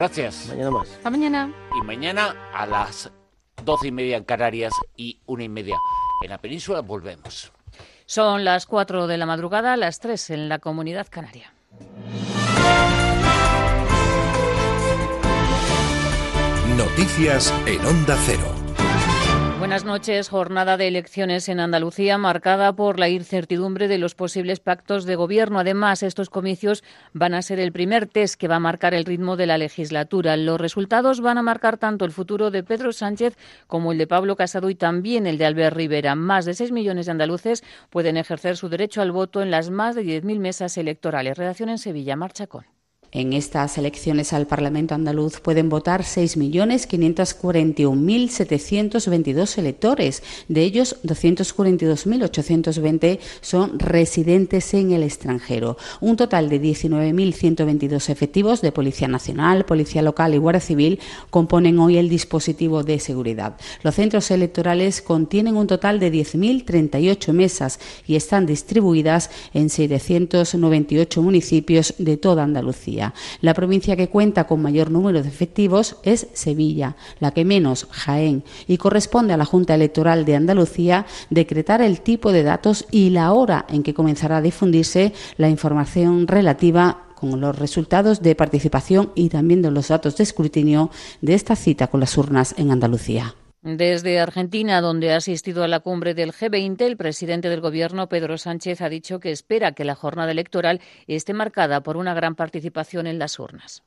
Gracias. Mañana más. Hasta mañana. Y mañana a las doce y media en Canarias y una y media en la península volvemos. Son las 4 de la madrugada, las 3 en la comunidad canaria. Noticias en Onda Cero. Buenas noches. Jornada de elecciones en Andalucía marcada por la incertidumbre de los posibles pactos de gobierno. Además, estos comicios van a ser el primer test que va a marcar el ritmo de la legislatura. Los resultados van a marcar tanto el futuro de Pedro Sánchez como el de Pablo Casado y también el de Albert Rivera. Más de 6 millones de andaluces pueden ejercer su derecho al voto en las más de 10.000 mesas electorales. Redacción en Sevilla. Marcha con. En estas elecciones al Parlamento andaluz pueden votar 6.541.722 electores. De ellos, 242.820 son residentes en el extranjero. Un total de 19.122 efectivos de Policía Nacional, Policía Local y Guardia Civil componen hoy el dispositivo de seguridad. Los centros electorales contienen un total de 10.038 mesas y están distribuidas en 798 municipios de toda Andalucía. La provincia que cuenta con mayor número de efectivos es Sevilla, la que menos Jaén, y corresponde a la Junta Electoral de Andalucía decretar el tipo de datos y la hora en que comenzará a difundirse la información relativa con los resultados de participación y también de los datos de escrutinio de esta cita con las urnas en Andalucía. Desde Argentina, donde ha asistido a la cumbre del G20, el presidente del Gobierno, Pedro Sánchez, ha dicho que espera que la jornada electoral esté marcada por una gran participación en las urnas.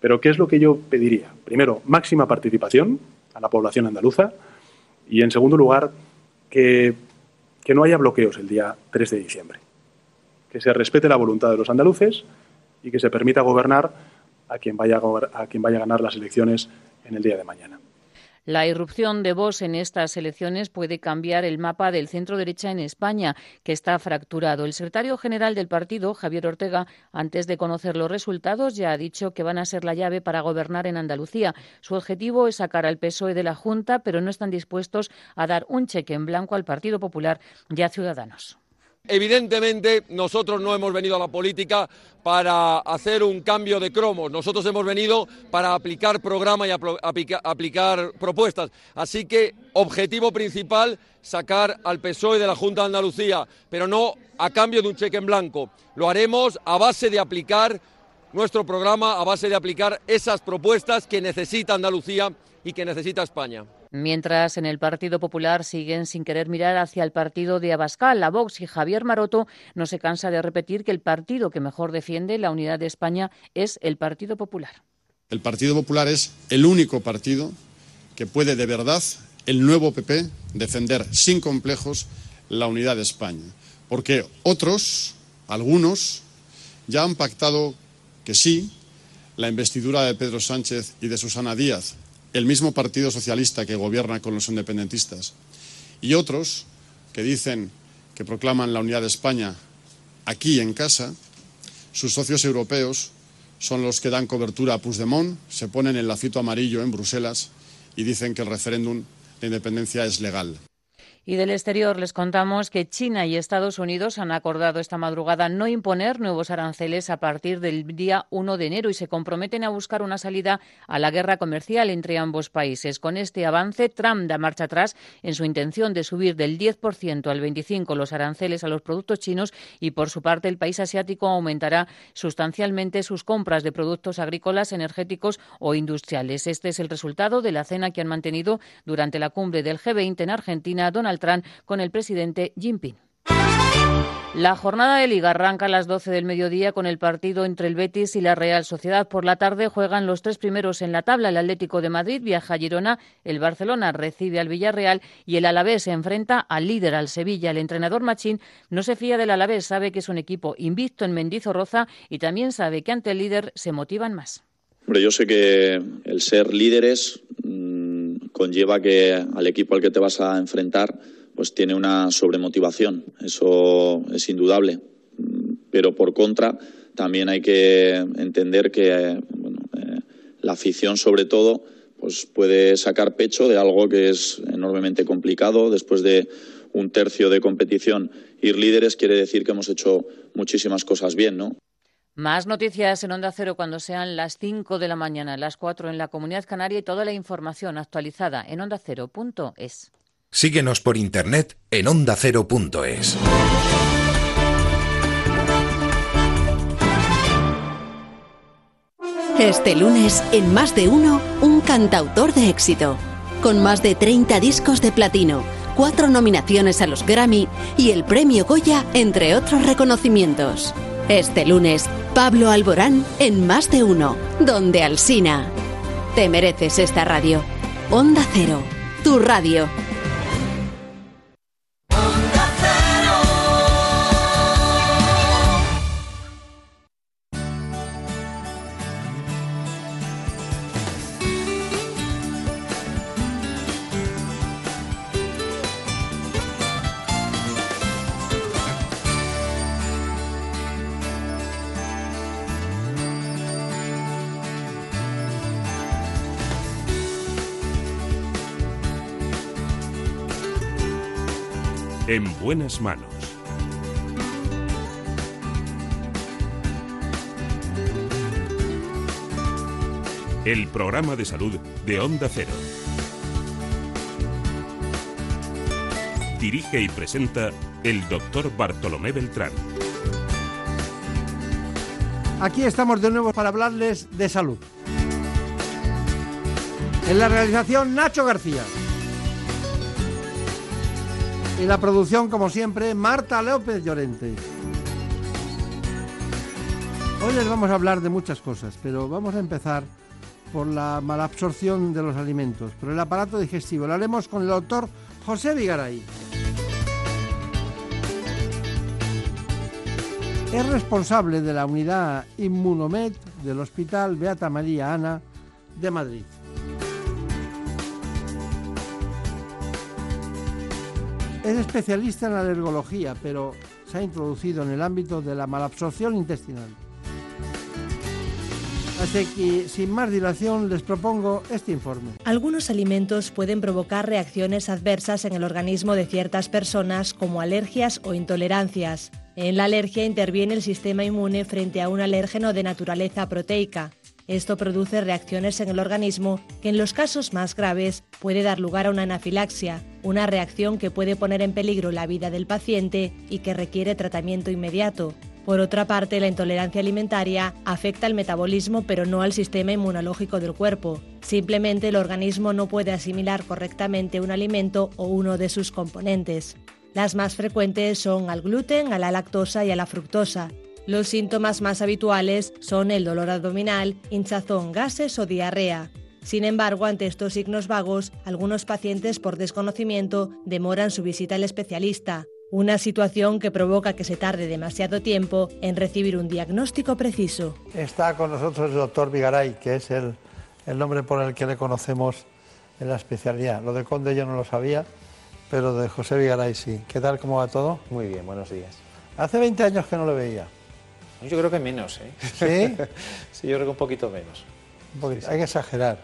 Pero ¿qué es lo que yo pediría? Primero, máxima participación a la población andaluza y, en segundo lugar, que, no haya bloqueos el día 3 de diciembre. Que se respete la voluntad de los andaluces y que se permita gobernar a quien vaya a, quien vaya a ganar las elecciones en el día de mañana. La irrupción de Vox en estas elecciones puede cambiar el mapa del centro derecha en España, que está fracturado. El secretario general del partido, Javier Ortega, antes de conocer los resultados, ya ha dicho que van a ser la llave para gobernar en Andalucía. Su objetivo es sacar al PSOE de la Junta, pero no están dispuestos a dar un cheque en blanco al Partido Popular y a Ciudadanos. Evidentemente, nosotros no hemos venido a la política para hacer un cambio de cromos. Nosotros hemos venido para aplicar programa y aplica aplicar propuestas. Así que, objetivo principal, sacar al PSOE de la Junta de Andalucía, pero no a cambio de un cheque en blanco. Lo haremos a base de aplicar nuestro programa, a base de aplicar esas propuestas que necesita Andalucía y que necesita España. Mientras en el Partido Popular siguen sin querer mirar hacia el partido de Abascal, la Vox y Javier Maroto no se cansa de repetir que el partido que mejor defiende la unidad de España es el Partido Popular. El Partido Popular es el único partido que puede de verdad, el nuevo PP, defender sin complejos la unidad de España. Porque otros, algunos, ya han pactado que sí la investidura de Pedro Sánchez y de Susana Díaz, el mismo Partido Socialista que gobierna con los independentistas, y otros que dicen que proclaman la unidad de España aquí en casa, sus socios europeos son los que dan cobertura a Puigdemont, se ponen el lacito amarillo en Bruselas y dicen que el referéndum de independencia es legal. Y del exterior les contamos que China y Estados Unidos han acordado esta madrugada no imponer nuevos aranceles a partir del día 1 de enero y se comprometen a buscar una salida a la guerra comercial entre ambos países. Con este avance, Trump da marcha atrás en su intención de subir del 10% al 25% los aranceles a los productos chinos y, por su parte, el país asiático aumentará sustancialmente sus compras de productos agrícolas, energéticos o industriales. Este es el resultado de la cena que han mantenido durante la cumbre del G20 en Argentina Donald Con el presidente Jinping. La jornada de liga arranca a las 12 del mediodía con el partido entre el Betis y la Real Sociedad. Por la tarde juegan los tres primeros en la tabla. El Atlético de Madrid viaja a Girona, el Barcelona recibe al Villarreal y el Alavés se enfrenta al líder, al Sevilla. El entrenador Machín no se fía del Alavés, sabe que es un equipo invicto en Mendizorroza y también sabe que ante el líder se motivan más. Hombre, yo sé que el ser líderes mmm, conlleva que al equipo al que te vas a enfrentar pues tiene una sobremotivación, eso es indudable. Pero por contra, también hay que entender que eh, la afición, sobre todo, pues puede sacar pecho de algo que es enormemente complicado. Después de un tercio de competición, ir líderes quiere decir que hemos hecho muchísimas cosas bien, ¿no? Más noticias en Onda Cero cuando sean las 5 de la mañana, las 4 en la Comunidad Canaria y toda la información actualizada en ondacero.es. Síguenos por internet en ondacero.es. Este lunes, en Más de Uno, un cantautor de éxito, con más de 30 discos de platino, cuatro nominaciones a los Grammy y el premio Goya, entre otros reconocimientos. Este lunes, Pablo Alborán en Más de Uno, donde Alsina. Te mereces esta radio. Onda Cero, tu radio. En buenas manos. El programa de salud de Onda Cero. Dirige y presenta el doctor Bartolomé Beltrán. Aquí estamos de nuevo para hablarles de salud. En la realización Nacho García. Y la producción, como siempre, Marta López Llorente. Hoy les vamos a hablar de muchas cosas, pero vamos a empezar por la malabsorción de los alimentos, por el aparato digestivo. Lo haremos con el doctor José Vigaray. Es responsable de la unidad Inmunomed del Hospital Beata María Ana de Madrid. Es especialista en alergología, pero se ha introducido en el ámbito de la malabsorción intestinal. Así que, sin más dilación, les propongo este informe. Algunos alimentos pueden provocar reacciones adversas en el organismo de ciertas personas, como alergias o intolerancias. En la alergia interviene el sistema inmune frente a un alérgeno de naturaleza proteica. Esto produce reacciones en el organismo que en los casos más graves puede dar lugar a una anafilaxia, una reacción que puede poner en peligro la vida del paciente y que requiere tratamiento inmediato. Por otra parte, la intolerancia alimentaria afecta al metabolismo pero no al sistema inmunológico del cuerpo. Simplemente el organismo no puede asimilar correctamente un alimento o uno de sus componentes. Las más frecuentes son al gluten, a la lactosa y a la fructosa. Los síntomas más habituales son el dolor abdominal, hinchazón, gases o diarrea. Sin embargo, ante estos signos vagos, algunos pacientes por desconocimiento demoran su visita al especialista, una situación que provoca que se tarde demasiado tiempo en recibir un diagnóstico preciso. Está con nosotros el doctor Vigaray, que es el, nombre por el que le conocemos en la especialidad. Lo de Conde yo no lo sabía, pero de José Vigaray sí. ¿Qué tal? ¿Cómo va todo? Muy bien, buenos días. Hace 20 años que no lo veía. Yo creo que menos, ¿eh? ¿Sí? sí, yo creo que un poquito menos. Hay que exagerar.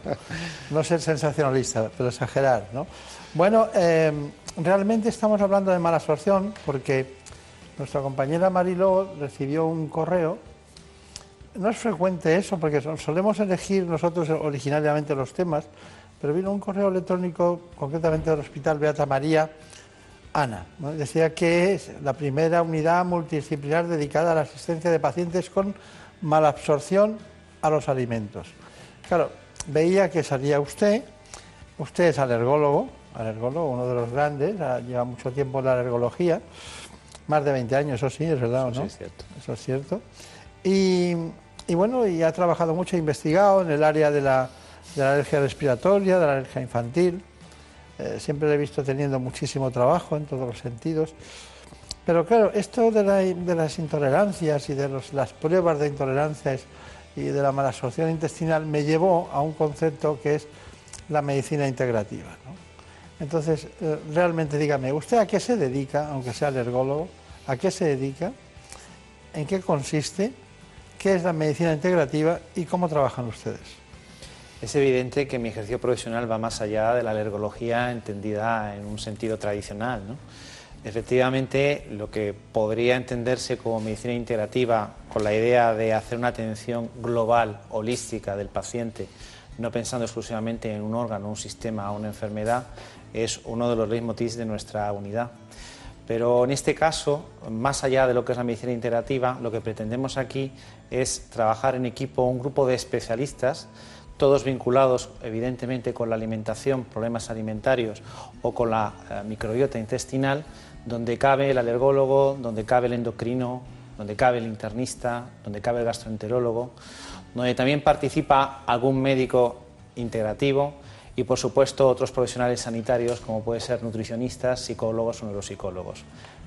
no ser sensacionalista, pero exagerar, ¿no? Bueno, em, realmente estamos hablando de mala absorción porque nuestra compañera Mariló recibió un correo. No es frecuente eso porque solemos elegir nosotros originariamente los temas, pero vino un correo electrónico concretamente del Hospital Beata María Ana. Decía que es la primera unidad multidisciplinar dedicada a la asistencia de pacientes con malabsorción a los alimentos. Claro, veía que salía usted, usted es alergólogo, alergólogo, uno de los grandes, lleva mucho tiempo en la alergología, más de 20 años, eso sí, es verdad, ¿no? Eso es cierto. Eso es cierto. Y, bueno, y ha trabajado mucho, ha investigado en el área de la, de la alergia respiratoria, de la alergia infantil. Eh, siempre le he visto teniendo muchísimo trabajo en todos los sentidos. Pero claro, esto de, las intolerancias y de las pruebas de intolerancias y de la malabsorción intestinal me llevó a un concepto que es la medicina integrativa. Entonces, eh, realmente dígame, ¿usted a qué se dedica, aunque sea alergólogo? ¿A qué se dedica? ¿En qué consiste? ¿Qué es la medicina integrativa y cómo trabajan ustedes? Es evidente que mi ejercicio profesional va más allá de la alergología entendida en un sentido tradicional. Efectivamente, lo que podría entenderse como medicina integrativa con la idea de hacer una atención global, holística del paciente, no pensando exclusivamente en un órgano, un sistema o una enfermedad, es uno de los leitmotivs de nuestra unidad. Pero en este caso, más allá de lo que es la medicina integrativa, lo que pretendemos aquí es trabajar en equipo un grupo de especialistas todos vinculados evidentemente con la alimentación, problemas alimentarios o con la eh, microbiota intestinal, donde cabe el alergólogo, donde cabe el endocrino, donde cabe el internista, donde cabe el gastroenterólogo, donde también participa algún médico integrativo y, por supuesto, otros profesionales sanitarios como pueden ser nutricionistas, psicólogos o neuropsicólogos.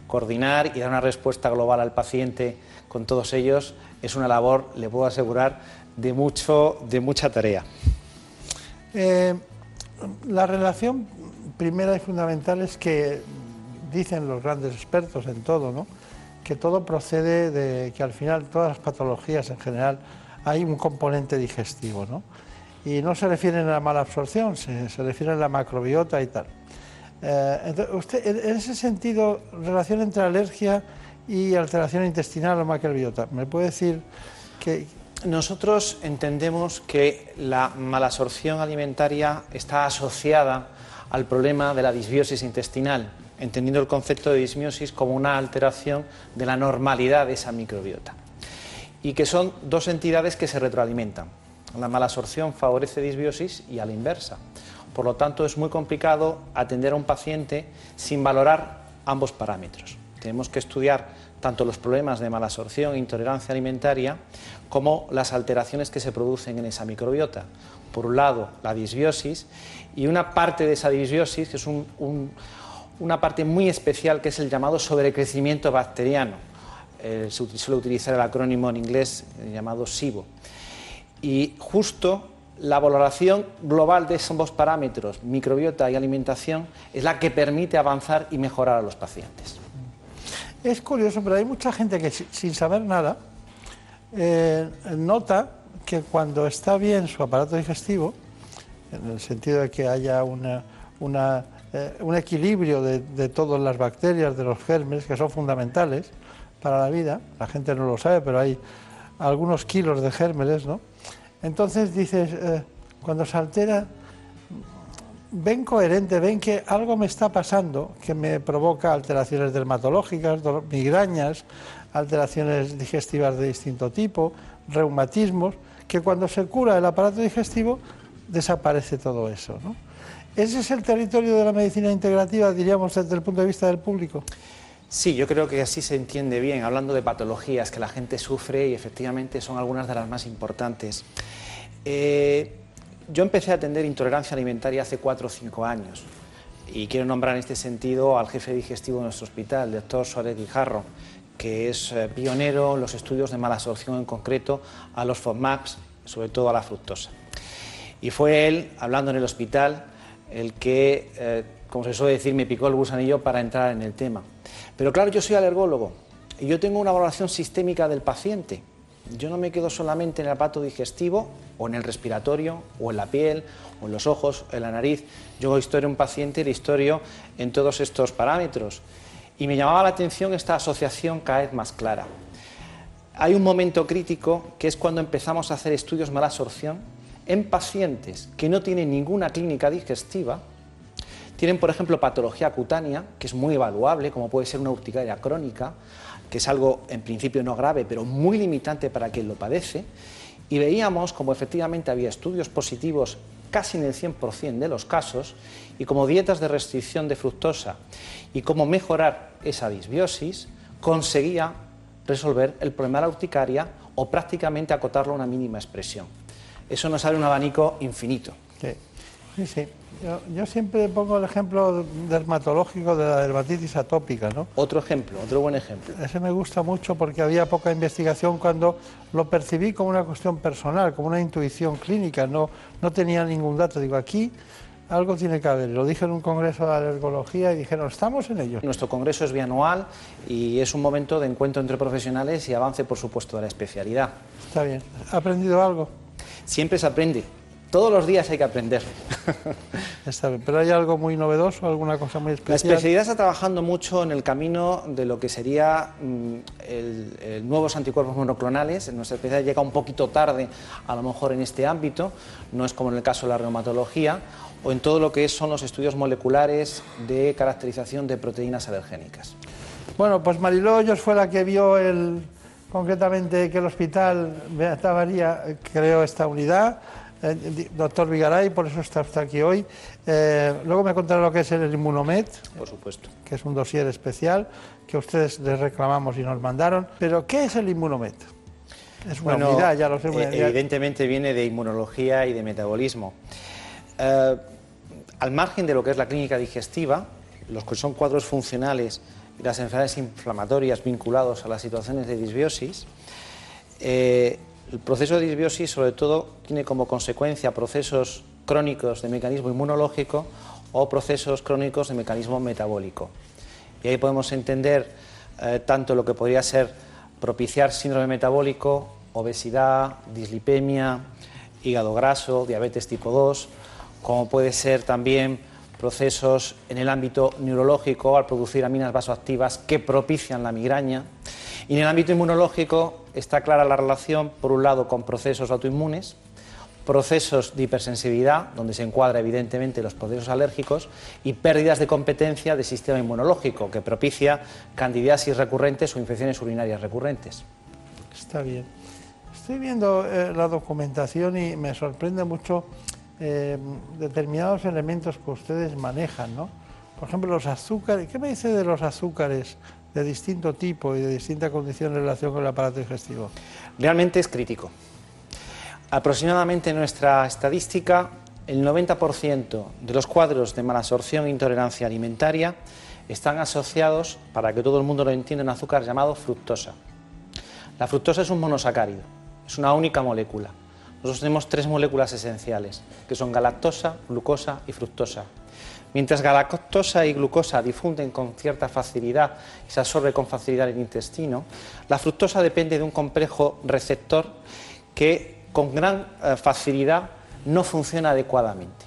Coordinar y dar una respuesta global al paciente con todos ellos es una labor, le puedo asegurar, de, mucho, de mucha tarea. Eh, la relación primera y fundamental es que dicen los grandes expertos en todo, ¿no? que todo procede de que al final todas las patologías en general hay un componente digestivo, ¿no? Y no se refieren a la mala absorción, se, se refieren a la macrobiota y tal. Eh, usted, en ese sentido, relación entre alergia y alteración intestinal o macrobiota, ¿me puede decir que, nosotros entendemos que la malabsorción alimentaria está asociada al problema de la disbiosis intestinal, entendiendo el concepto de disbiosis como una alteración de la normalidad de esa microbiota. Y que son dos entidades que se retroalimentan. La malabsorción favorece disbiosis y a la inversa. Por lo tanto, es muy complicado atender a un paciente sin valorar ambos parámetros. Tenemos que estudiar tanto los problemas de malabsorción e intolerancia alimentaria como las alteraciones que se producen en esa microbiota. Por un lado, la disbiosis y una parte de esa disbiosis, que es una parte muy especial, que es el llamado sobrecrecimiento bacteriano. Eh, se suele utilizar el acrónimo en inglés eh, llamado SIBO. Y justo la valoración global de esos dos parámetros, microbiota y alimentación, es la que permite avanzar y mejorar a los pacientes. Es curioso, pero hay mucha gente que sin saber nada eh, nota que cuando está bien su aparato digestivo, en el sentido de que haya eh, un equilibrio de, de, todas las bacterias, de los gérmenes, que son fundamentales para la vida, la gente no lo sabe, pero hay algunos kilos de gérmenes, ¿no? Entonces dices, eh, cuando se altera, ven coherente, ven que algo me está pasando que me provoca alteraciones dermatológicas, migrañas, alteraciones digestivas de distinto tipo, reumatismos, que cuando se cura el aparato digestivo desaparece todo eso. ¿Ese es el territorio de la medicina integrativa, diríamos, desde el punto de vista del público? Sí, yo creo que así se entiende bien, hablando de patologías que la gente sufre y efectivamente son algunas de las más importantes. Eh, yo empecé a atender intolerancia alimentaria hace cuatro o cinco años y quiero nombrar en este sentido al jefe digestivo de nuestro hospital, el doctor Suárez Guijarro, que es eh, pionero en los estudios de malabsorción en concreto a los FODMAPs, sobre todo a la fructosa. Y fue él, hablando en el hospital, el que, eh, como se suele decir, me picó el gusanillo para entrar en el tema. Pero claro, yo soy alergólogo y yo tengo una valoración sistémica del paciente. Yo no me quedo solamente en el aparato digestivo o en el respiratorio o en la piel o en los ojos, en la nariz. Yo historio un paciente y le historio en todos estos parámetros. Y me llamaba la atención esta asociación cada vez más clara. Hay un momento crítico que es cuando empezamos a hacer estudios mala absorción en pacientes que no tienen ninguna clínica digestiva, tienen, por ejemplo, patología cutánea, que es muy evaluable, como puede ser una urticaria crónica, es algo en principio no grave, pero muy limitante para quien lo padece, y veíamos como efectivamente había estudios positivos casi en el 100% de los casos, y como dietas de restricción de fructosa y cómo mejorar esa disbiosis, conseguía resolver el problema de la urticaria o prácticamente acotarlo a una mínima expresión. Eso nos abre un abanico infinito. Sí, sí. Yo, siempre pongo el ejemplo dermatológico de la dermatitis atópica, ¿no? Otro ejemplo, otro buen ejemplo. Ese me gusta mucho porque había poca investigación cuando lo percibí como una cuestión personal, como una intuición clínica, no, no tenía ningún dato. Digo, aquí algo tiene que haber. Lo dije en un congreso de alergología y dijeron, estamos en ello. Nuestro congreso es bianual y es un momento de encuentro entre profesionales y avance, por supuesto, de la especialidad. Está bien. ¿Ha aprendido algo? Siempre se aprende todos los días hay que aprender. Está bien, pero hay algo muy novedoso, alguna cosa muy especial. La especialidad está trabajando mucho en el camino de lo que sería mm, el, nuevos anticuerpos monoclonales. Nuestra especialidad llega un poquito tarde, a lo mejor en este ámbito, no es como en el caso de la reumatología, o en todo lo que son los estudios moleculares de caracterización de proteínas alergénicas. Bueno, pues Mariló Hoyos fue la que vio el, concretamente que el hospital Beata María creó esta unidad eh, doctor Vigaray, por eso está aquí hoy. Eh, luego me contará lo que es el Inmunomed. Por supuesto. Que es un dossier especial que ustedes les reclamamos y nos mandaron. Pero, ¿qué es el Inmunomed? Es una unidad, ya lo sé. Eh, evidentemente viene de inmunología y de metabolismo. al margen de lo que es la clínica digestiva, los que son cuadros funcionales y las enfermedades inflamatorias vinculados a las situaciones de disbiosis, el proceso de disbiosis, sobre todo, tiene como consecuencia procesos crónicos de mecanismo inmunológico o procesos crónicos de mecanismo metabólico. Y ahí podemos entender eh, tanto lo que podría ser propiciar síndrome metabólico, obesidad, dislipemia, hígado graso, diabetes tipo 2, como puede ser también procesos en el ámbito neurológico al producir aminas vasoactivas que propician la migraña. Y en el ámbito inmunológico está clara la relación, por un lado, con procesos autoinmunes, procesos de hipersensibilidad, donde se encuadra evidentemente los procesos alérgicos, y pérdidas de competencia del sistema inmunológico, que propicia candidiasis recurrentes o infecciones urinarias recurrentes. Está bien. Estoy viendo eh, la documentación y me sorprende mucho eh, determinados elementos que ustedes manejan, ¿no? Por ejemplo, los azúcares. ¿Qué me dice de los azúcares de distinto tipo y de distinta condición en relación con el aparato digestivo? Realmente es crítico. Aproximadamente en nuestra estadística, el 90% de los cuadros de malabsorción e intolerancia alimentaria están asociados, para que todo el mundo lo entienda, a un azúcar llamado fructosa. La fructosa es un monosacárido, es una única molécula. Nosotros tenemos tres moléculas esenciales, que son galactosa, glucosa y fructosa. Mientras galactosa y glucosa difunden con cierta facilidad y se absorbe con facilidad en el intestino, la fructosa depende de un complejo receptor que con gran eh, facilidad no funciona adecuadamente.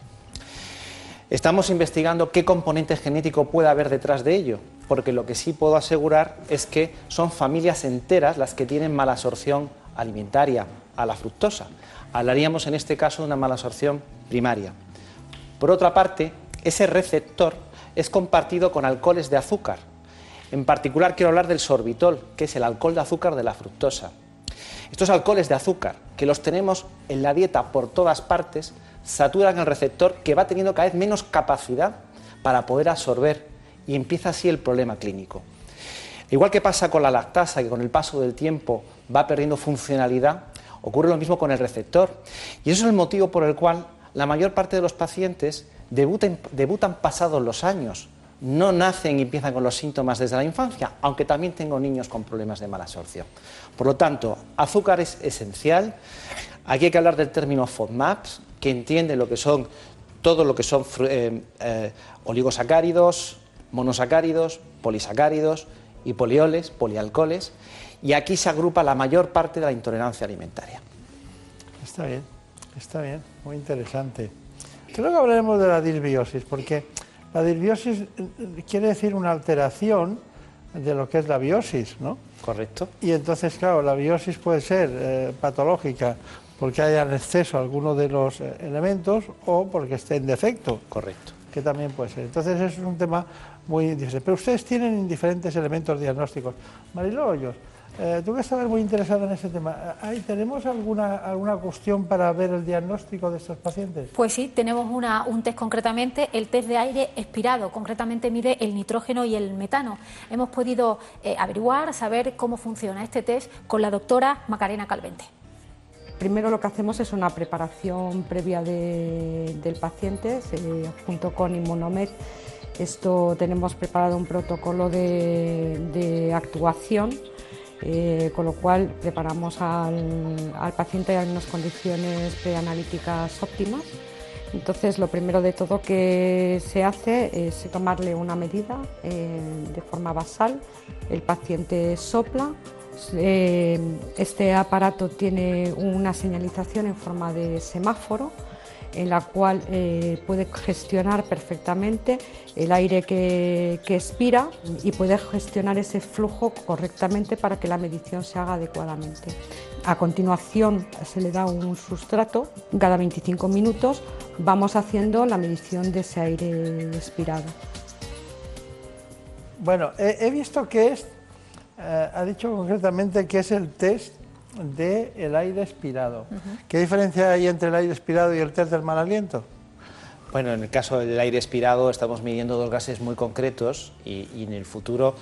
Estamos investigando qué componente genético puede haber detrás de ello, porque lo que sí puedo asegurar es que son familias enteras las que tienen mala absorción alimentaria a la fructosa. Hablaríamos en este caso de una mala absorción primaria. Por otra parte, ese receptor es compartido con alcoholes de azúcar. En particular quiero hablar del sorbitol, que es el alcohol de azúcar de la fructosa. Estos alcoholes de azúcar, que los tenemos en la dieta por todas partes, saturan el receptor que va teniendo cada vez menos capacidad para poder absorber y empieza así el problema clínico. Igual que pasa con la lactasa, que con el paso del tiempo va perdiendo funcionalidad, ocurre lo mismo con el receptor. Y eso es el motivo por el cual la mayor parte de los pacientes debutan, pasados los años, no nacen y empiezan con los síntomas desde la infancia, aunque también tengo niños con problemas de mala absorción. Por lo tanto, azúcar es esencial. Aquí hay que hablar del término FODMAPs, que entiende lo que son todo lo que son eh, eh, oligosacáridos, monosacáridos, polisacáridos y polioles, polialcoholes, y aquí se agrupa la mayor parte de la intolerancia alimentaria. Está bien, está bien, muy interesante. Creo que hablaremos de la disbiosis, porque la disbiosis eh, quiere decir una alteración de lo que es la biosis, ¿no? Correcto. Y entonces, claro, la biosis puede ser eh, patológica porque haya en exceso alguno de los eh, elementos o porque esté en defecto. Correcto. Que también puede ser. Entonces, eso es un tema muy difícil. Pero ustedes tienen diferentes elementos diagnósticos. Mariló Hoyos, eh, tú que estabas muy interesado en ese tema, ¿Ahí ¿tenemos alguna, alguna cuestión para ver el diagnóstico de estos pacientes? Pues sí, tenemos un test concretamente, el test de aire expirado, concretamente mide el nitrógeno y el metano. Hemos podido eh, averiguar, saber cómo funciona este test con la doctora Macarena Calvente. Primero lo que hacemos es una preparación previa del paciente junto con Inmunomed. Esto tenemos preparado un protocolo de, de actuación eh, con lo cual preparamos al, paciente en unas condiciones preanalíticas óptimas. Entonces, lo primero de todo que se hace es tomarle una medida eh, de forma basal. El paciente sopla, Eh, este aparato tiene una señalización en forma de semáforo en la cual eh, puede gestionar perfectamente el aire que, que, expira y puede gestionar ese flujo correctamente para que la medición se haga adecuadamente. A continuación se le da un sustrato, cada 25 minutos vamos haciendo la medición de ese aire expirado. Bueno, he, visto que es, eh, ha dicho concretamente que es el test del aire expirado. ¿Qué diferencia hay entre el aire expirado y el test del mal aliento? Bueno, en el caso del aire expirado estamos midiendo dos gases muy concretos y, y en el futuro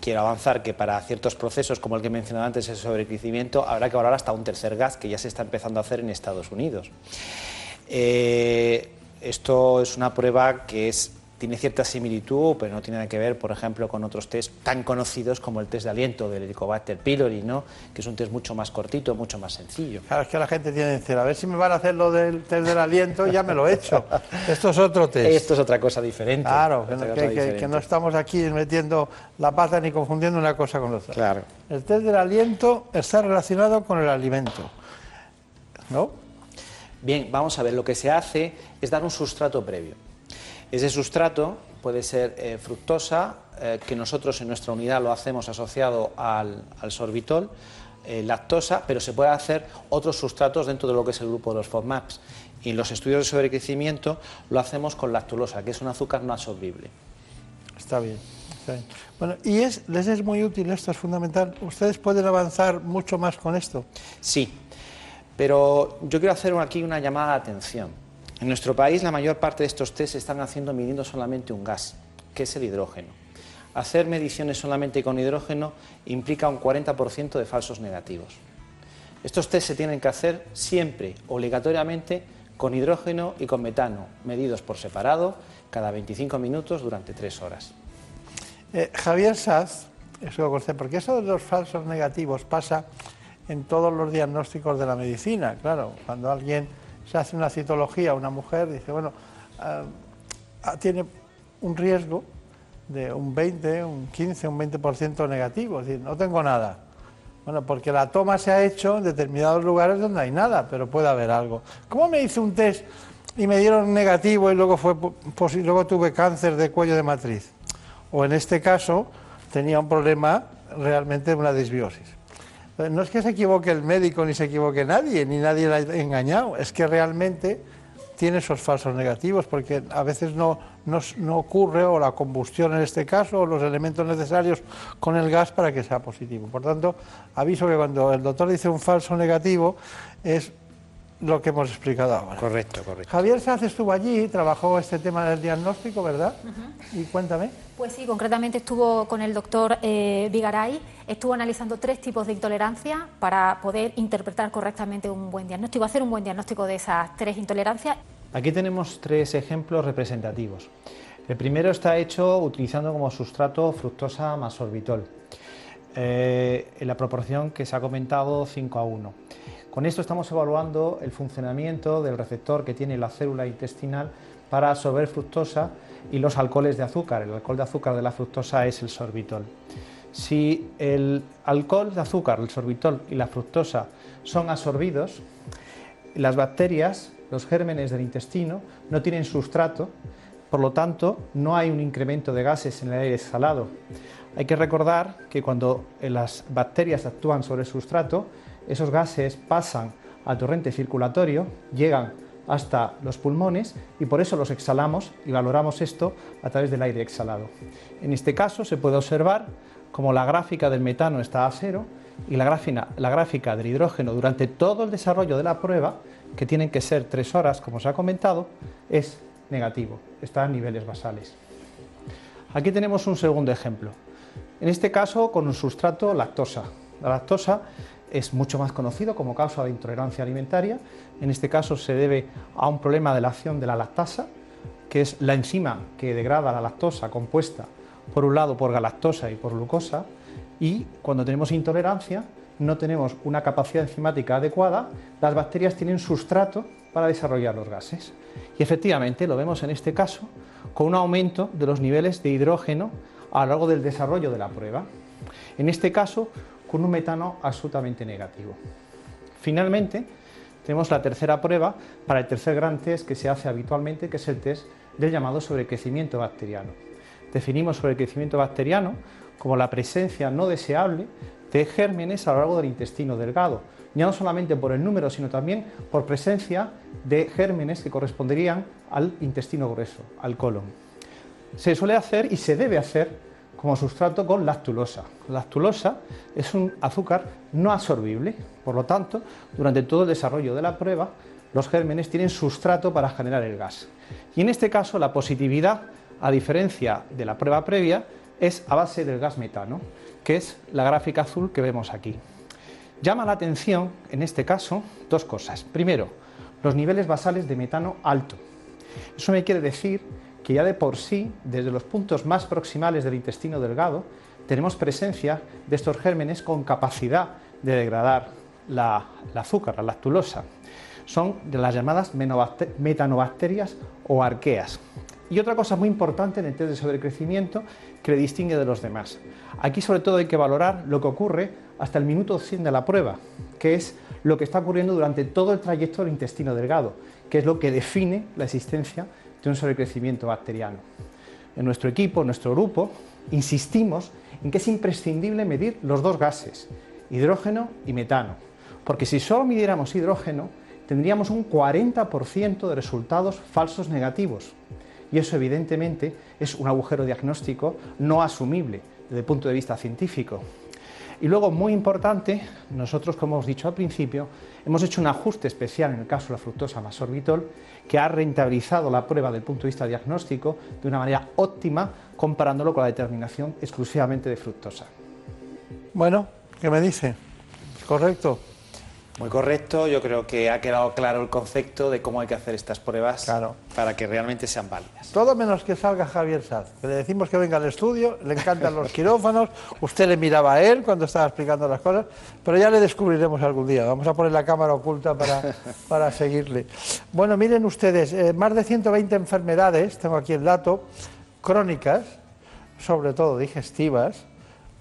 quiero avanzar que para ciertos procesos, como el que mencionaba antes, el sobrecrecimiento, habrá que valorar hasta un tercer gas que ya se está empezando a hacer en Estados Unidos. Eh, esto es una prueba que es tiene cierta similitud, pero no tiene nada que ver, por ejemplo, con otros test tan conocidos como el test de aliento del Helicobacter pylori, ¿no? que es un test mucho más cortito, mucho más sencillo. Claro, es que la gente tiene que decir, a ver si me van a hacer lo del test del aliento, ya me lo he hecho. Esto es otro test. Esto es otra cosa diferente. Claro, que, no estamos aquí metiendo la pata ni confundiendo una cosa con otra. Claro. El test del aliento está relacionado con el alimento, ¿no? Bien, vamos a ver, lo que se hace es dar un sustrato previo. Ese sustrato puede ser eh, fructosa, eh, que nosotros en nuestra unidad lo hacemos asociado al, sorbitol, eh, lactosa, pero se puede hacer otros sustratos dentro de lo que es el grupo de los FODMAPs. Y en los estudios de sobrecrecimiento lo hacemos con lactulosa, que es un azúcar no absorbible. Está bien. Bueno, y es, les es muy útil esto, es fundamental. ¿Ustedes pueden avanzar mucho más con esto? Sí, pero yo quiero hacer aquí una llamada de atención. En nuestro país la mayor parte de estos test se están haciendo midiendo solamente un gas, que es el hidrógeno. Hacer mediciones solamente con hidrógeno implica un 40% de falsos negativos. Estos test se tienen que hacer siempre, obligatoriamente, con hidrógeno y con metano, medidos por separado, cada 25 minutos durante 3 horas. Eh, Javier Saz, porque eso de los falsos negativos pasa en todos los diagnósticos de la medicina. Claro, cuando alguien se hace una citología, una mujer dice, bueno, ah, ah, tiene un riesgo de un 20, un 15, un 20% negativo, es decir, no tengo nada. Bueno, porque la toma se ha hecho en determinados lugares donde hay nada, pero puede haber algo. ¿Cómo me hice un test y me dieron negativo y luego, fue, luego tuve cáncer de cuello de matriz? O en este caso tenía un problema realmente de una disbiosis. No es que se equivoque el médico ni se equivoque nadie, ni nadie le ha engañado, es que realmente tiene esos falsos negativos, porque a veces no, no, ocurre, o la combustión en este caso, o los elementos necesarios con el gas para que sea positivo. Por tanto, aviso que cuando el doctor dice un falso negativo, es lo que hemos explicado ahora. Correcto, correcto. Javier Sanz estuvo allí, trabajó este tema del diagnóstico, ¿verdad? Y cuéntame. Pues sí, concretamente estuvo con el doctor eh, Vigaray, estuvo analizando tres tipos de intolerancia para poder interpretar correctamente un buen diagnóstico, hacer un buen diagnóstico de esas tres intolerancias. Aquí tenemos tres ejemplos representativos. El primero está hecho utilizando como sustrato fructosa más sorbitol, eh, en la proporción que se ha comentado 5 a 1. Con esto estamos evaluando el funcionamiento del receptor que tiene la célula intestinal para absorber fructosa y los alcoholes de azúcar. El alcohol de azúcar de la fructosa es el sorbitol. Si el alcohol de azúcar, el sorbitol y la fructosa son absorbidos, las bacterias, los gérmenes del intestino, no tienen sustrato, por lo tanto, no hay un incremento de gases en el aire exhalado. Hay que recordar que cuando las bacterias actúan sobre el sustrato, esos gases pasan al torrente circulatorio, llegan hasta los pulmones y por eso los exhalamos y valoramos esto a través del aire exhalado. En este caso se puede observar como la gráfica del metano está a cero y la gráfica, del hidrógeno durante todo el desarrollo de la prueba, que tienen que ser tres horas como se ha comentado, es negativo, está a niveles basales. Aquí tenemos un segundo ejemplo. En este caso con un sustrato lactosa. La lactosa es mucho más conocido como causa de intolerancia alimentaria. En este caso se debe a un problema de la acción de la lactasa, que es la enzima que degrada la lactosa compuesta por un lado por galactosa y por glucosa, y cuando tenemos intolerancia no tenemos una capacidad enzimática adecuada, las bacterias tienen sustrato para desarrollar los gases. Y efectivamente lo vemos en este caso con un aumento de los niveles de hidrógeno a lo largo del desarrollo de la prueba. En este caso, con un metano absolutamente negativo. Finalmente, tenemos la tercera prueba para el tercer gran test que se hace habitualmente, que es el test del llamado sobrecrecimiento bacteriano. Definimos sobrecrecimiento bacteriano como la presencia no deseable de gérmenes a lo largo del intestino delgado, ya no solamente por el número, sino también por presencia de gérmenes que corresponderían al intestino grueso, al colon. Se suele hacer y se debe hacer como sustrato con lactulosa. La lactulosa es un azúcar no absorbible, por lo tanto, durante todo el desarrollo de la prueba, los gérmenes tienen sustrato para generar el gas. Y en este caso, la positividad, a diferencia de la prueba previa, es a base del gas metano, que es la gráfica azul que vemos aquí. Llama la atención, en este caso, dos cosas. Primero, los niveles basales de metano alto. Eso me quiere decir que ya de por sí, desde los puntos más proximales del intestino delgado, tenemos presencia de estos gérmenes con capacidad de degradar la, azúcar, la lactulosa. Son de las llamadas metanobacterias o arqueas. Y otra cosa muy importante en el test de sobrecrecimiento que le distingue de los demás. Aquí sobre todo hay que valorar lo que ocurre hasta el minuto 100 de la prueba, que es lo que está ocurriendo durante todo el trayecto del intestino delgado, que es lo que define la existencia de un sobrecrecimiento bacteriano. En nuestro equipo, en nuestro grupo, insistimos en que es imprescindible medir los dos gases, hidrógeno y metano, porque si solo midiéramos hidrógeno, tendríamos un 40% de resultados falsos negativos. Y eso evidentemente es un agujero diagnóstico no asumible desde el punto de vista científico. Y luego, muy importante, nosotros, como hemos dicho al principio, hemos hecho un ajuste especial en el caso de la fructosa más sorbitol que ha rentabilizado la prueba desde el punto de vista diagnóstico de una manera óptima comparándolo con la determinación exclusivamente de fructosa. Bueno, ¿qué me dice? ¿Correcto? Muy correcto, yo creo que ha quedado claro el concepto de cómo hay que hacer estas pruebas para que realmente sean válidas. Todo menos que salga Javier Saz, que le decimos que venga al estudio, le encantan los quirófanos, usted le miraba a él cuando estaba explicando las cosas, pero ya le descubriremos algún día, vamos a poner la cámara oculta para, para seguirle. Bueno, miren ustedes, eh, más de 120 enfermedades, tengo aquí el dato, crónicas, sobre todo digestivas,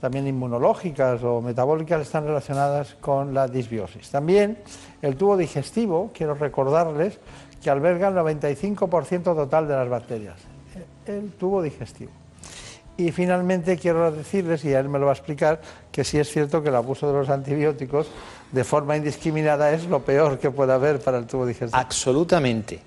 también inmunológicas o metabólicas están relacionadas con la disbiosis. También el tubo digestivo, quiero recordarles que alberga el 95% total de las bacterias. El tubo digestivo. Y finalmente quiero decirles, y él me lo va a explicar, que sí es cierto que el abuso de los antibióticos de forma indiscriminada es lo peor que puede haber para el tubo digestivo. Absolutamente.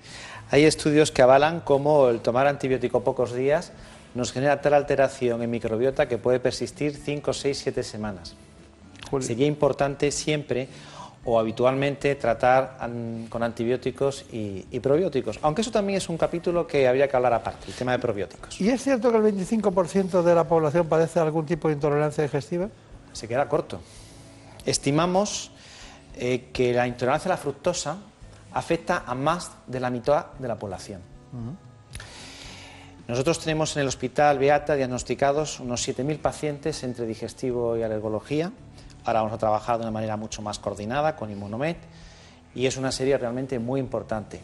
Hay estudios que avalan cómo el tomar antibiótico pocos días nos genera tal alteración en microbiota que puede persistir 5, 6, 7 semanas. Sería importante siempre o habitualmente tratar con antibióticos y, probióticos, aunque eso también es un capítulo que habría que hablar aparte, el tema de probióticos. ¿Y es cierto que el 25% de la población padece algún tipo de intolerancia digestiva? Se queda corto. Estimamos eh, que la intolerancia a la fructosa afecta a más de la mitad de la población. Nosotros tenemos en el Hospital Beata diagnosticados unos 7.000 pacientes entre digestivo y alergología. Ahora vamos a trabajar de una manera mucho más coordinada con Inmunomed y es una serie realmente muy importante.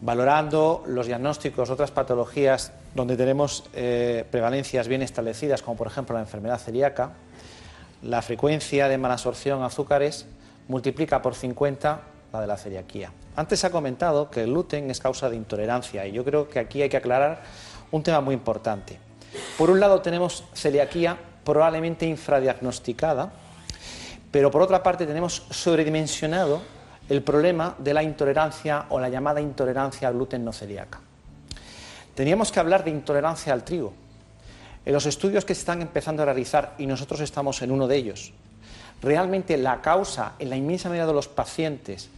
Valorando los diagnósticos, otras patologías donde tenemos eh, prevalencias bien establecidas, como por ejemplo la enfermedad celíaca, la frecuencia de malabsorción azúcares multiplica por 50 la de la celiaquía. Antes se ha comentado que el gluten es causa de intolerancia y yo creo que aquí hay que aclarar un tema muy importante. Por un lado tenemos celiaquía probablemente infradiagnosticada, pero por otra parte tenemos sobredimensionado el problema de la intolerancia o la llamada intolerancia al gluten no celíaca. Teníamos que hablar de intolerancia al trigo. En los estudios que se están empezando a realizar, y nosotros estamos en uno de ellos, realmente la causa en la inmensa mayoría de los pacientes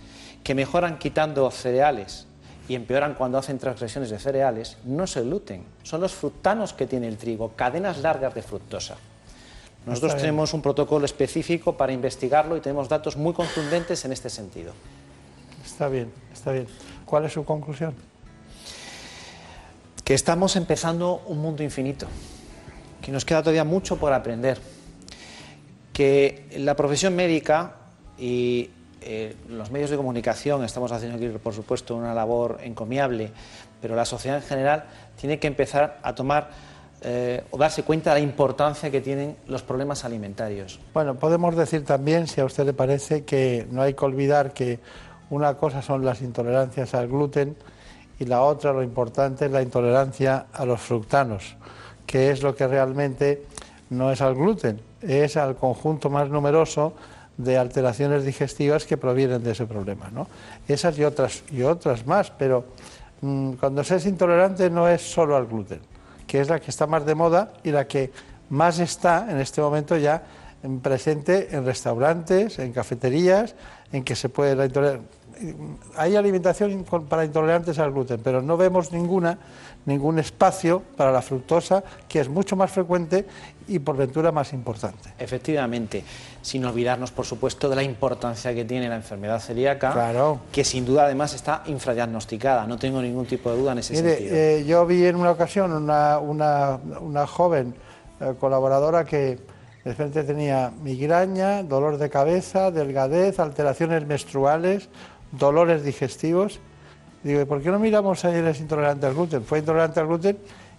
que mejoran quitando cereales y empeoran cuando hacen transgresiones de cereales, no es el gluten, son los fructanos que tiene el trigo, cadenas largas de fructosa. Nosotros tenemos un protocolo específico para investigarlo y tenemos datos muy contundentes en este sentido. Está bien, está bien. ¿Cuál es su conclusión? Que estamos empezando un mundo infinito, que nos queda todavía mucho por aprender, que la profesión médica y eh, los medios de comunicación estamos haciendo aquí, por supuesto, una labor encomiable, pero la sociedad en general tiene que empezar a tomar eh, o darse cuenta de la importancia que tienen los problemas alimentarios. Bueno, podemos decir también, si a usted le parece, que no hay que olvidar que una cosa son las intolerancias al gluten y la otra, lo importante, es la intolerancia a los fructanos, que es lo que realmente no es al gluten, es al conjunto más numeroso de alteraciones digestivas que provienen de ese problema. ¿no? Esas y otras, y otras más, pero mm, cuando se es intolerante no es solo al gluten que es la que está más de moda y la que más está en este momento ya presente en restaurantes, en cafeterías, en que se puede la Hay alimentación para intolerantes al gluten, pero no vemos ninguna, ningún espacio para la fructosa, que es mucho más frecuente y por ventura más importante. Efectivamente, sin olvidarnos, por supuesto, de la importancia que tiene la enfermedad celíaca, claro. que sin duda además está infradiagnosticada, no tengo ningún tipo de duda en ese sentido. Eh, yo vi en una ocasión una, una, una joven eh, colaboradora que de repente tenía migraña, dolor de cabeza, delgadez, alteraciones menstruales, dolores digestivos. Digo, ¿por qué no miramos a ella es intolerante al gluten? Fue intolerante al gluten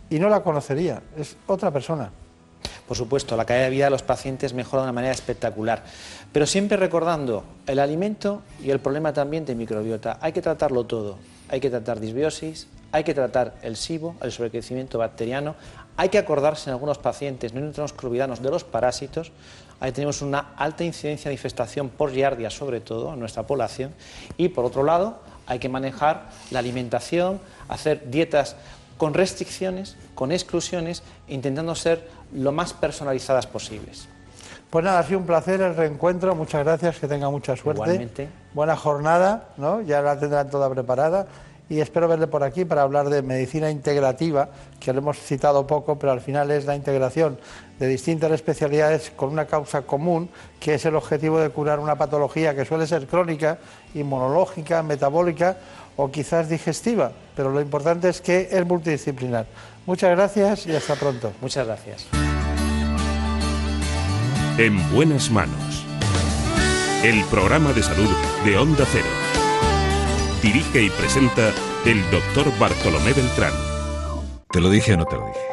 y no la conocería, es otra persona. Por supuesto, la calidad de vida de los pacientes mejora de una manera espectacular. Pero siempre recordando el alimento y el problema también de microbiota. Hay que tratarlo todo. Hay que tratar disbiosis, hay que tratar el SIBO, el sobrecrecimiento bacteriano, hay que acordarse en algunos pacientes, no que olvidarnos de los parásitos, ahí tenemos una alta incidencia de infestación por giardia sobre todo en nuestra población y por otro lado hay que manejar la alimentación, hacer dietas con restricciones, con exclusiones, intentando ser lo más personalizadas posibles. Pues nada, ha sido un placer el reencuentro, muchas gracias, que tenga mucha suerte. Igualmente. Buena jornada, ¿no? Ya la tendrán toda preparada y espero verle por aquí para hablar de medicina integrativa, que lo hemos citado poco, pero al final es la integración de distintas especialidades con una causa común, que es el objetivo de curar una patología que suele ser crónica, inmunológica, metabólica o quizás digestiva, pero lo importante es que es multidisciplinar. Muchas gracias y hasta pronto. Muchas gracias. En buenas manos. El programa de salud de Onda Cero dirige y presenta el doctor Bartolomé Beltrán. ¿Te lo dije o no te lo dije?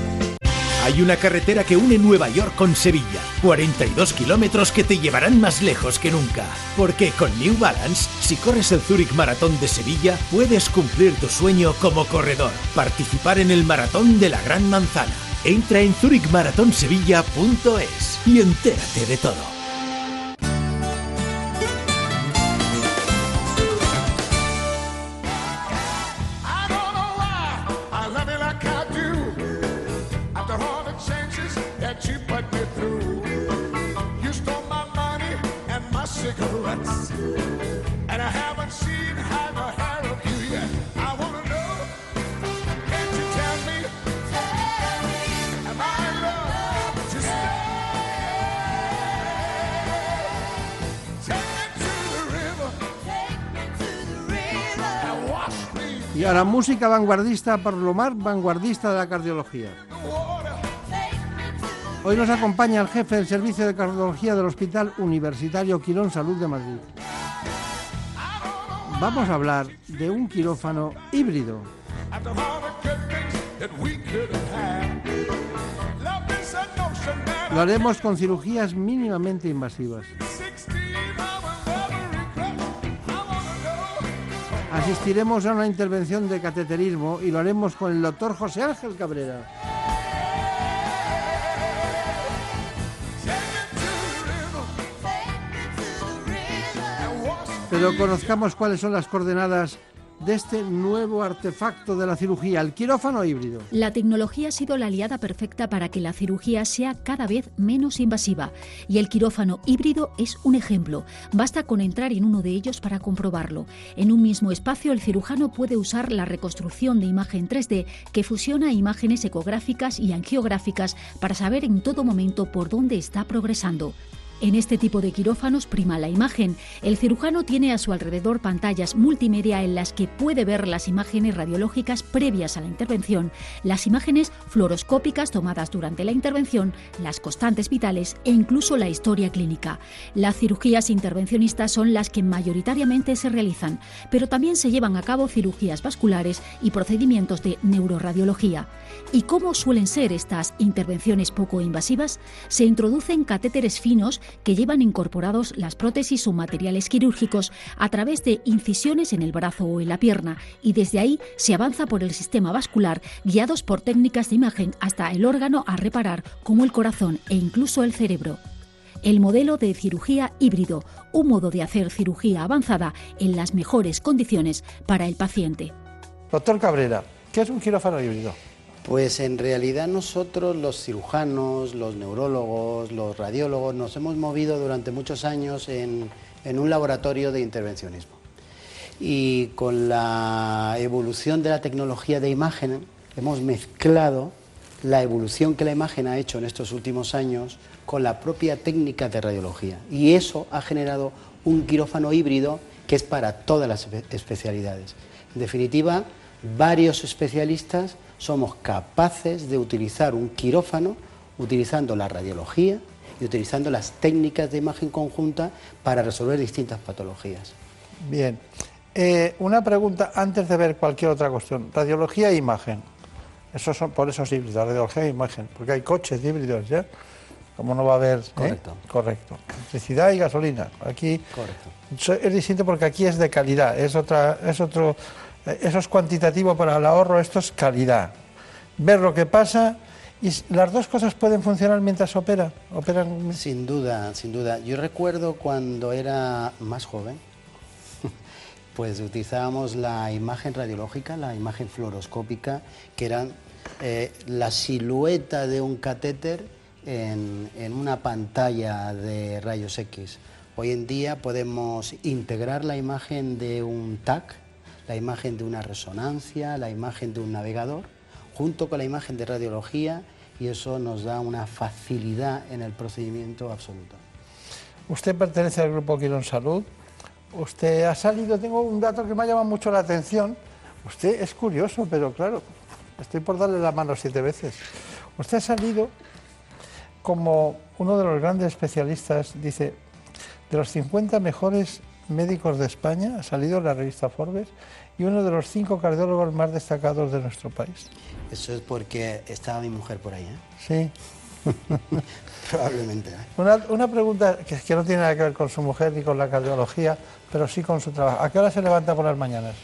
hay una carretera que une Nueva York con Sevilla. 42 kilómetros que te llevarán más lejos que nunca. Porque con New Balance, si corres el Zurich Maratón de Sevilla, puedes cumplir tu sueño como corredor. Participar en el Maratón de la Gran Manzana. Entra en zurichmaratonsevilla.es y entérate de todo. Y ahora música vanguardista por lo más vanguardista de la cardiología. Hoy nos acompaña el jefe del Servicio de Cardiología del Hospital Universitario Quirón Salud de Madrid. Vamos a hablar de un quirófano híbrido. Lo haremos con cirugías mínimamente invasivas. Asistiremos a una intervención de cateterismo y lo haremos con el doctor José Ángel Cabrera. Pero conozcamos cuáles son las coordenadas de este nuevo artefacto de la cirugía, el quirófano híbrido. La tecnología ha sido la aliada perfecta para que la cirugía sea cada vez menos invasiva y el quirófano híbrido es un ejemplo. Basta con entrar en uno de ellos para comprobarlo. En un mismo espacio el cirujano puede usar la reconstrucción de imagen 3D que fusiona imágenes ecográficas y angiográficas para saber en todo momento por dónde está progresando. En este tipo de quirófanos prima la imagen. El cirujano tiene a su alrededor pantallas multimedia en las que puede ver las imágenes radiológicas previas a la intervención, las imágenes fluoroscópicas tomadas durante la intervención, las constantes vitales e incluso la historia clínica. Las cirugías intervencionistas son las que mayoritariamente se realizan, pero también se llevan a cabo cirugías vasculares y procedimientos de neuroradiología. ¿Y cómo suelen ser estas intervenciones poco invasivas? Se introducen catéteres finos que llevan incorporados las prótesis o materiales quirúrgicos a través de incisiones en el brazo o en la pierna y desde ahí se avanza por el sistema vascular guiados por técnicas de imagen hasta el órgano a reparar como el corazón e incluso el cerebro. El modelo de cirugía híbrido, un modo de hacer cirugía avanzada en las mejores condiciones para el paciente. Doctor Cabrera, ¿qué es un quirófano híbrido? Pues en realidad nosotros los cirujanos, los neurólogos, los radiólogos nos hemos movido durante muchos años en, un laboratorio de intervencionismo. Y con la evolución de la tecnología de imagen hemos mezclado la evolución que la imagen ha hecho en estos últimos años con la propia técnica de radiología. Y eso ha generado un quirófano híbrido que es para todas las especialidades. En definitiva, varios especialistas somos capaces de utilizar un quirófano utilizando la radiología y utilizando las técnicas de imagen conjunta para resolver distintas patologías. Bien. Eh, una pregunta antes de ver cualquier otra cuestión. Radiología e imagen. Eso son, por eso es híbrido, radiología e imagen, porque hay coches híbridos ya. Como no va a haber. eh? Correcto. Correcto. Electricidad y gasolina. Aquí es distinto porque aquí es de calidad. Es otra, es otro. Eh, Eso es cuantitativo para el ahorro, esto es calidad. Ver lo que pasa y las dos cosas pueden funcionar mientras opera. Operan. Sin duda, sin duda. Yo recuerdo cuando era más joven, pues utilizábamos la imagen radiológica, la imagen fluoroscópica, que eran eh, la silueta de un catéter en, en una pantalla de rayos X. Hoy en día podemos integrar la imagen de un TAC, la imagen de una resonancia, la imagen de un navegador, junto con la imagen de radiología y eso nos da una facilidad en el procedimiento absoluta. Usted pertenece al grupo Quirón Salud. Usted ha salido, tengo un dato que me ha llamado mucho la atención. Usted es curioso, pero claro, estoy por darle la mano siete veces. Usted ha salido como uno de los grandes especialistas, dice, de los 50 mejores médicos de España, ha salido la revista Forbes, y uno de los cinco cardiólogos más destacados de nuestro país. Eso es porque estaba mi mujer por ahí, ¿eh? Sí. Probablemente. ¿eh? Una, una pregunta que, que no tiene nada que ver con su mujer ni con la cardiología, pero sí con su trabajo. ¿A qué hora se levanta por las mañanas?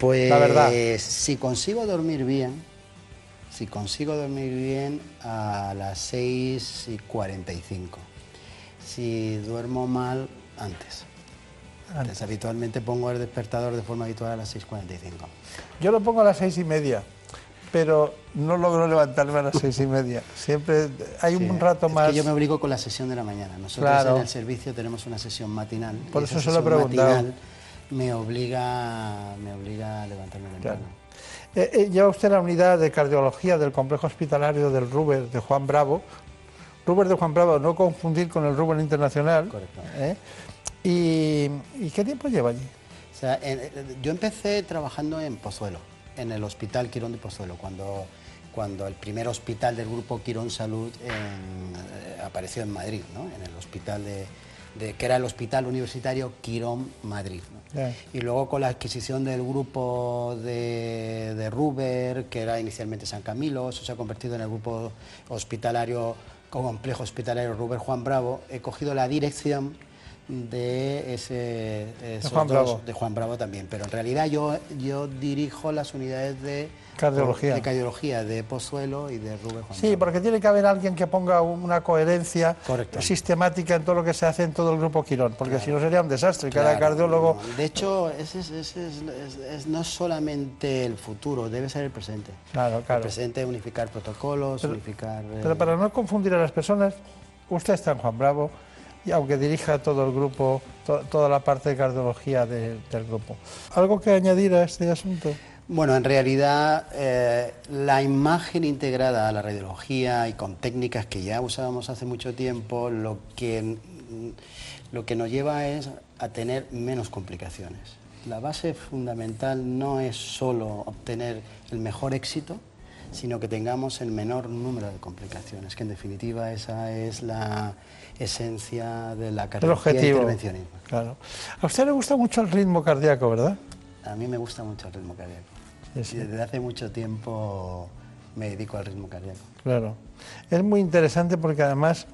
Pues La verdad. si consigo dormir bien, si consigo dormir bien a las 6 y 45. Si duermo mal, antes. Antes, habitualmente pongo el despertador de forma habitual a las 6.45. Yo lo pongo a las seis y media, pero no logro levantarme a las seis y media. Siempre hay un rato es más. que yo me obligo con la sesión de la mañana. Nosotros Claro. en el servicio tenemos una sesión matinal. Por eso se lo he preguntado. matinal me obliga, me obliga a levantarme temprano. Eh, eh, lleva usted la unidad de cardiología del complejo hospitalario del Ruber de Juan Bravo. Ruber de Juan Bravo, no confundir con el Ruber Internacional. Correcto. ¿eh? ¿Y, y qué tiempo lleva allí? O sea, en- yo empecé trabajando en Pozuelo, en el Hospital Quirón de Pozuelo, cuando, cuando el primer hospital del grupo Quirón Salud en- eh, apareció en Madrid, ¿no? en el hospital de, de- que era el Hospital Universitario Quirón Madrid. ¿no? Ya. Y luego con la adquisición del grupo de, de Ruber, que era inicialmente San Camilo, eso se ha convertido en el grupo hospitalario, complejo hospitalario Ruber Juan Bravo, he cogido la dirección de ese esos Juan dos- Bravo. de Juan Bravo también, pero en realidad yo, yo dirijo las unidades de Cardiología. de cardiología de Pozuelo y de Ruber Juan Sí, porque tiene que haber alguien que ponga una coherencia sistemática en todo lo que se hace en todo el grupo Quirón, porque si no sería un desastre. Cada Claro, cardiólogo. no, De hecho, ese es, ese es- es- es- no es solamente el futuro, debe ser el presente. Claro, claro. El presente, unificar protocolos, Pero- unificar... eh, Pero para no confundir a las personas, usted está en Juan Bravo, y aunque dirija todo el grupo, to- toda la parte de cardiología de- del grupo. ¿Algo que añadir a este asunto? Bueno, en realidad eh, la imagen integrada a la radiología y con técnicas que ya usábamos hace mucho tiempo, lo que lo que nos lleva es a tener menos complicaciones. La base fundamental no es solo obtener el mejor éxito, sino que tengamos el menor número de complicaciones, que en definitiva esa es la esencia de la cardiología objetivo. intervencionismo. Claro. A usted le gusta mucho el ritmo cardíaco, ¿verdad? A mí me gusta mucho el ritmo cardíaco. Sí, desde hace mucho tiempo me dedico al ritmo cardíaco. Claro. Es muy interesante porque además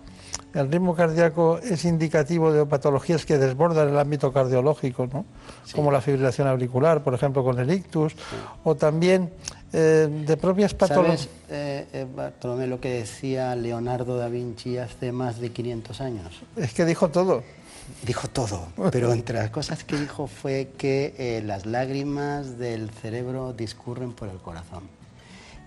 el ritmo cardíaco es indicativo de patologías que desbordan el ámbito cardiológico, ¿no? como la fibrilación auricular, por ejemplo, con el ictus, o también eh, de propias patologías. ¿Sabes, eh, eh, Bartolomé, lo que decía Leonardo da Vinci hace más de 500 años? Es que dijo todo. Dijo todo, pero entre las cosas que dijo fue que eh, las lágrimas del cerebro discurren por el corazón.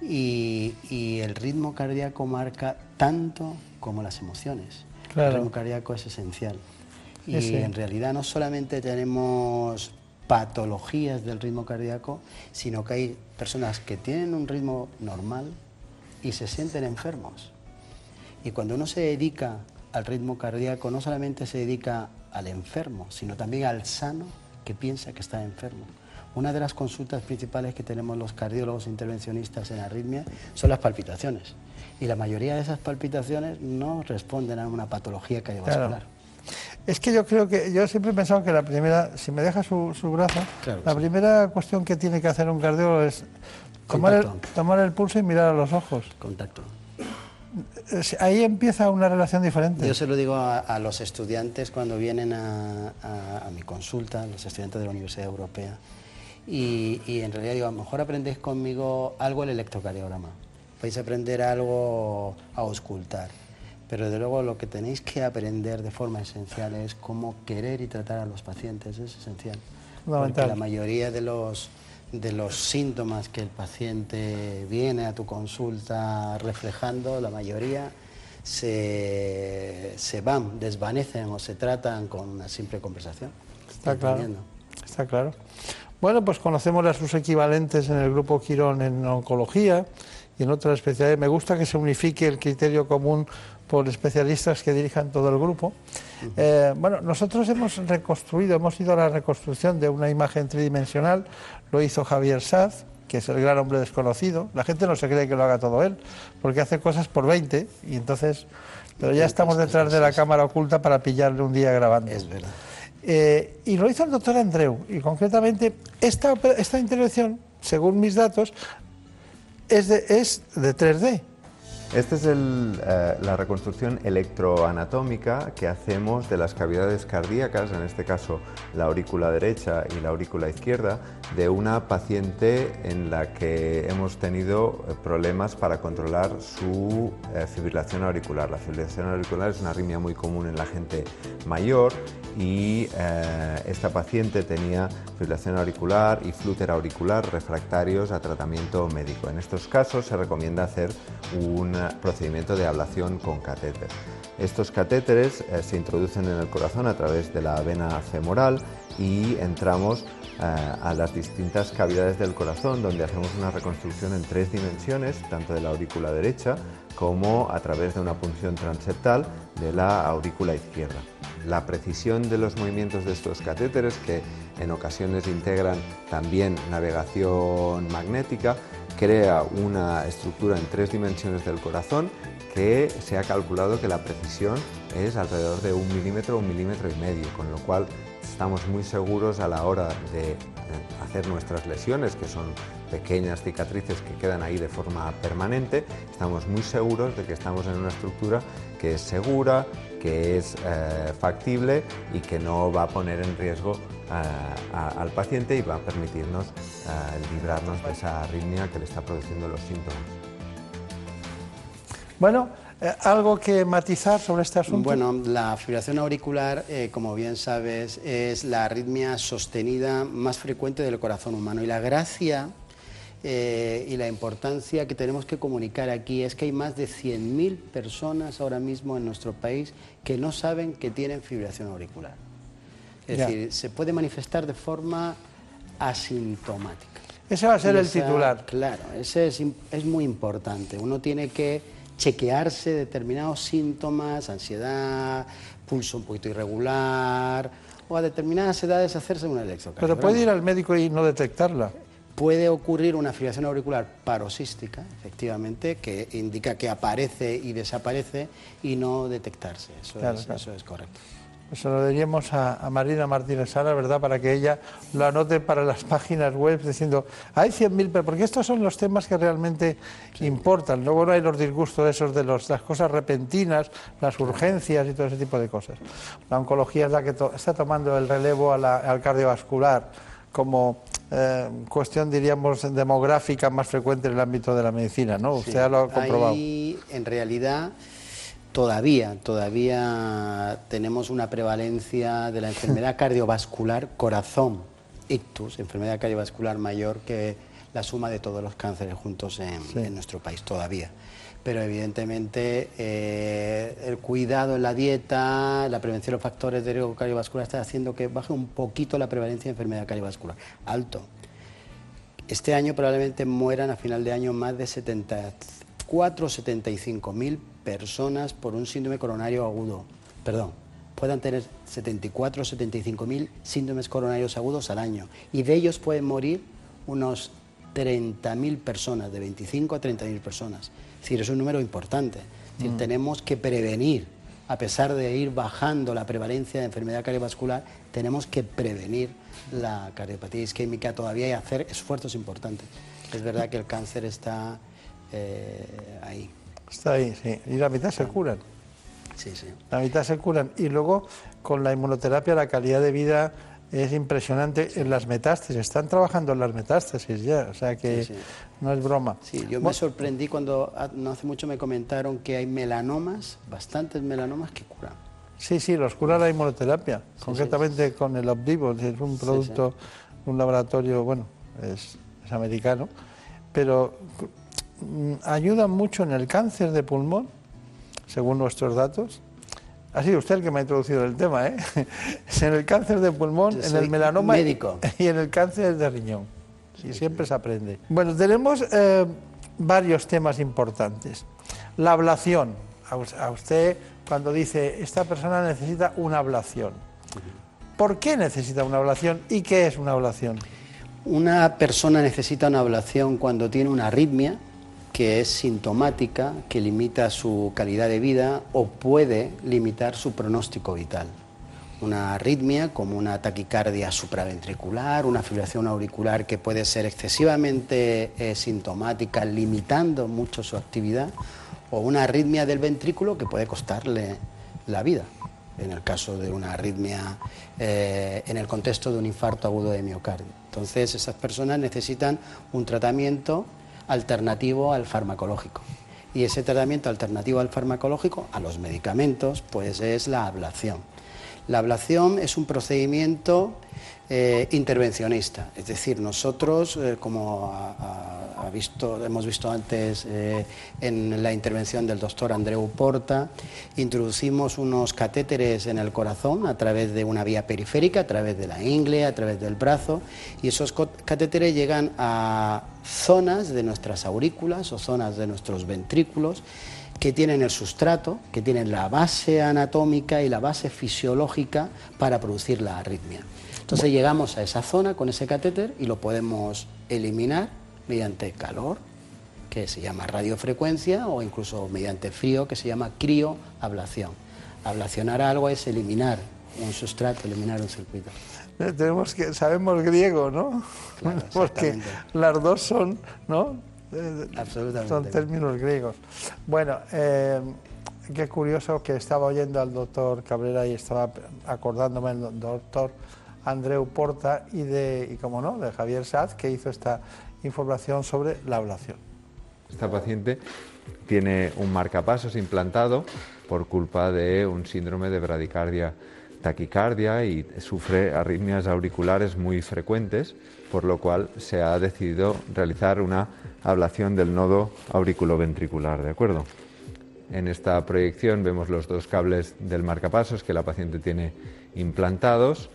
Y, y el ritmo cardíaco marca tanto como las emociones. Claro. El ritmo cardíaco es esencial. Y Sí, sí. en realidad no solamente tenemos patologías del ritmo cardíaco, sino que hay personas que tienen un ritmo normal y se sienten enfermos. Y cuando uno se dedica al ritmo cardíaco, no solamente se dedica al enfermo, sino también al sano que piensa que está enfermo. Una de las consultas principales que tenemos los cardiólogos intervencionistas en arritmia son las palpitaciones. Y la mayoría de esas palpitaciones no responden a una patología cardiovascular. Es que yo creo que, yo siempre he pensado que la primera, si me deja su, su brazo, Claro la sí. primera cuestión que tiene que hacer un cardiólogo es tomar el, Contacto. tomar el pulso y mirar a los ojos. Contacto. Ahí empieza una relación diferente. Yo se lo digo a, a los estudiantes cuando vienen a, a- a mi consulta, los estudiantes de la Universidad Europea, y, y en realidad digo, a lo mejor aprendéis conmigo algo el electrocardiograma, vais a aprender algo a auscultar, pero desde luego lo que tenéis que aprender de forma esencial es cómo querer y tratar a los pacientes, es esencial. Porque la mayoría de los, de los síntomas que el paciente viene a tu consulta reflejando, la mayoría se, se van, desvanecen o se tratan con una simple conversación. Está claro. Entendiendo. Está claro. Bueno, pues conocemos a sus equivalentes en el grupo Quirón en oncología y en otras especialidades. Me gusta que se unifique el criterio común por especialistas que dirijan todo el grupo. Eh, bueno, nosotros hemos reconstruido, hemos ido a la reconstrucción de una imagen tridimensional, lo hizo Javier Saz, que es el gran hombre desconocido. La gente no se cree que lo haga todo él, porque hace cosas por 20 y entonces... Pero ya estamos detrás de la cámara oculta para pillarle un día grabando. Es verdad. Eh, y lo hizo el doctor Andreu. Y concretamente, esta, esta intervención, según mis datos, es de, es de 3D. Esta es el, eh, la reconstrucción electroanatómica que hacemos de las cavidades cardíacas, en este caso la aurícula derecha y la aurícula izquierda, de una paciente en la que hemos tenido eh, problemas para controlar su eh, fibrilación auricular. La fibrilación auricular es una arritmia muy común en la gente mayor y eh, esta paciente tenía fibrilación auricular y flúter auricular refractarios a tratamiento médico. En estos casos se recomienda hacer un procedimiento de ablación con catéter. Estos catéteres eh, se introducen en el corazón a través de la vena femoral y entramos eh, a las distintas cavidades del corazón donde hacemos una reconstrucción en tres dimensiones, tanto de la aurícula derecha como a través de una punción transeptal de la aurícula izquierda. La precisión de los movimientos de estos catéteres, que en ocasiones integran también navegación magnética, crea una estructura en tres dimensiones del corazón que se ha calculado que la precisión es alrededor de un milímetro, un milímetro y medio, con lo cual estamos muy seguros a la hora de hacer nuestras lesiones, que son pequeñas cicatrices que quedan ahí de forma permanente, estamos muy seguros de que estamos en una estructura que es segura, que es eh, factible y que no va a poner en riesgo a- al paciente y va a permitirnos librarnos de esa arritmia que le está produciendo los síntomas. Bueno, eh, ¿algo que matizar sobre este asunto? Bueno, la fibrilación auricular, eh, como bien sabes, es la arritmia sostenida más frecuente del corazón humano. Y la gracia eh, y la importancia que tenemos que comunicar aquí es que hay más de 100.000 personas ahora mismo en nuestro país que no saben que tienen fibrilación auricular. Es Ya. decir, se puede manifestar de forma asintomática. Ese va a ser el titular. Claro, ese es, es muy importante. Uno tiene que chequearse determinados síntomas, ansiedad, pulso un poquito irregular, o a determinadas edades hacerse un electrocardiograma. Pero puede ir al médico y no detectarla. Puede ocurrir una fibrilación auricular paroxística, efectivamente, que indica que aparece y desaparece y no detectarse. Eso, Claro, es, claro. eso es correcto. Se lo diríamos a, a Marina Martínez Sara, ¿verdad? Para que ella lo anote para las páginas web diciendo, hay 100.000, pero porque estos son los temas que realmente importan. Luego no hay los disgustos esos de los- las cosas repentinas, las urgencias y todo ese tipo de cosas. La oncología es la que to- está tomando el relevo a la- al cardiovascular como eh, cuestión, diríamos, demográfica más frecuente en el ámbito de la medicina, ¿no? Usted Sí. ya lo ha comprobado. Ahí, en realidad, todavía, todavía tenemos una prevalencia de la enfermedad cardiovascular corazón, ictus, enfermedad cardiovascular mayor que la suma de todos los cánceres juntos en, en nuestro país, todavía. Pero evidentemente eh, el cuidado en la dieta, la prevención de los factores de riesgo cardiovascular está haciendo que baje un poquito la prevalencia de enfermedad cardiovascular. Alto. Este año probablemente mueran a final de año más de 74 o 75 mil personas por un síndrome coronario agudo. Perdón, puedan tener 74 o 75 mil síndromes coronarios agudos al año. Y de ellos pueden morir unos 30 mil personas, de 25 a 30 mil personas. Es decir, es un número importante. Es decir, Mm. tenemos que prevenir, a pesar de ir bajando la prevalencia de enfermedad cardiovascular, tenemos que prevenir la cardiopatía isquémica todavía y hacer esfuerzos importantes. Es verdad que el cáncer está eh, ahí. Está ahí, sí. Y la mitad se curan. Sí, sí. La mitad se curan. Y luego, con la inmunoterapia, la calidad de vida es impresionante en las metástasis. Están trabajando en las metástasis ya, o sea que Sí, sí. no es broma. Sí, yo me sorprendí cuando no hace mucho me comentaron que hay melanomas, bastantes melanomas que curan. Sí, sí, los cura la inmunoterapia, concretamente con el Opdivo, es un producto un laboratorio, bueno, es, es americano, pero mm, ayuda mucho en el cáncer de pulmón, según nuestros datos. Ha sido usted el que me ha introducido el tema, ¿eh? en el cáncer de pulmón, en el melanoma y- médico. y en el cáncer de riñón. Y siempre se aprende. Bueno, tenemos eh, varios temas importantes. La ablación. A usted, cuando dice, esta persona necesita una ablación. ¿Por qué necesita una ablación y qué es una ablación? Una persona necesita una ablación cuando tiene una arritmia que es sintomática, que limita su calidad de vida o puede limitar su pronóstico vital. Una arritmia como una taquicardia supraventricular, una fibrilación auricular que puede ser excesivamente eh, sintomática, limitando mucho su actividad, o una arritmia del ventrículo que puede costarle la vida en el caso de una arritmia eh, en el contexto de un infarto agudo de miocardio. Entonces, esas personas necesitan un tratamiento alternativo al farmacológico. Y ese tratamiento alternativo al farmacológico, a los medicamentos, pues es la ablación. La ablación es un procedimiento eh, intervencionista, es decir, nosotros, eh, como hemos visto antes eh, en la intervención del doctor Andreu Porta, introducimos unos catéteres en el corazón a través de una vía periférica, a través de la ingle, a través del brazo, y esos catéteres llegan a zonas de nuestras aurículas o zonas de nuestros ventrículos que tienen el sustrato, que tienen la base anatómica y la base fisiológica para producir la arritmia. Entonces llegamos a esa zona con ese catéter y lo podemos eliminar mediante calor, que se llama radiofrecuencia, o incluso mediante frío, que se llama crioablación. Ablacionar algo es eliminar un sustrato, eliminar un circuito. Eh, Tenemos que, sabemos griego, ¿no? Porque las dos son, ¿no? Absolutamente. Son términos griegos. Bueno, eh, qué curioso que estaba oyendo al doctor Cabrera y estaba acordándome del doctor Andreu Porta y de, y como no, de Javier Saz, que hizo esta información sobre la ablación. Esta paciente tiene un marcapasos implantado por culpa de un síndrome de bradicardia taquicardia y sufre arritmias auriculares muy frecuentes, por lo cual se ha decidido realizar una ablación del nodo auriculoventricular, ¿de acuerdo? En esta proyección vemos los dos cables del marcapasos que la paciente tiene implantados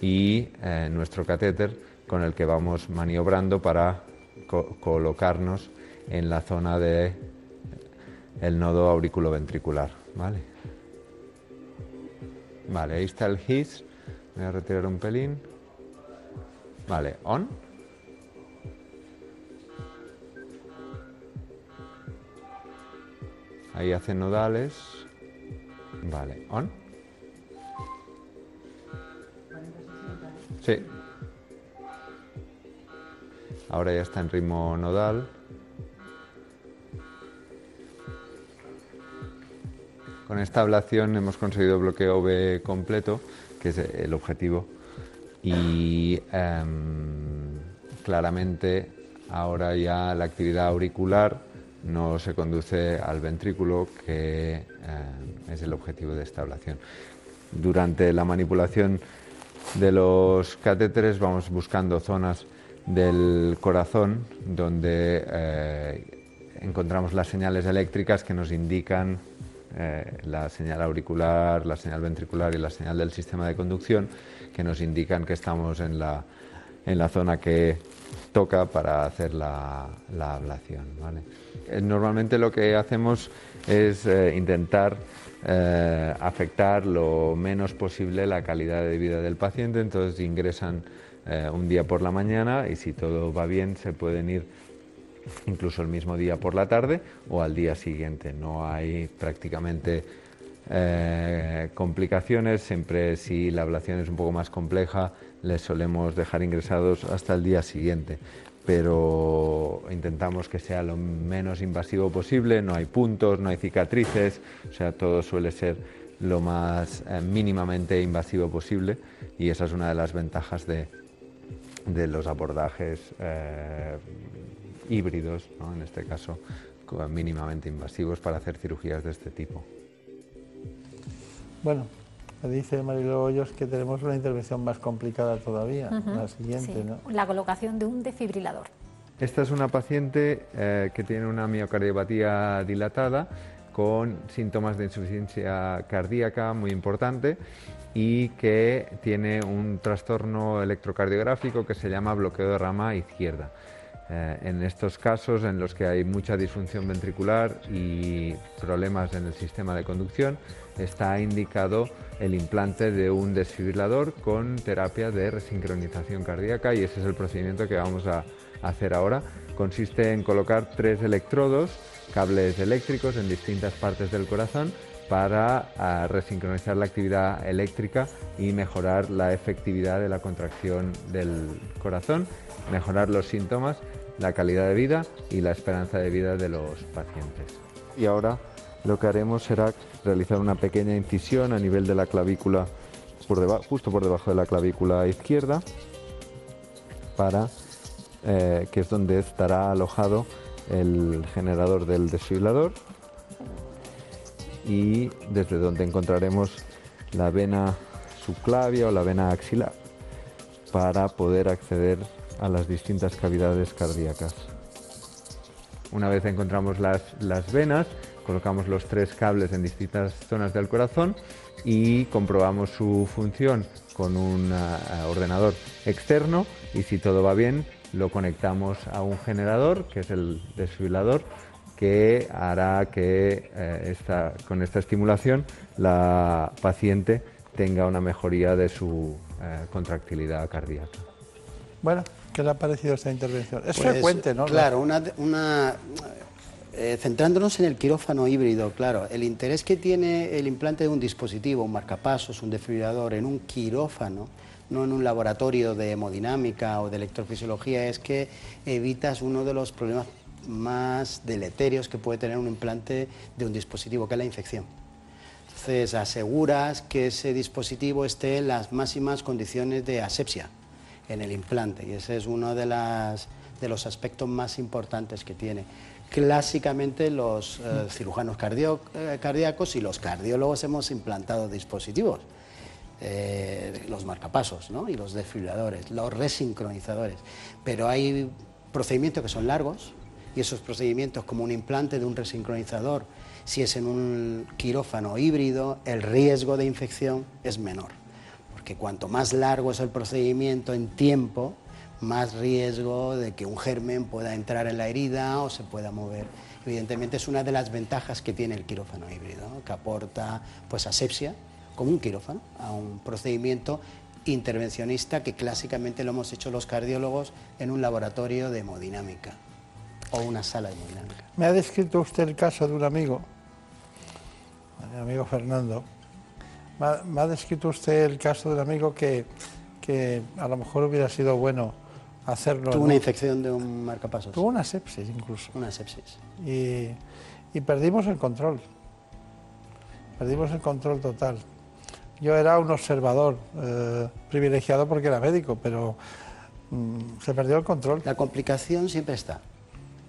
y eh, nuestro catéter con el que vamos maniobrando para co- colocarnos en la zona de el nodo auriculoventricular. ¿vale? Vale, ahí está el HIS. Voy a retirar un pelín. Vale, on. Ahí hace nodales. Vale, on. Sí. Ahora ya está en ritmo nodal. Con esta ablación hemos conseguido bloqueo B completo, que es el objetivo. Y em, claramente ahora ya la actividad auricular no se conduce al ventrículo, que em, es el objetivo de esta ablación. Durante la manipulación de los catéteres vamos buscando zonas del corazón donde eh, encontramos las señales eléctricas que nos indican eh, la señal auricular, la señal ventricular y la señal del sistema de conducción que nos indican que estamos en la, en la zona que toca para hacer la, ablación. Eh, normalmente lo que hacemos es intentar afectar lo menos posible la calidad de vida del paciente, entonces ingresan eh, un día por la mañana y si todo va bien se pueden ir incluso el mismo día por la tarde o al día siguiente. No hay prácticamente eh, complicaciones, siempre si la ablación es un poco más compleja les solemos dejar ingresados hasta el día siguiente, pero intentamos que sea lo menos invasivo posible, no hay puntos, no hay cicatrices, o sea, todo suele ser lo más eh, mínimamente invasivo posible y esa es una de las ventajas de, los abordajes eh, híbridos, en este caso mínimamente invasivos para hacer cirugías de este tipo. Bueno, me dice Marilo Hoyos que tenemos una intervención más complicada todavía, la siguiente. La colocación de un desfibrilador. Esta es una paciente eh, que tiene una miocardiopatía dilatada con síntomas de insuficiencia cardíaca muy importante y que tiene un trastorno electrocardiográfico que se llama bloqueo de rama izquierda. Eh, en estos casos en los que hay mucha disfunción ventricular y problemas en el sistema de conducción, está indicado el implante de un desfibrilador con terapia de resincronización cardíaca y ese es el procedimiento que vamos a hacer ahora. Consiste en colocar tres electrodos, cables eléctricos en distintas partes del corazón para ah, resincronizar la actividad eléctrica y mejorar la efectividad de la contracción del corazón, mejorar los síntomas, la calidad de vida y la esperanza de vida de los pacientes. Y ahora lo que haremos será realizar una pequeña incisión a nivel de la clavícula, justo por debajo de la clavícula izquierda, para eh, que es donde estará alojado el generador del desfibrilador y desde donde encontraremos la vena subclavia o la vena axilar para poder acceder a las distintas cavidades cardíacas. Una vez encontramos las, venas, colocamos los tres cables en distintas zonas del corazón y comprobamos su función con un eh, ordenador externo y si todo va bien lo conectamos a un generador que es el desfibrilador que hará que eh, con esta estimulación la paciente tenga una mejoría de su eh, contractilidad cardíaca. Bueno, ¿qué le ha parecido esta intervención? Es pues, frecuente, ¿no? Claro, una, eh, centrándonos en el quirófano híbrido, claro, el interés que tiene el implante de un dispositivo, un marcapasos, un desfibrilador en un quirófano, no en un laboratorio de hemodinámica o de electrofisiología, es que evitas uno de los problemas más deleterios que puede tener un implante de un dispositivo, que es la infección. Entonces aseguras que ese dispositivo esté en las máximas condiciones de asepsia en el implante y ese es uno de, los aspectos más importantes que tiene. Clásicamente los eh, cirujanos eh, cardíacos y los cardiólogos hemos implantado dispositivos, eh, los marcapasos y los desfibriladores, los resincronizadores, pero hay procedimientos que son largos, y esos procedimientos como un implante de un resincronizador, si es en un quirófano híbrido, el riesgo de infección es menor, porque cuanto más largo es el procedimiento en tiempo, más riesgo de que un germen pueda entrar en la herida o se pueda mover Evidentemente es una de las ventajas que tiene el quirófano híbrido, que aporta pues asepsia como un quirófano a un procedimiento intervencionista que clásicamente lo hemos hecho los cardiólogos en un laboratorio de hemodinámica o una sala de hemodinámica. Me ha descrito usted el caso de un amigo, mi amigo Fernando. Me ha, me ha descrito usted el caso de un amigo que, que a lo mejor hubiera sido bueno hacerlo. Tuvo ¿no? una infección de un marcapasos. Tuvo una sepsis incluso. Una sepsis. Y, y perdimos el control. Perdimos el control total. Yo era un observador eh, privilegiado porque era médico, pero mm, se perdió el control. La complicación siempre está.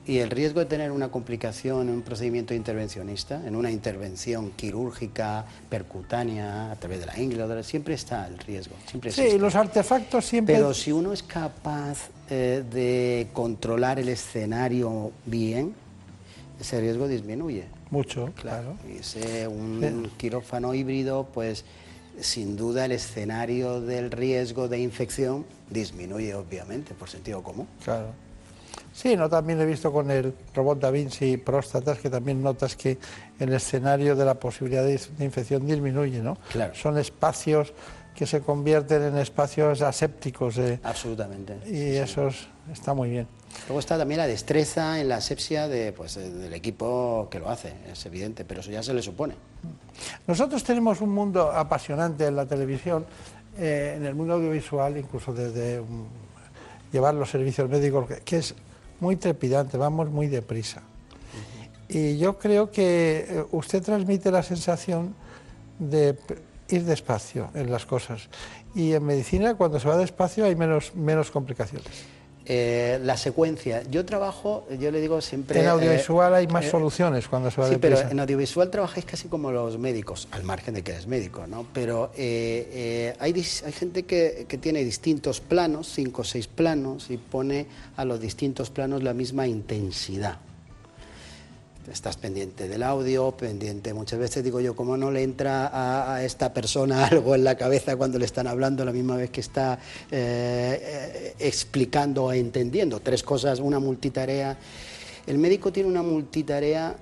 Y el riesgo de tener una complicación en un procedimiento intervencionista, en una intervención quirúrgica, percutánea, a través de la ingle, siempre está el riesgo. Siempre Sí, existe. los artefactos siempre... Pero si uno es capaz eh, de controlar el escenario bien, ese riesgo disminuye. Mucho, claro. Y ese, un Sí. quirófano híbrido, pues sin duda el escenario del riesgo de infección disminuye, obviamente, por sentido común. Claro. Sí, no, también he visto con el robot Da Vinci próstatas que también notas que el escenario de la posibilidad de, de infección disminuye, ¿no? Claro. Son espacios que se convierten en espacios asépticos eh, Absolutamente. y eso es- está muy bien. Luego está también la destreza en la asepsia de, pues, del equipo que lo hace, es evidente, pero eso ya se le supone. Nosotros tenemos un mundo apasionante en la televisión, eh, en el mundo audiovisual, incluso desde um, llevar los servicios médicos, que, que es muy trepidante, vamos muy deprisa. Y yo creo que eh, usted transmite la sensación de ir despacio en las cosas. Y en medicina, cuando se va despacio, hay menos, menos complicaciones. Eh, la secuencia, yo trabajo, yo le digo siempre... En eh, audiovisual hay más eh, soluciones cuando se va Sí, pero en audiovisual trabajáis casi como los médicos, al margen de que eres médico, ¿no? Pero eh, eh, hay, hay gente que, que tiene distintos planos, cinco o seis planos, y pone a los distintos planos la misma intensidad. Estás pendiente del audio, pendiente, muchas veces digo yo, ¿cómo no le entra a, esta persona algo en la cabeza cuando le están hablando la misma vez que está eh, eh, explicando o entendiendo? Tres cosas, una multitarea. El médico tiene una multitarea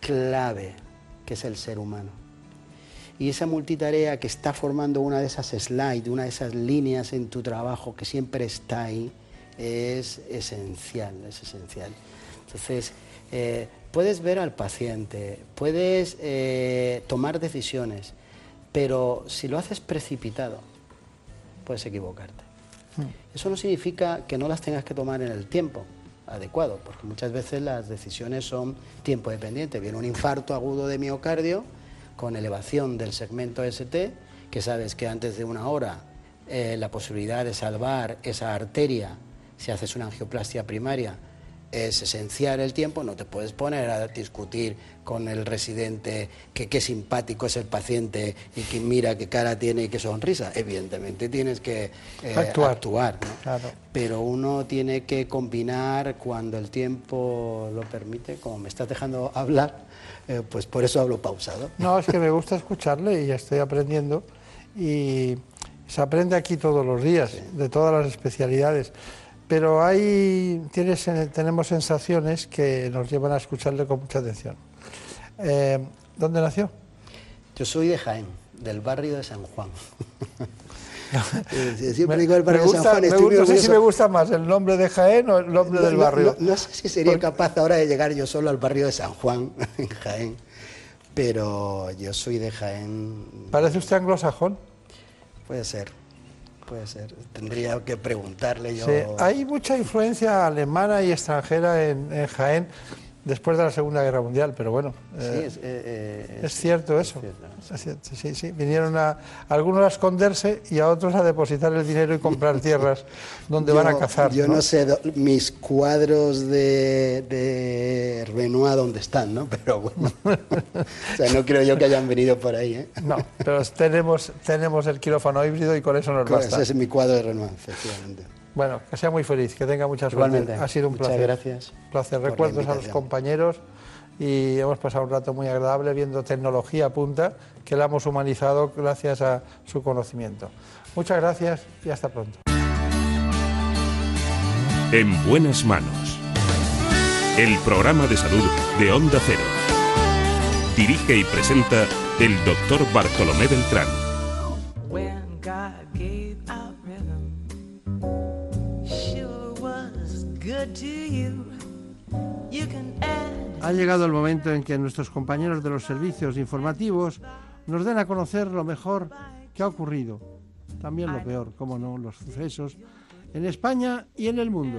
clave, que es el ser humano. Y esa multitarea que está formando una de esas slides, una de esas líneas en tu trabajo que siempre está ahí, es esencial, es esencial. Entonces, eh, puedes ver al paciente, puedes eh, tomar decisiones, pero si lo haces precipitado, puedes equivocarte. Eso no significa que no las tengas que tomar en el tiempo adecuado, porque muchas veces las decisiones son tiempo dependientes. Viene un infarto agudo de miocardio con elevación del segmento ST, que sabes que antes de una hora eh, la posibilidad de salvar esa arteria, si haces una angioplastia primaria, es esencial el tiempo, no te puedes poner a discutir con el residente que qué simpático es el paciente y que mira qué cara tiene y qué sonrisa. Evidentemente tienes que eh, Actuar. actuar, ¿no? Claro. pero uno tiene que combinar cuando el tiempo lo permite, como me estás dejando hablar, eh, pues por eso hablo pausado. No, es que me gusta escucharle y ya estoy aprendiendo. Y se aprende aquí todos los días, de todas las especialidades. Pero hay, tienes, eh, tenemos sensaciones que nos llevan a escucharle con mucha atención. Eh, ¿Dónde nació? Yo soy de Jaén, del barrio de San Juan. Siempre Me- digo el barrio me de San gusta- Juan, estoy gusta- no sé si me gusta más el nombre de Jaén o el nombre No, del barrio. No, no sé si sería capaz ahora de llegar yo solo al barrio de San Juan, en Jaén, pero yo soy de Jaén. ¿Parece usted anglosajón? Puede ser, puede ser. Tendría que preguntarle yo. Hay mucha influencia alemana y extranjera en, en Jaén después de la Segunda Guerra Mundial, pero bueno. Sí, eh, es, eh, eh, es cierto eso. Es cierto, sí, sí. Vinieron a, a algunos a esconderse y a otros a depositar el dinero y comprar tierras donde van a cazar. Yo no, sé do- mis cuadros de, de Renoir dónde están, ¿no? Pero bueno. o sea, no creo yo que hayan venido por ahí, ¿eh? No, pero tenemos, tenemos el quirófano híbrido y con eso nos basta. Ese es mi cuadro de Renoir, efectivamente. Bueno, que sea muy feliz, que tenga mucha suerte. Igualmente. Ha sido un Muchas placer. gracias Placer. Recuerdos a los compañeros y hemos pasado un rato muy agradable viendo tecnología punta que la hemos humanizado gracias a su conocimiento. Muchas gracias y hasta pronto. En buenas manos. el programa de salud de Onda Cero. Dirige y presenta el doctor Bartolomé Beltrán. Ha llegado el momento en que nuestros compañeros de los servicios informativos nos den a conocer lo mejor que ha ocurrido, también lo peor, como no, los sucesos en España y en el mundo.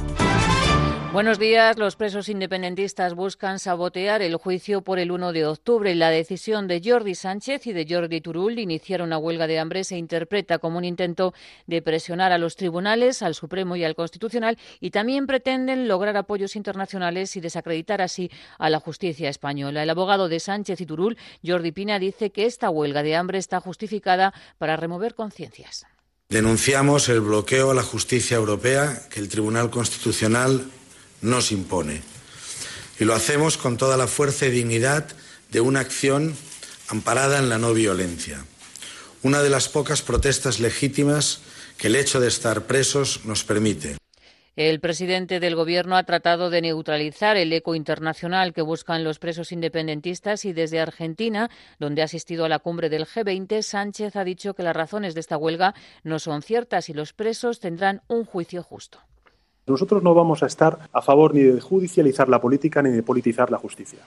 Buenos días. Los presos independentistas buscan sabotear el juicio por el 1 de octubre. La decisión de Jordi Sánchez y de Jordi Turul de iniciar una huelga de hambre se interpreta como un intento de presionar a los tribunales, al Supremo y al Constitucional y también pretenden lograr apoyos internacionales y desacreditar así a la justicia española. El abogado de Sánchez y Turul, Jordi Pina, dice que esta huelga de hambre está justificada para remover conciencias. Denunciamos el bloqueo a la justicia europea que el Tribunal Constitucional nos impone. Y lo hacemos con toda la fuerza y dignidad de una acción amparada en la no violencia. Una de las pocas protestas legítimas que el hecho de estar presos nos permite. El presidente del Gobierno ha tratado de neutralizar el eco internacional que buscan los presos independentistas y desde Argentina, donde ha asistido a la cumbre del G20, Sánchez ha dicho que las razones de esta huelga no son ciertas y los presos tendrán un juicio justo. Nosotros no vamos a estar a favor ni de judicializar la política ni de politizar la justicia.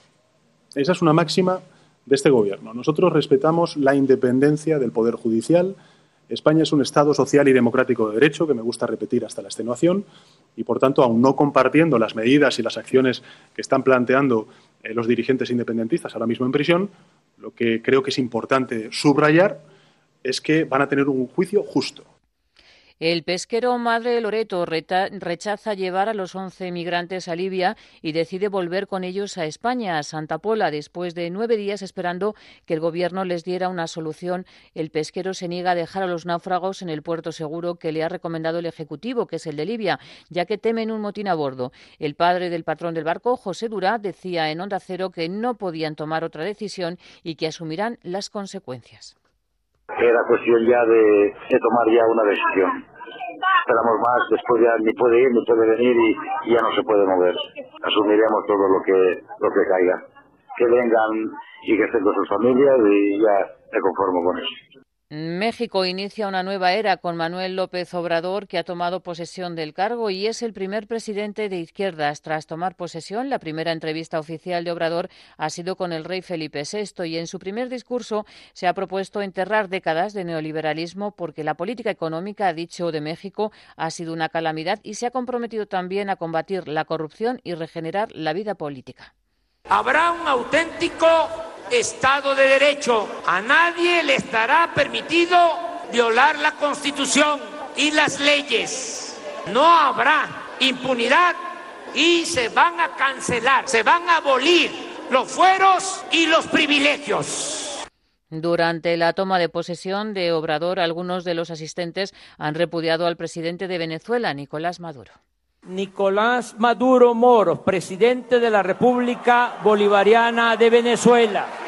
Esa es una máxima de este Gobierno. Nosotros respetamos la independencia del Poder Judicial. España es un Estado social y democrático de derecho, que me gusta repetir hasta la extenuación, y por tanto, aun no compartiendo las medidas y las acciones que están planteando eh, los dirigentes independentistas ahora mismo en prisión, lo que creo que es importante subrayar es que van a tener un juicio justo. El pesquero Madre Loreto rechaza llevar a los 11 migrantes a Libia y decide volver con ellos a España, a Santa Pola, después de nueve días esperando que el Gobierno les diera una solución. El pesquero se niega a dejar a los náufragos en el puerto seguro que le ha recomendado el Ejecutivo, que es el de Libia, ya que temen un motín a bordo. El padre del patrón del barco, José Durá, decía en Onda Cero que no podían tomar otra decisión y que asumirán las consecuencias. Era cuestión ya de, tomar ya una decisión. Esperamos más, después ya ni puede ir, ni puede venir y, ya no se puede mover. Asumiremos todo lo que, lo que caiga. Que vengan y que estén con sus familias y ya me conformo con eso. México inicia una nueva era con Manuel López Obrador, que ha tomado posesión del cargo y es el primer presidente de izquierdas. Tras tomar posesión, la primera entrevista oficial de Obrador ha sido con el rey Felipe VI y en su primer discurso se ha propuesto enterrar décadas de neoliberalismo porque la política económica, ha dicho de México, ha sido una calamidad y se ha comprometido también a combatir la corrupción y regenerar la vida política. Habrá un auténtico Estado de Derecho. A nadie le estará permitido violar la Constitución y las leyes. No habrá impunidad y se van a cancelar, se van a abolir los fueros y los privilegios. Durante la toma de posesión de Obrador, algunos de los asistentes han repudiado al presidente de Venezuela, Nicolás Maduro. Nicolás Maduro Moro, presidente de la República Bolivariana de Venezuela.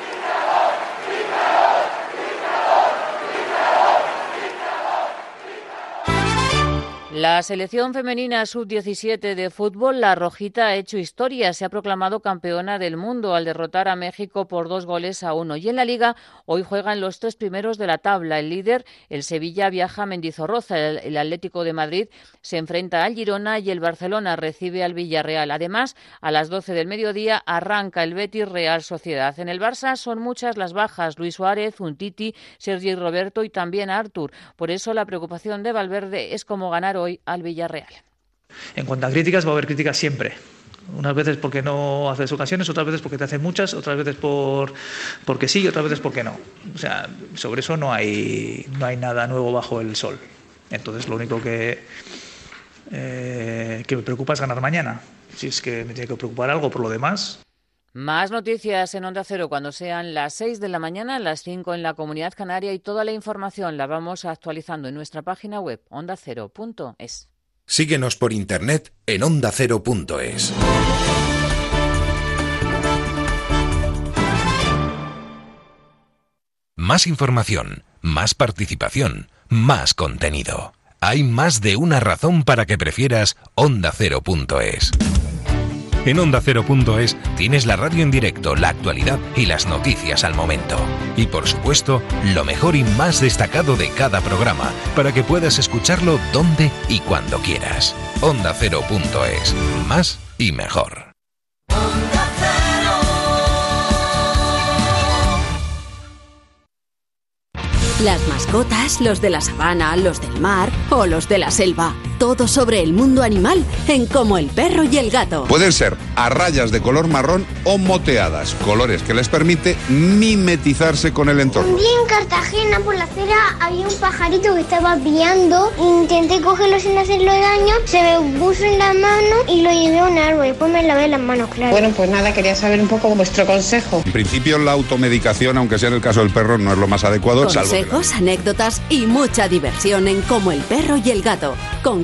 La selección femenina sub-17 de fútbol, la Rojita, ha hecho historia. Se ha proclamado campeona del mundo al derrotar a México por dos goles a uno. Y en la Liga hoy juegan los tres primeros de la tabla. El líder, el Sevilla, viaja a Mendizorroza. El, Atlético de Madrid se enfrenta al Girona y el Barcelona recibe al Villarreal. Además, a las 12 del mediodía arranca el Betis Real Sociedad. En el Barça son muchas las bajas. Luis Suárez, Untiti, Sergi Roberto y también Artur. Por eso la preocupación de Valverde es cómo ganar hoy al Villarreal. En cuanto a críticas, va a haber críticas siempre. Unas veces porque no haces ocasiones, otras veces porque te hacen muchas, otras veces por porque sí y otras veces porque no. O sea, sobre eso no hay, no hay nada nuevo bajo el sol. Entonces, lo único que, eh, que me preocupa es ganar mañana. Si es que me tiene que preocupar algo por lo demás, Más noticias en Onda Cero cuando sean las 6 de la mañana, las 5 en la Comunidad Canaria y toda la información la vamos actualizando en nuestra página web ondacero.es. Síguenos por internet en ondacero.es. Más información, más participación, más contenido. Hay más de una razón para que prefieras ondacero.es. En Onda Cero.es tienes la radio en directo, la actualidad y las noticias al momento. Y por supuesto, lo mejor y más destacado de cada programa, para que puedas escucharlo donde y cuando quieras. Onda Cero.es. Más y mejor. Las mascotas, los de la sabana, los del mar o los de la selva. Todo sobre el mundo animal en Como el perro y el gato. Pueden ser a rayas de color marrón o moteadas, colores que les permite mimetizarse con el entorno. Un día en Cartagena por la acera había un pajarito que estaba piando. Intenté cogerlo sin hacerlo daño, se me puso en la mano y lo llevé a un árbol. Después me lavé las manos, claro. Bueno, pues nada, quería saber un poco vuestro consejo. En principio la automedicación, aunque sea en el caso del perro, no es lo más adecuado. salvo que la- Consejos, anécdotas y mucha diversión en Como el perro y el gato. Con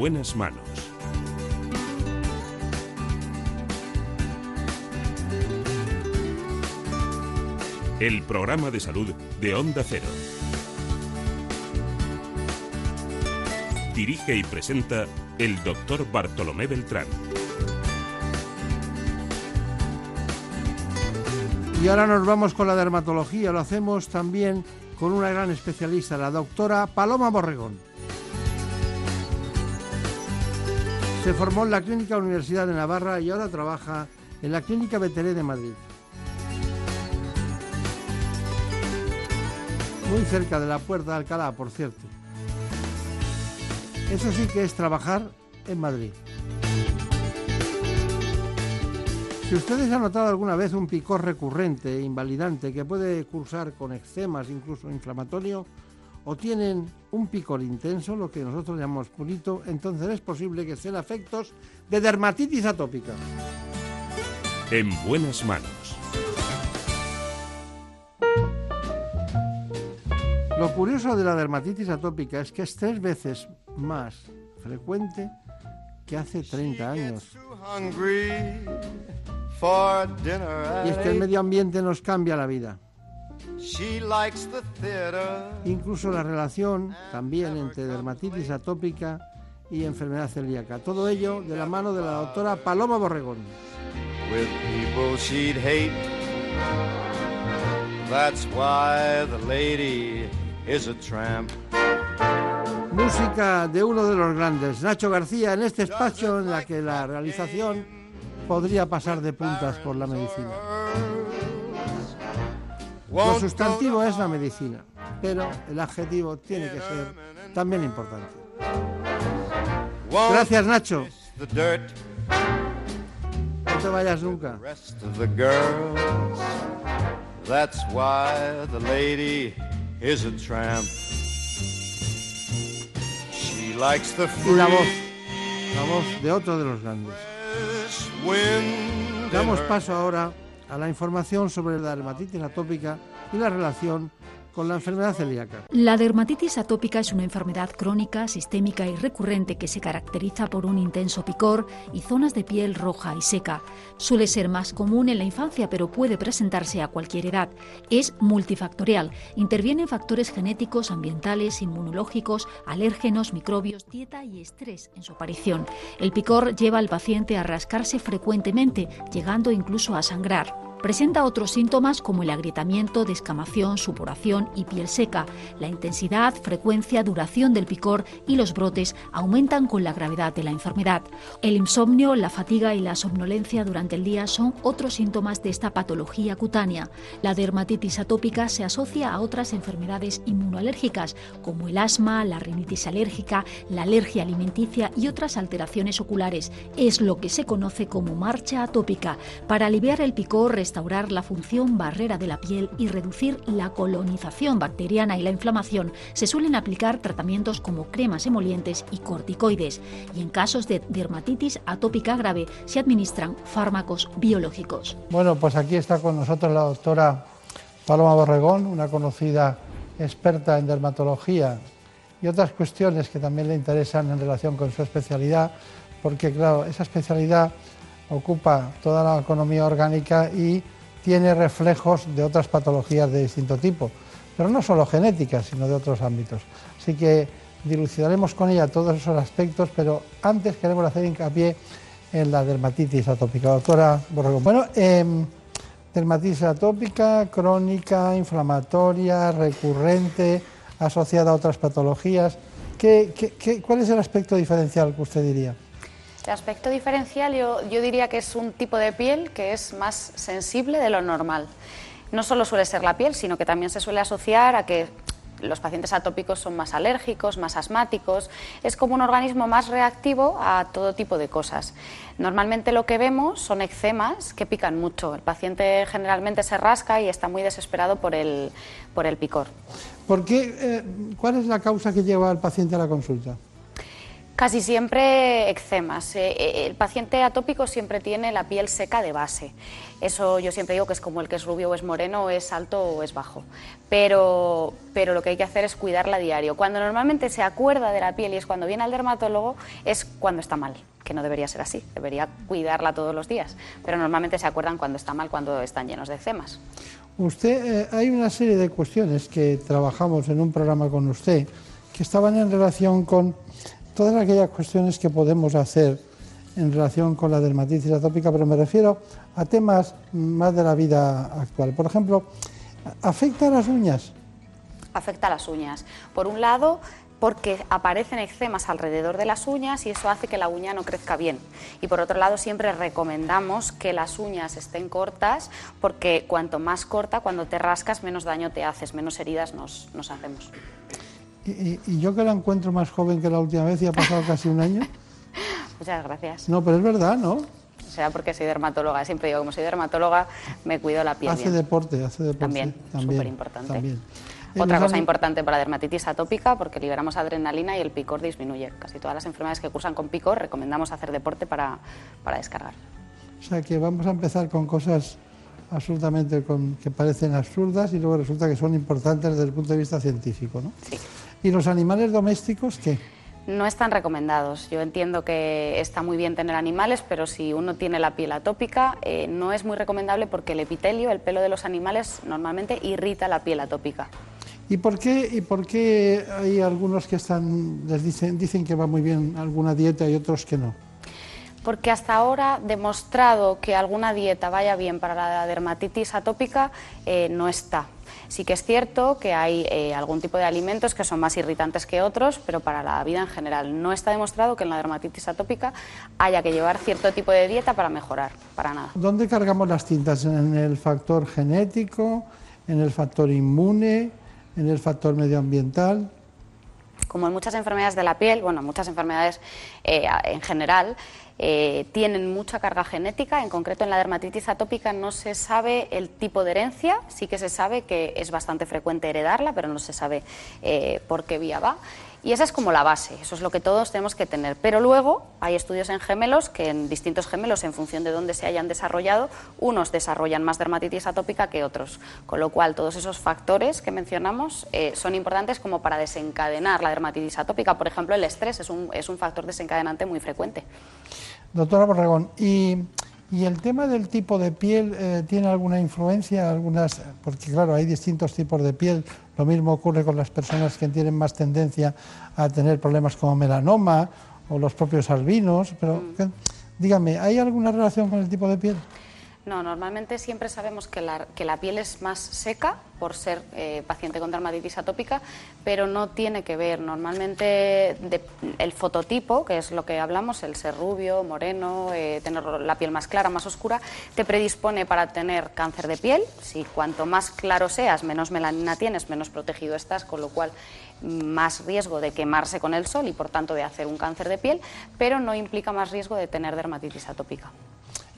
Buenas manos. El programa de salud de Onda Cero. Dirige y presenta el doctor Bartolomé Beltrán. Y ahora nos vamos con la dermatología. Lo hacemos también con una gran especialista, la doctora Paloma Borregón. Se formó en la Clínica Universidad de Navarra y ahora trabaja en la Clínica Veteré de Madrid. Muy cerca de la Puerta de Alcalá, por cierto. Eso sí que es trabajar en Madrid. Si ustedes han notado alguna vez un picor recurrente e invalidante que puede cursar con eczemas, incluso inflamatorio, o tienen un picor intenso, lo que nosotros llamamos purito, entonces es posible que sean efectos de dermatitis atópica. En buenas manos. Lo curioso de la dermatitis atópica es que es tres veces más frecuente que hace 30 años. Y es que el medio ambiente nos cambia la vida. Incluso la relación también entre dermatitis atópica y enfermedad celíaca. Todo ello de la mano de la doctora Paloma Borregón. Música de uno de los grandes, Nacho García, en este espacio en la que la realización podría pasar de puntas por la medicina. Lo sustantivo es la medicina, pero el adjetivo tiene que ser también importante. Gracias, Nacho. No te vayas nunca. rest of the girls. That's why the lady is a tramp. She likes the Y la voz, la voz de otro de los grandes. Damos paso ahora a la información sobre la dermatitis atópica y la relación con la enfermedad celíaca. La dermatitis atópica es una enfermedad crónica, sistémica y recurrente que se caracteriza por un intenso picor y zonas de piel roja y seca. Suele ser más común en la infancia, pero puede presentarse a cualquier edad. Es multifactorial. Intervienen factores genéticos, ambientales, inmunológicos, alérgenos, microbios, dieta y estrés en su aparición. El picor lleva al paciente a rascarse frecuentemente, llegando incluso a sangrar. Presenta otros síntomas como el agrietamiento, descamación, suporación y piel seca. La intensidad, frecuencia, duración del picor y los brotes aumentan con la gravedad de la enfermedad. El insomnio, la fatiga y la somnolencia durante el día son otros síntomas de esta patología cutánea. La dermatitis atópica se asocia a otras enfermedades inmunoalérgicas como el asma, la rinitis alérgica, la alergia alimenticia y otras alteraciones oculares. Es lo que se conoce como marcha atópica. Para aliviar el picor, restaurar la función barrera de la piel y reducir la colonización bacteriana y la inflamación, se suelen aplicar tratamientos como cremas emolientes y corticoides. Y en casos de dermatitis atópica grave se administran fármacos biológicos. Bueno, pues aquí está con nosotros la doctora Paloma Borregón, una conocida experta en dermatología y otras cuestiones que también le interesan en relación con su especialidad, porque claro, esa especialidad ocupa toda la economía orgánica y tiene reflejos de otras patologías de distinto tipo, pero no solo genéticas, sino de otros ámbitos. Así que dilucidaremos con ella todos esos aspectos, pero antes queremos hacer hincapié en la dermatitis atópica. Doctora Borrego, bueno, em, dermatitis atópica, crónica, inflamatoria, recurrente, asociada a otras patologías. cuál es el aspecto diferencial que usted diría? El aspecto diferencial yo, yo diría que es un tipo de piel que es más sensible de lo normal. No solo suele ser la piel, sino que también se suele asociar a que los pacientes atópicos son más alérgicos, más asmáticos, es como un organismo más reactivo a todo tipo de cosas. Normalmente lo que vemos son eczemas que pican mucho. El paciente generalmente se rasca y está muy desesperado por el, por el picor. ¿Por qué, eh, ¿Cuál es la causa que lleva al paciente a la consulta? Casi siempre eczemas. Eh, eh, el paciente atópico siempre tiene la piel seca de base. Eso yo siempre digo que es como el que es rubio o es moreno, es alto o es bajo. Pero, pero lo que hay que hacer es cuidarla diario. Cuando normalmente se acuerda de la piel y es cuando viene al dermatólogo, es cuando está mal, que no debería ser así, debería cuidarla todos los días. Pero normalmente se acuerdan cuando está mal, cuando están llenos de eczemas. Usted, eh, hay una serie de cuestiones que trabajamos en un programa con usted que estaban en relación con todas aquellas cuestiones que podemos hacer en relación con la dermatitis atópica, pero me refiero a temas más de la vida actual. Por ejemplo, ¿afecta a las uñas? Afecta a las uñas. Por un lado, porque aparecen eczemas alrededor de las uñas y eso hace que la uña no crezca bien. Y por otro lado, siempre recomendamos que las uñas estén cortas porque cuanto más corta, cuando te rascas, menos daño te haces, menos heridas nos, nos hacemos. Y, yo que la encuentro más joven que la última vez y ha pasado casi un año. Muchas gracias. No, pero es verdad, ¿no? O sea, porque soy dermatóloga. Siempre digo, como soy dermatóloga, me cuido la piel. Hace deporte, hace deporte. También, súper importante. Otra cosa importante para dermatitis atópica, porque liberamos adrenalina y el picor disminuye. Casi todas las enfermedades que cursan con picor recomendamos hacer deporte para, para descargar. O sea que vamos a empezar con cosas absolutamente con, que parecen absurdas y luego resulta que son importantes desde el punto de vista científico, ¿no? Sí. ¿Y los animales domésticos qué? No están recomendados. Yo entiendo que está muy bien tener animales, pero si uno tiene la piel atópica, eh, no es muy recomendable porque el epitelio, el pelo de los animales, normalmente irrita la piel atópica. ¿Y por qué, y por qué hay algunos que están, les dicen, dicen que va muy bien alguna dieta y otros que no? Porque hasta ahora demostrado que alguna dieta vaya bien para la dermatitis atópica eh, no está. Sí que es cierto que hay eh, algún tipo de alimentos que son más irritantes que otros, pero para la vida en general no está demostrado que en la dermatitis atópica haya que llevar cierto tipo de dieta para mejorar, para nada. ¿Dónde cargamos las tintas? ¿En el factor genético? ¿En el factor inmune? ¿En el factor medioambiental? Como en muchas enfermedades de la piel, bueno, muchas enfermedades eh, en general, eh, tienen mucha carga genética, en concreto en la dermatitis atópica no se sabe el tipo de herencia, sí que se sabe que es bastante frecuente heredarla, pero no se sabe eh, por qué vía va. Y esa es como la base, eso es lo que todos tenemos que tener. Pero luego hay estudios en gemelos que en distintos gemelos, en función de dónde se hayan desarrollado, unos desarrollan más dermatitis atópica que otros. Con lo cual, todos esos factores que mencionamos eh, son importantes como para desencadenar la dermatitis atópica. Por ejemplo, el estrés es un, es un factor desencadenante muy frecuente. Doctora Borregón, ¿y, el tema del tipo de piel eh, tiene alguna influencia? Algunas, porque claro, hay distintos tipos de piel. Lo mismo ocurre con las personas que tienen más tendencia a tener problemas como melanoma o los propios albinos. Pero mm. dígame, ¿hay alguna relación con el tipo de piel? No, normalmente siempre sabemos que la, que la piel es más seca por ser eh, paciente con dermatitis atópica, pero no tiene que ver. Normalmente el fototipo, que es lo que hablamos, el ser rubio, moreno, eh, tener la piel más clara, más oscura, te predispone para tener cáncer de piel. Si cuanto más claro seas, menos melanina tienes, menos protegido estás, con lo cual más riesgo de quemarse con el sol y por tanto de hacer un cáncer de piel, pero no implica más riesgo de tener dermatitis atópica.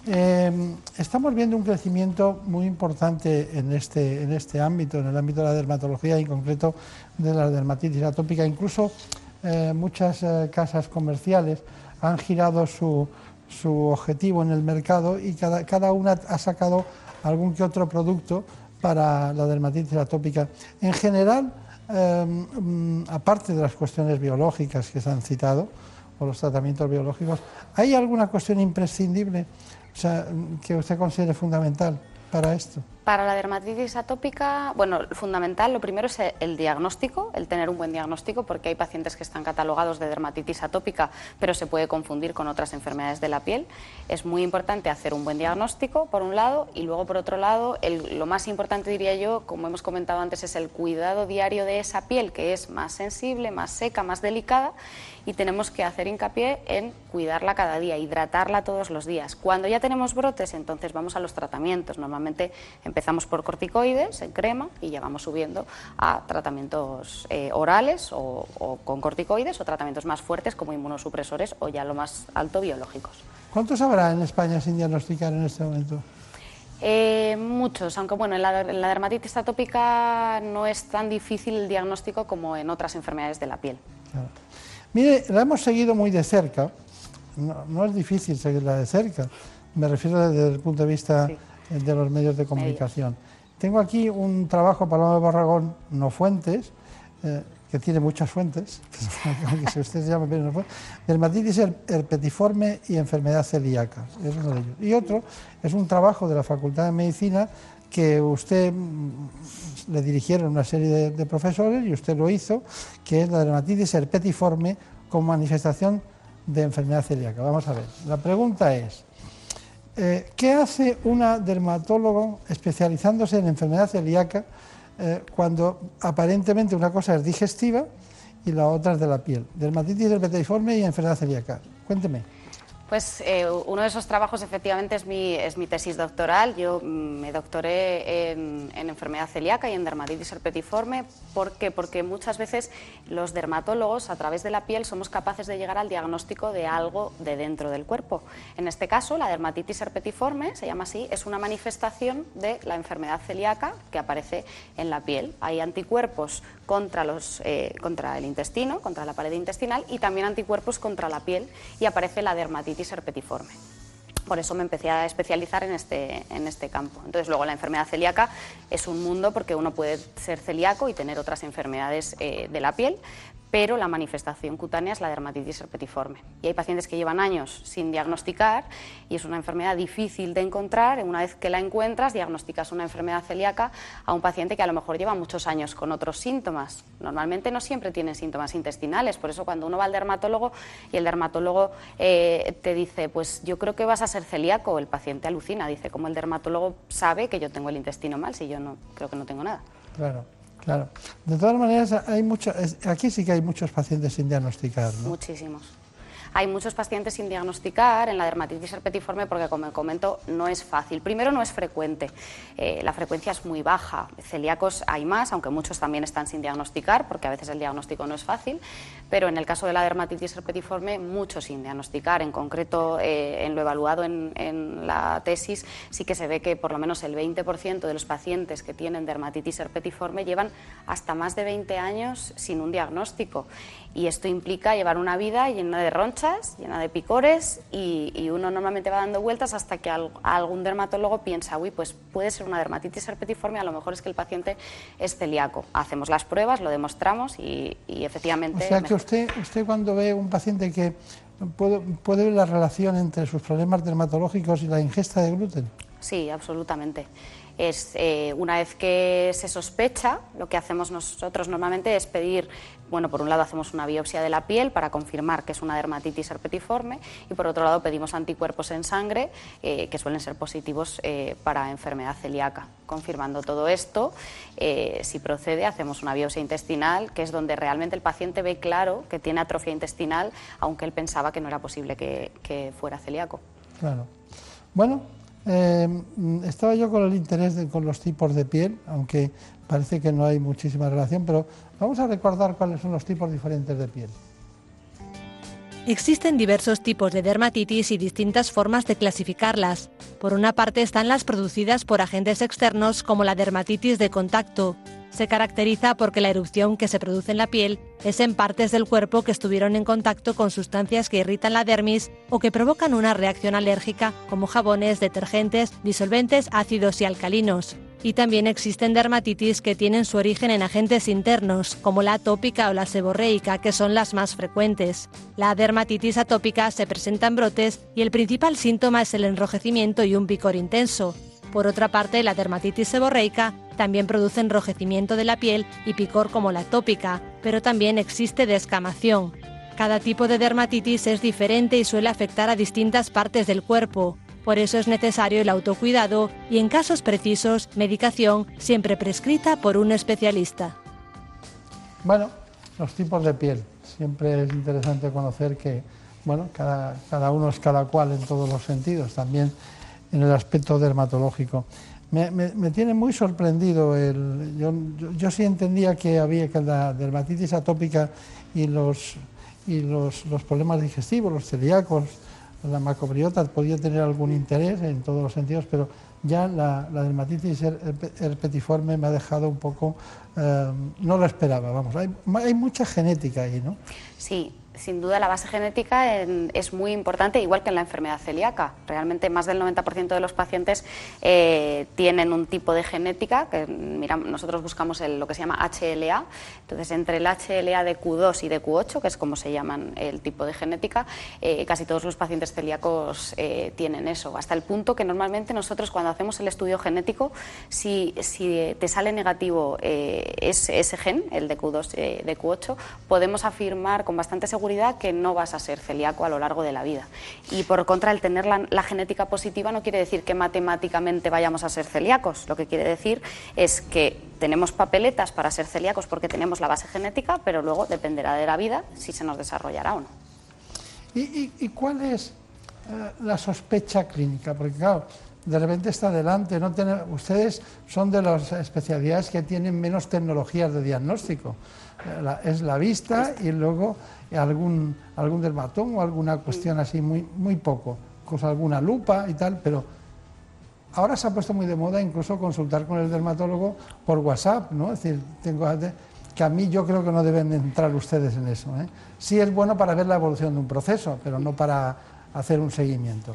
Eh, estamos viendo un crecimiento muy importante en este, en este ámbito, en el ámbito de la dermatología y en concreto de la dermatitis atópica. Incluso eh, muchas eh, casas comerciales han girado su, su, objetivo en el mercado y cada, cada, una ha sacado algún que otro producto para la dermatitis atópica. En general, mm, aparte de las cuestiones biológicas que se han citado, o los tratamientos biológicos, ¿hay alguna cuestión imprescindible o sea, que usted considere fundamental para esto? Para la dermatitis atópica, bueno, fundamental, lo primero es el diagnóstico, el tener un buen diagnóstico, porque hay pacientes que están catalogados de dermatitis atópica, pero se puede confundir con otras enfermedades de la piel. Es muy importante hacer un buen diagnóstico, por un lado, y luego, por otro lado, lo más importante, diría yo, como hemos comentado antes, es el cuidado diario de esa piel, que es más sensible, más seca, más delicada, y tenemos que hacer hincapié en cuidarla cada día, hidratarla todos los días. Cuando ya tenemos brotes, entonces vamos a los tratamientos. Normalmente empezamos por corticoides en crema y ya vamos subiendo a tratamientos eh, orales o, con corticoides o tratamientos más fuertes como inmunosupresores o ya lo más alto biológicos. ¿Cuántos habrá en España sin diagnosticar en este momento? Eh, muchos, aunque bueno, en la, dermatitis atópica no es tan difícil el diagnóstico como en otras enfermedades de la piel. Mire, la hemos seguido muy de cerca, no, es difícil seguirla de cerca, me refiero desde el punto de vista de los medios de comunicación. Tengo aquí un trabajo, Paloma de Barragón, no fuentes, eh, que tiene muchas fuentes, que si usted se llama dermatitis herpetiforme y enfermedad celíaca, es uno de ellos. Y otro es un trabajo de la Facultad de Medicina que usted mm, le dirigieron una serie de, profesores y usted lo hizo, que es la dermatitis herpetiforme como manifestación de enfermedad celíaca. Vamos a ver, la pregunta es, eh, ¿qué hace una dermatólogo especializándose en enfermedad celíaca eh, cuando aparentemente una cosa es digestiva y la otra es de la piel? Dermatitis herpetiforme y enfermedad celíaca. Cuénteme. Pues eh, uno de esos trabajos efectivamente es mi, es mi tesis doctoral. Yo mm, me doctoré en, enfermedad celíaca y en dermatitis herpetiforme. ¿Por qué? Porque muchas veces los dermatólogos a través de la piel somos capaces de llegar al diagnóstico de algo de dentro del cuerpo. En este caso, la dermatitis herpetiforme, se llama así, es una manifestación de la enfermedad celíaca que aparece en la piel. Hay anticuerpos contra, los, eh, contra el intestino, contra la pared intestinal y también anticuerpos contra la piel y aparece la dermatitis herpetiforme. Por eso me empecé a especializar en este, en este campo. Entonces, luego la enfermedad celíaca es un mundo porque uno puede ser celíaco y tener otras enfermedades eh, de la piel, pero la manifestación cutánea es la dermatitis herpetiforme. Y hay pacientes que llevan años sin diagnosticar y es una enfermedad difícil de encontrar. Una vez que la encuentras, diagnosticas una enfermedad celíaca a un paciente que a lo mejor lleva muchos años con otros síntomas. Normalmente no siempre tienen síntomas intestinales, por eso cuando uno va al dermatólogo y el dermatólogo eh, te dice, pues yo creo que vas a ser celíaco, el paciente alucina, dice, como el dermatólogo sabe que yo tengo el intestino mal si yo no creo que no tengo nada. Claro. Claro. De todas maneras, hay mucho, aquí sí que hay muchos pacientes sin diagnosticar, ¿no? Muchísimos. Hay muchos pacientes sin diagnosticar en la dermatitis herpetiforme porque, como comento, no es fácil. Primero, no es frecuente. Eh, la frecuencia es muy baja. Celíacos hay más, aunque muchos también están sin diagnosticar porque a veces el diagnóstico no es fácil. Pero en el caso de la dermatitis herpetiforme, muchos sin diagnosticar. En concreto, eh, en lo evaluado en, en, la tesis, sí que se ve que por lo menos el 20% de los pacientes que tienen dermatitis herpetiforme llevan hasta más de 20 años sin un diagnóstico y esto implica llevar una vida llena de ronchas, llena de picores y, uno normalmente va dando vueltas hasta que algún dermatólogo piensa, uy, pues puede ser una dermatitis herpetiforme, a lo mejor es que el paciente es celíaco. Hacemos las pruebas, lo demostramos y, efectivamente... O sea que usted, usted cuando ve un paciente que puede, puede ver la relación entre sus problemas dermatológicos y la ingesta de gluten. Sí, absolutamente. Es eh, una vez que se sospecha, lo que hacemos nosotros normalmente es pedir, bueno, por un lado hacemos una biopsia de la piel para confirmar que es una dermatitis herpetiforme y por otro lado pedimos anticuerpos en sangre eh, que suelen ser positivos eh, para enfermedad celíaca. Confirmando todo esto, si procede, hacemos una biopsia intestinal, que es donde realmente el paciente ve claro que tiene atrofia intestinal, aunque él pensaba que no era posible que, que fuera celíaco. Claro. Bueno, eh, estaba yo con el interés con los tipos de piel, aunque parece que no hay muchísima relación, pero vamos a recordar cuáles son los tipos diferentes de piel. Existen diversos tipos de dermatitis y distintas formas de clasificarlas. Por una parte están las producidas por agentes externos como la dermatitis de contacto, se caracteriza porque la erupción que se produce en la piel es en partes del cuerpo que estuvieron en contacto con sustancias que irritan la dermis o que provocan una reacción alérgica como jabones, detergentes, disolventes ácidos y alcalinos. Y también existen dermatitis que tienen su origen en agentes internos, como la atópica o la seborreica, que son las más frecuentes. La dermatitis atópica se presenta en brotes y el principal síntoma es el enrojecimiento y un picor intenso. Por otra parte, la dermatitis seborreica también produce enrojecimiento de la piel y picor como la tópica, pero también existe descamación. Cada tipo de dermatitis es diferente y suele afectar a distintas partes del cuerpo. Por eso es necesario el autocuidado y, en casos precisos, medicación siempre prescrita por un especialista. Bueno, los tipos de piel. Siempre es interesante conocer que, bueno, cada uno es cada cual en todos los sentidos. También en el aspecto dermatológico. Me, tiene muy sorprendido, el, yo, sí entendía que había que la dermatitis atópica y los, y los, problemas digestivos, los celíacos, la macrobiota podía tener algún interés en todos los sentidos, pero ya la, dermatitis herpetiforme me ha dejado un poco, eh, no lo esperaba, vamos, hay, hay mucha genética ahí, ¿no? Sí, sin duda la base genética es muy importante, igual que en la enfermedad celíaca. Realmente más del 90% de los pacientes eh, tienen un tipo de genética, que mira, nosotros buscamos lo que se llama HLA. Entonces, entre el HLA de Q2 y de Q8, que es como se llaman el tipo de genética, eh, casi todos los pacientes celíacos eh, tienen eso. Hasta el punto que normalmente nosotros cuando hacemos el estudio genético, si, si te sale negativo ese, ese, gen, el de Q2, de Q8, podemos afirmar con bastante seguridad que no vas a ser celíaco a lo largo de la vida. Y por contra, el tener la, genética positiva no quiere decir que matemáticamente vayamos a ser celíacos. Lo que quiere decir es que tenemos papeletas para ser celíacos porque tenemos la base genética, pero luego dependerá de la vida si se nos desarrollará o no. ¿Y, cuál es eh, la sospecha clínica? Porque claro, de repente está adelante. No ustedes son de las especialidades que tienen menos tecnologías de diagnóstico. Eh, es la vista y luego algún, algún dermatón o alguna cuestión así, muy, muy poco, con alguna lupa y tal, pero ahora se ha puesto muy de moda incluso consultar con el dermatólogo por WhatsApp, ¿no? Es decir, tengo que a mí yo creo que no deben entrar ustedes en eso. ¿eh? Sí es bueno para ver la evolución de un proceso, pero no para hacer un seguimiento.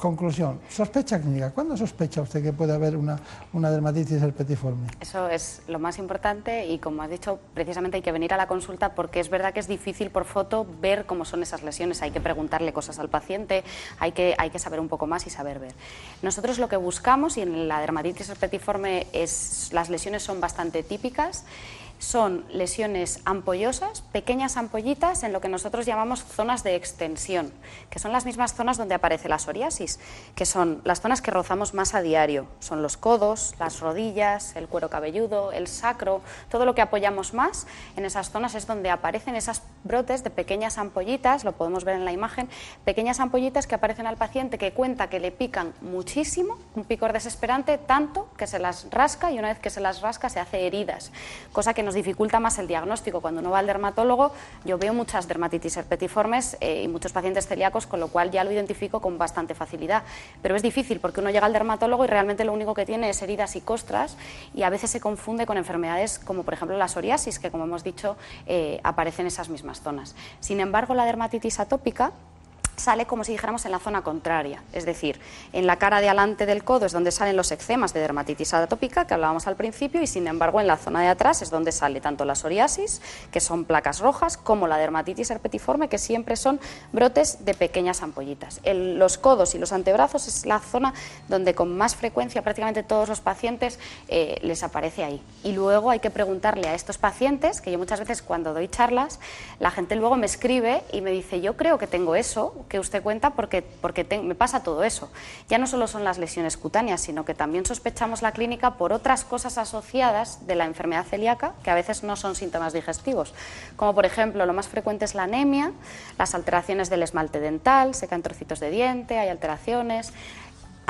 Conclusión, sospecha clínica. ¿Cuándo sospecha usted que puede haber una, dermatitis herpetiforme? Eso es lo más importante y como has dicho, precisamente hay que venir a la consulta porque es verdad que es difícil por foto ver cómo son esas lesiones. Hay que preguntarle cosas al paciente, hay que, hay que saber un poco más y saber ver. Nosotros lo que buscamos, y en la dermatitis herpetiforme es, las lesiones son bastante típicas, son lesiones ampollosas, pequeñas ampollitas en lo que nosotros llamamos zonas de extensión, que son las mismas zonas donde aparece la psoriasis, que son las zonas que rozamos más a diario. Son los codos, las rodillas, el cuero cabelludo, el sacro, todo lo que apoyamos más en esas zonas es donde aparecen esas brotes de pequeñas ampollitas, lo podemos ver en la imagen, pequeñas ampollitas que aparecen al paciente que cuenta que le pican muchísimo, un picor desesperante, tanto que se las rasca y una vez que se las rasca se hace heridas, cosa que nos dificulta más el diagnóstico. Cuando uno va al dermatólogo, yo veo muchas dermatitis herpetiformes eh, y muchos pacientes celíacos, con lo cual ya lo identifico con bastante facilidad. Pero es difícil porque uno llega al dermatólogo y realmente lo único que tiene es heridas y costras y a veces se confunde con enfermedades como por ejemplo la psoriasis, que como hemos dicho eh, aparece en esas mismas zonas. Sin embargo, la dermatitis atópica sale como si dijéramos en la zona contraria, es decir, en la cara de adelante del codo es donde salen los eczemas de dermatitis atópica que hablábamos al principio y sin embargo en la zona de atrás es donde sale tanto la psoriasis, que son placas rojas, como la dermatitis herpetiforme, que siempre son brotes de pequeñas ampollitas. los codos y los antebrazos es la zona donde con más frecuencia prácticamente todos los pacientes eh, les aparece ahí. Y luego hay que preguntarle a estos pacientes, que yo muchas veces cuando doy charlas, la gente luego me escribe y me dice, yo creo que tengo eso, que usted cuenta porque, porque me pasa todo eso. Ya no solo son las lesiones cutáneas, sino que también sospechamos la clínica por otras cosas asociadas de la enfermedad celíaca que a veces no son síntomas digestivos, como por ejemplo lo más frecuente es la anemia, las alteraciones del esmalte dental, se caen trocitos de diente, hay alteraciones,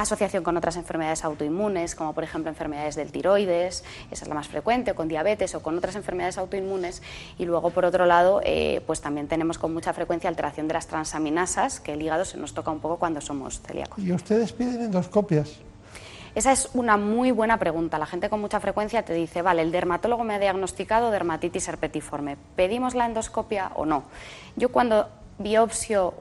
asociación con otras enfermedades autoinmunes, como por ejemplo enfermedades del tiroides, esa es la más frecuente, o con diabetes o con otras enfermedades autoinmunes. Y luego, por otro lado, eh, pues también tenemos con mucha frecuencia alteración de las transaminasas, que el hígado se nos toca un poco cuando somos celíacos. ¿Y ustedes piden endoscopias? Esa es una muy buena pregunta. La gente con mucha frecuencia te dice, vale, el dermatólogo me ha diagnosticado dermatitis herpetiforme. ¿Pedimos la endoscopia o no? Yo cuando biopsio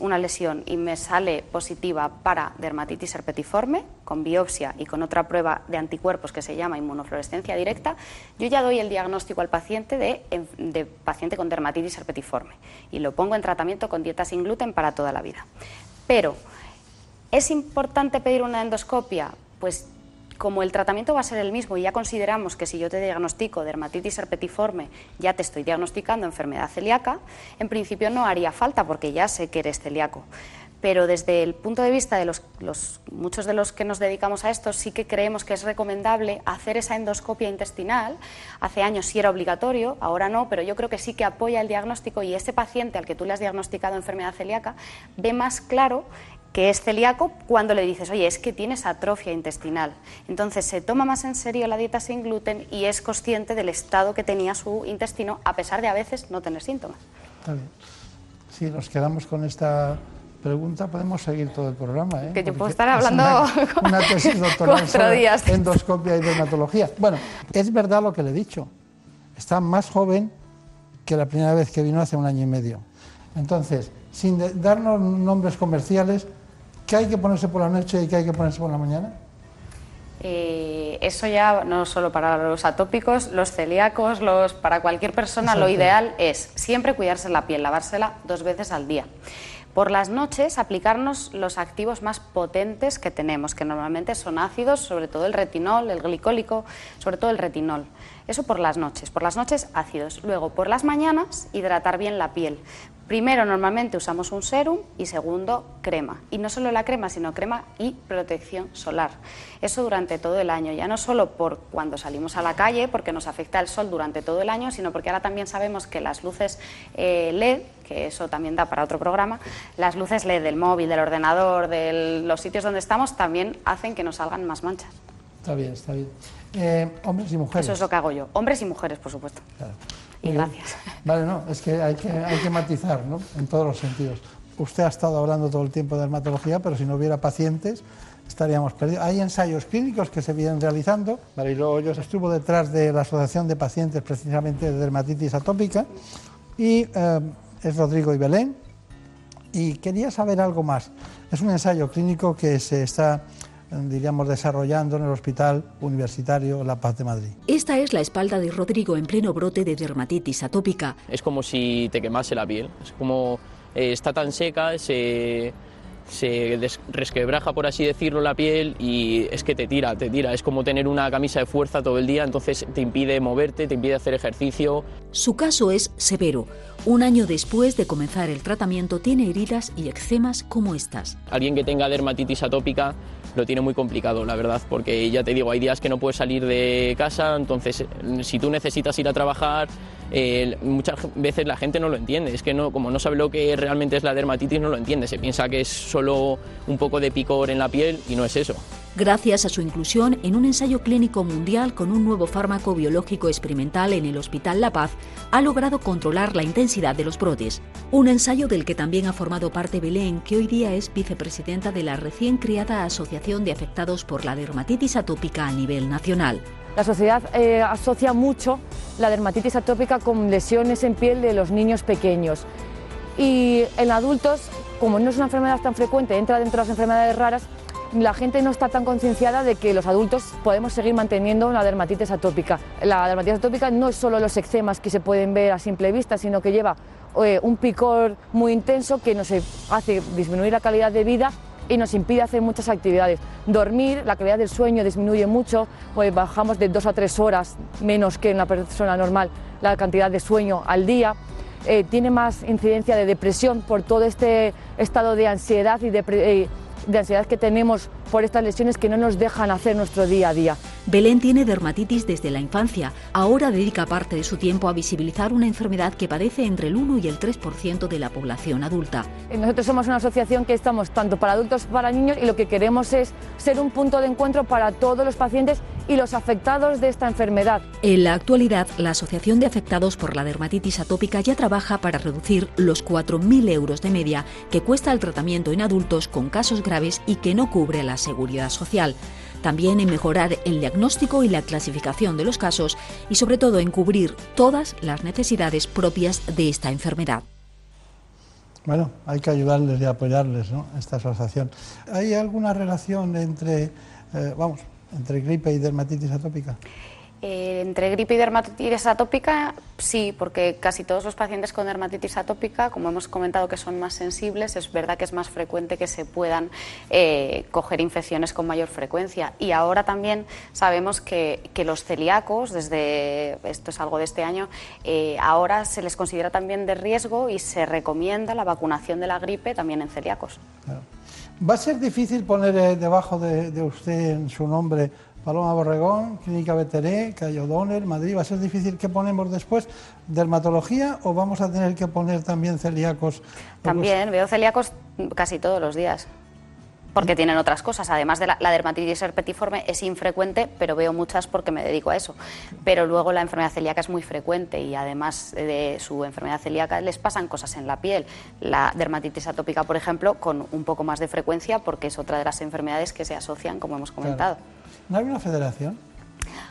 una lesión y me sale positiva para dermatitis herpetiforme, con biopsia y con otra prueba de anticuerpos que se llama inmunofluorescencia directa, yo ya doy el diagnóstico al paciente de, de paciente con dermatitis herpetiforme y lo pongo en tratamiento con dieta sin gluten para toda la vida. Pero, ¿es importante pedir una endoscopia? Pues como el tratamiento va a ser el mismo y ya consideramos que si yo te diagnostico dermatitis herpetiforme, ya te estoy diagnosticando enfermedad celíaca, en principio no haría falta porque ya sé que eres celíaco. Pero desde el punto de vista de los, muchos de los que nos dedicamos a esto, sí que creemos que es recomendable hacer esa endoscopia intestinal. Hace años sí era obligatorio, ahora no, pero yo creo que sí que apoya el diagnóstico y ese paciente al que tú le has diagnosticado enfermedad celíaca ve más claro que es celíaco cuando le dices, oye, es que tienes atrofia intestinal. Entonces se toma más en serio la dieta sin gluten y es consciente del estado que tenía su intestino, a pesar de a veces no tener síntomas. Bien. Si nos quedamos con esta pregunta, podemos seguir todo el programa. ¿eh? Que yo puedo estar hablando una, tesis doctoral sobre endoscopia y dermatología. Bueno, es verdad lo que le he dicho. Está más joven que la primera vez que vino hace un año y medio. Entonces, sin darnos nombres comerciales, ¿Qué hay que ponerse por la noche y qué hay que ponerse por la mañana? Eh, eso ya no solo para los atópicos, los celíacos, los, para cualquier persona, lo ideal es siempre cuidarse la piel, lavársela dos veces al día. Por las noches aplicarnos los activos más potentes que tenemos, que normalmente son ácidos, sobre todo el retinol, el glicólico, sobre todo el retinol. Eso por las noches. Por las noches ácidos. Luego, por las mañanas, hidratar bien la piel. Primero, normalmente usamos un serum y segundo, crema. Y no solo la crema, sino crema y protección solar. Eso durante todo el año, ya no solo por cuando salimos a la calle, porque nos afecta el sol durante todo el año, sino porque ahora también sabemos que las luces eh, LED, que eso también da para otro programa, las luces LED del móvil, del ordenador, de los sitios donde estamos, también hacen que nos salgan más manchas. Está bien, está bien. Eh, hombres y mujeres. Eso es lo que hago yo. Hombres y mujeres, por supuesto. Claro. Y gracias. Vale, no, es que hay que, hay que matizar, ¿no? En todos los sentidos. Usted ha estado hablando todo el tiempo de dermatología, pero si no hubiera pacientes, estaríamos perdidos. Hay ensayos clínicos que se vienen realizando. Mariló Hoyos estuvo detrás de la Asociación de Pacientes precisamente de Dermatitis Atópica y eh, es Rodrigo y Belén. Y quería saber algo más. Es un ensayo clínico que se está diríamos, desarrollando en el Hospital Universitario La Paz de Madrid. Esta es la espalda de Rodrigo en pleno brote de dermatitis atópica. Es como si te quemase la piel, es como eh, está tan seca, se, se resquebraja, por así decirlo, la piel y es que te tira, te tira. Es como tener una camisa de fuerza todo el día, entonces te impide moverte, te impide hacer ejercicio. Su caso es severo. Un año después de comenzar el tratamiento tiene heridas y eczemas como estas. Alguien que tenga dermatitis atópica lo tiene muy complicado, la verdad, porque ya te digo, hay días que no puedes salir de casa, entonces si tú necesitas ir a trabajar, eh, muchas veces la gente no lo entiende, es que no, como no sabe lo que realmente es la dermatitis, no lo entiende, se piensa que es solo un poco de picor en la piel y no es eso gracias a su inclusión en un ensayo clínico mundial con un nuevo fármaco biológico experimental en el Hospital La Paz, ha logrado controlar la intensidad de los brotes. Un ensayo del que también ha formado parte Belén, que hoy día es vicepresidenta de la recién creada Asociación de Afectados por la Dermatitis Atópica a nivel nacional. La sociedad eh, asocia mucho la dermatitis atópica con lesiones en piel de los niños pequeños Y en adultos, como no es una enfermedad tan frecuente, entra dentro de las enfermedades raras, la gente no está tan concienciada de que los adultos podemos seguir manteniendo una dermatitis atópica. La dermatitis atópica no es solo los eczemas que se pueden ver a simple vista, sino que lleva eh, un picor muy intenso que nos hace disminuir la calidad de vida y nos impide hacer muchas actividades. Dormir, la calidad del sueño disminuye mucho, pues bajamos de dos a tres horas menos que en una persona normal la cantidad de sueño al día. Eh, tiene más incidencia de depresión por todo este estado de ansiedad y eh, de ansiedad que tenemos por estas lesiones que no nos dejan hacer nuestro día a día. Belén tiene dermatitis desde la infancia. Ahora dedica parte de su tiempo a visibilizar una enfermedad que padece entre el 1 y el 3% de la población adulta. Nosotros somos una asociación que estamos tanto para adultos como para niños y lo que queremos es ser un punto de encuentro para todos los pacientes y los afectados de esta enfermedad. En la actualidad, la Asociación de Afectados por la Dermatitis Atópica ya trabaja para reducir los 4.000 euros de media que cuesta el tratamiento en adultos con casos graves y que no cubre seguridad social. También en mejorar el diagnóstico y la clasificación de los casos y sobre todo en cubrir todas las necesidades propias de esta enfermedad. Bueno, hay que ayudarles y apoyarles, ¿no? Esta asociación. ¿Hay alguna relación entre, eh, vamos, entre gripe y dermatitis atópica? Eh, entre gripe y dermatitis atópica, sí, porque casi todos los pacientes con dermatitis atópica, como hemos comentado que son más sensibles, es verdad que es más frecuente que se puedan eh, coger infecciones con mayor frecuencia. Y ahora también sabemos que, los celíacos, desde esto es algo de este año, eh, ahora se les considera también de riesgo y se recomienda la vacunación de la gripe también en celíacos. ¿Va a ser difícil poner debajo de, de usted en su nombre Paloma Borregón, Clínica Veteré, Cayo Donner, Madrid. ¿Va a ser difícil que ponemos después dermatología o vamos a tener que poner también celíacos? También, veo celíacos casi todos los días porque tienen otras cosas. Además de la, dermatitis herpetiforme es infrecuente, pero veo muchas porque me dedico a eso. Pero luego la enfermedad celíaca es muy frecuente y además de su enfermedad celíaca les pasan cosas en la piel. La dermatitis atópica, por ejemplo, con un poco más de frecuencia porque es otra de las enfermedades que se asocian, como hemos comentado. ¿No hay una federación?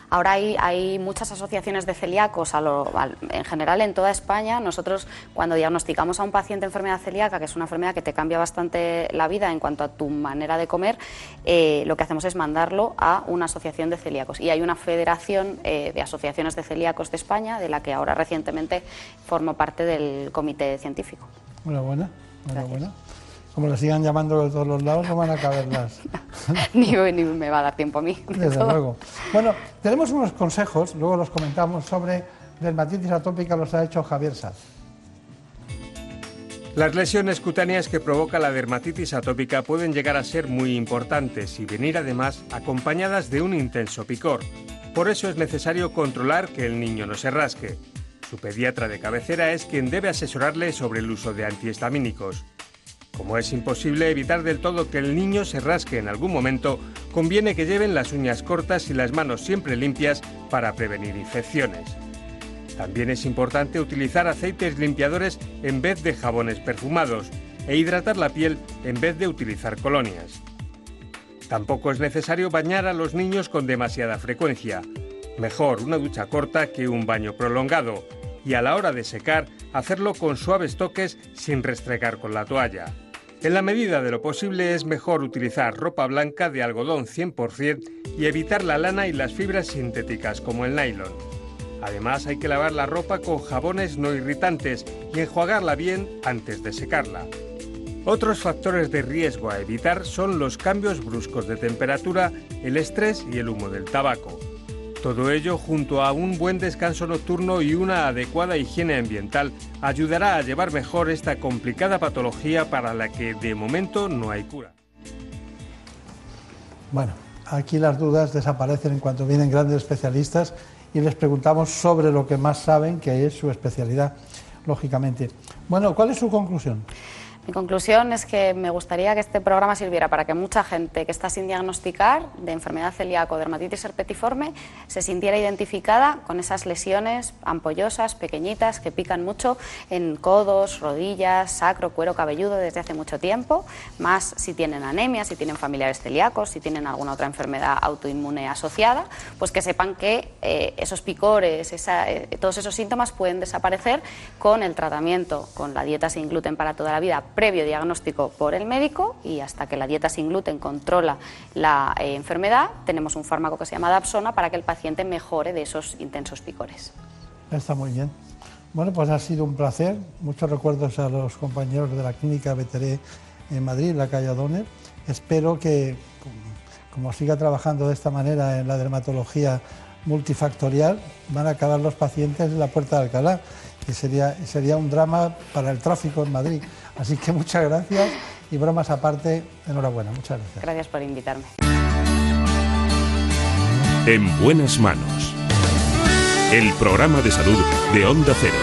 Ahora hay, muchas asociaciones de celíacos en general en toda España. Nosotros cuando diagnosticamos a un paciente enfermedad celíaca, que es una enfermedad que te cambia bastante la vida en cuanto a tu manera de comer, eh, lo que hacemos es mandarlo a una asociación de celíacos. Y hay una federación eh, de asociaciones de celíacos de España, de la que ahora recientemente formo parte del comité científico. Enhorabuena, enhorabuena como le sigan llamando de todos los lados, no van a caber las. ni, me va a dar tiempo a mí. Desde luego. Bueno, tenemos unos consejos, luego los comentamos, sobre dermatitis atópica, los ha hecho Javier Saz. Las lesiones cutáneas que provoca la dermatitis atópica pueden llegar a ser muy importantes y venir además acompañadas de un intenso picor. Por eso es necesario controlar que el niño no se rasque. Su pediatra de cabecera es quien debe asesorarle sobre el uso de antihistamínicos. Como es imposible evitar del todo que el niño se rasque en algún momento, conviene que lleven las uñas cortas y las manos siempre limpias para prevenir infecciones. También es importante utilizar aceites limpiadores en vez de jabones perfumados e hidratar la piel en vez de utilizar colonias. Tampoco es necesario bañar a los niños con demasiada frecuencia. Mejor una ducha corta que un baño prolongado y a la hora de secar hacerlo con suaves toques sin restregar con la toalla. En la medida de lo posible es mejor utilizar ropa blanca de algodón 100% y evitar la lana y las fibras sintéticas como el nylon. Además hay que lavar la ropa con jabones no irritantes y enjuagarla bien antes de secarla. Otros factores de riesgo a evitar son los cambios bruscos de temperatura, el estrés y el humo del tabaco. Todo ello, junto a un buen descanso nocturno y una adecuada higiene ambiental, ayudará a llevar mejor esta complicada patología para la que de momento no hay cura. Bueno, aquí las dudas desaparecen en cuanto vienen grandes especialistas y les preguntamos sobre lo que más saben, que es su especialidad, lógicamente. Bueno, ¿cuál es su conclusión? Mi conclusión es que me gustaría que este programa sirviera para que mucha gente que está sin diagnosticar de enfermedad celíaca o dermatitis herpetiforme se sintiera identificada con esas lesiones ampollosas, pequeñitas, que pican mucho en codos, rodillas, sacro, cuero cabelludo desde hace mucho tiempo, más si tienen anemia, si tienen familiares celíacos, si tienen alguna otra enfermedad autoinmune asociada, pues que sepan que eh, esos picores, eh, todos esos síntomas pueden desaparecer con el tratamiento, con la dieta sin gluten para toda la vida previo diagnóstico por el médico y hasta que la dieta sin gluten controla la eh, enfermedad, tenemos un fármaco que se llama Dapsona para que el paciente mejore de esos intensos picores. Está muy bien. Bueno, pues ha sido un placer. Muchos recuerdos a los compañeros de la clínica Veteré en Madrid, la calle O'Donnell. Espero que, como siga trabajando de esta manera en la dermatología multifactorial, van a acabar los pacientes en la puerta de Alcalá, que sería un drama para el tráfico en Madrid. Así que muchas gracias y bromas aparte, enhorabuena, muchas gracias. Gracias por invitarme. En buenas manos. El programa de salud de Onda Cero.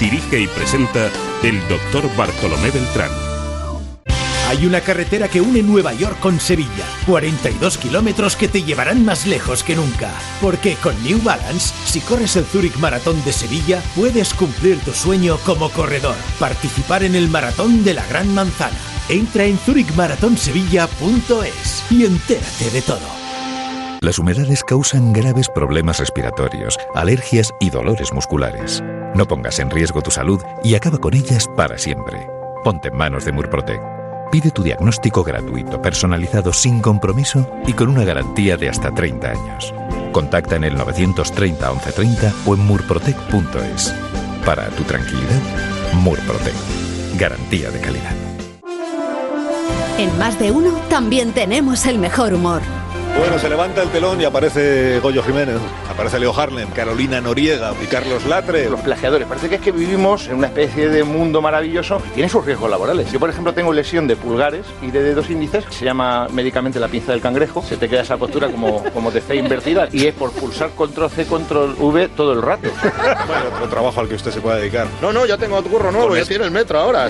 Dirige y presenta el doctor Bartolomé Beltrán. Hay una carretera que une Nueva York con Sevilla. 42 kilómetros que te llevarán más lejos que nunca. Porque con New Balance, si corres el Zurich Maratón de Sevilla, puedes cumplir tu sueño como corredor. Participar en el Maratón de la Gran Manzana. Entra en zurichmaratonsevilla.es y entérate de todo. Las humedades causan graves problemas respiratorios, alergias y dolores musculares. No pongas en riesgo tu salud y acaba con ellas para siempre. Ponte en manos de Murprotec. Pide tu diagnóstico gratuito, personalizado sin compromiso y con una garantía de hasta 30 años. Contacta en el 930 1130 o en murprotec.es. Para tu tranquilidad, Murprotec. Garantía de calidad. En más de uno también tenemos el mejor humor. Bueno, se levanta el telón y aparece Goyo Jiménez, aparece Leo Harlem, Carolina Noriega y Carlos Latre. Los plagiadores. Parece que es que vivimos en una especie de mundo maravilloso y tiene sus riesgos laborales. Yo, por ejemplo, tengo lesión de pulgares y de dedos índices, se llama médicamente la pinza del cangrejo. Se te queda esa postura como, como de fe invertida y es por pulsar control C, control V todo el rato. Bueno, otro trabajo al que usted se pueda dedicar. No, no, ya tengo curro nuevo, ya tiene el metro ahora.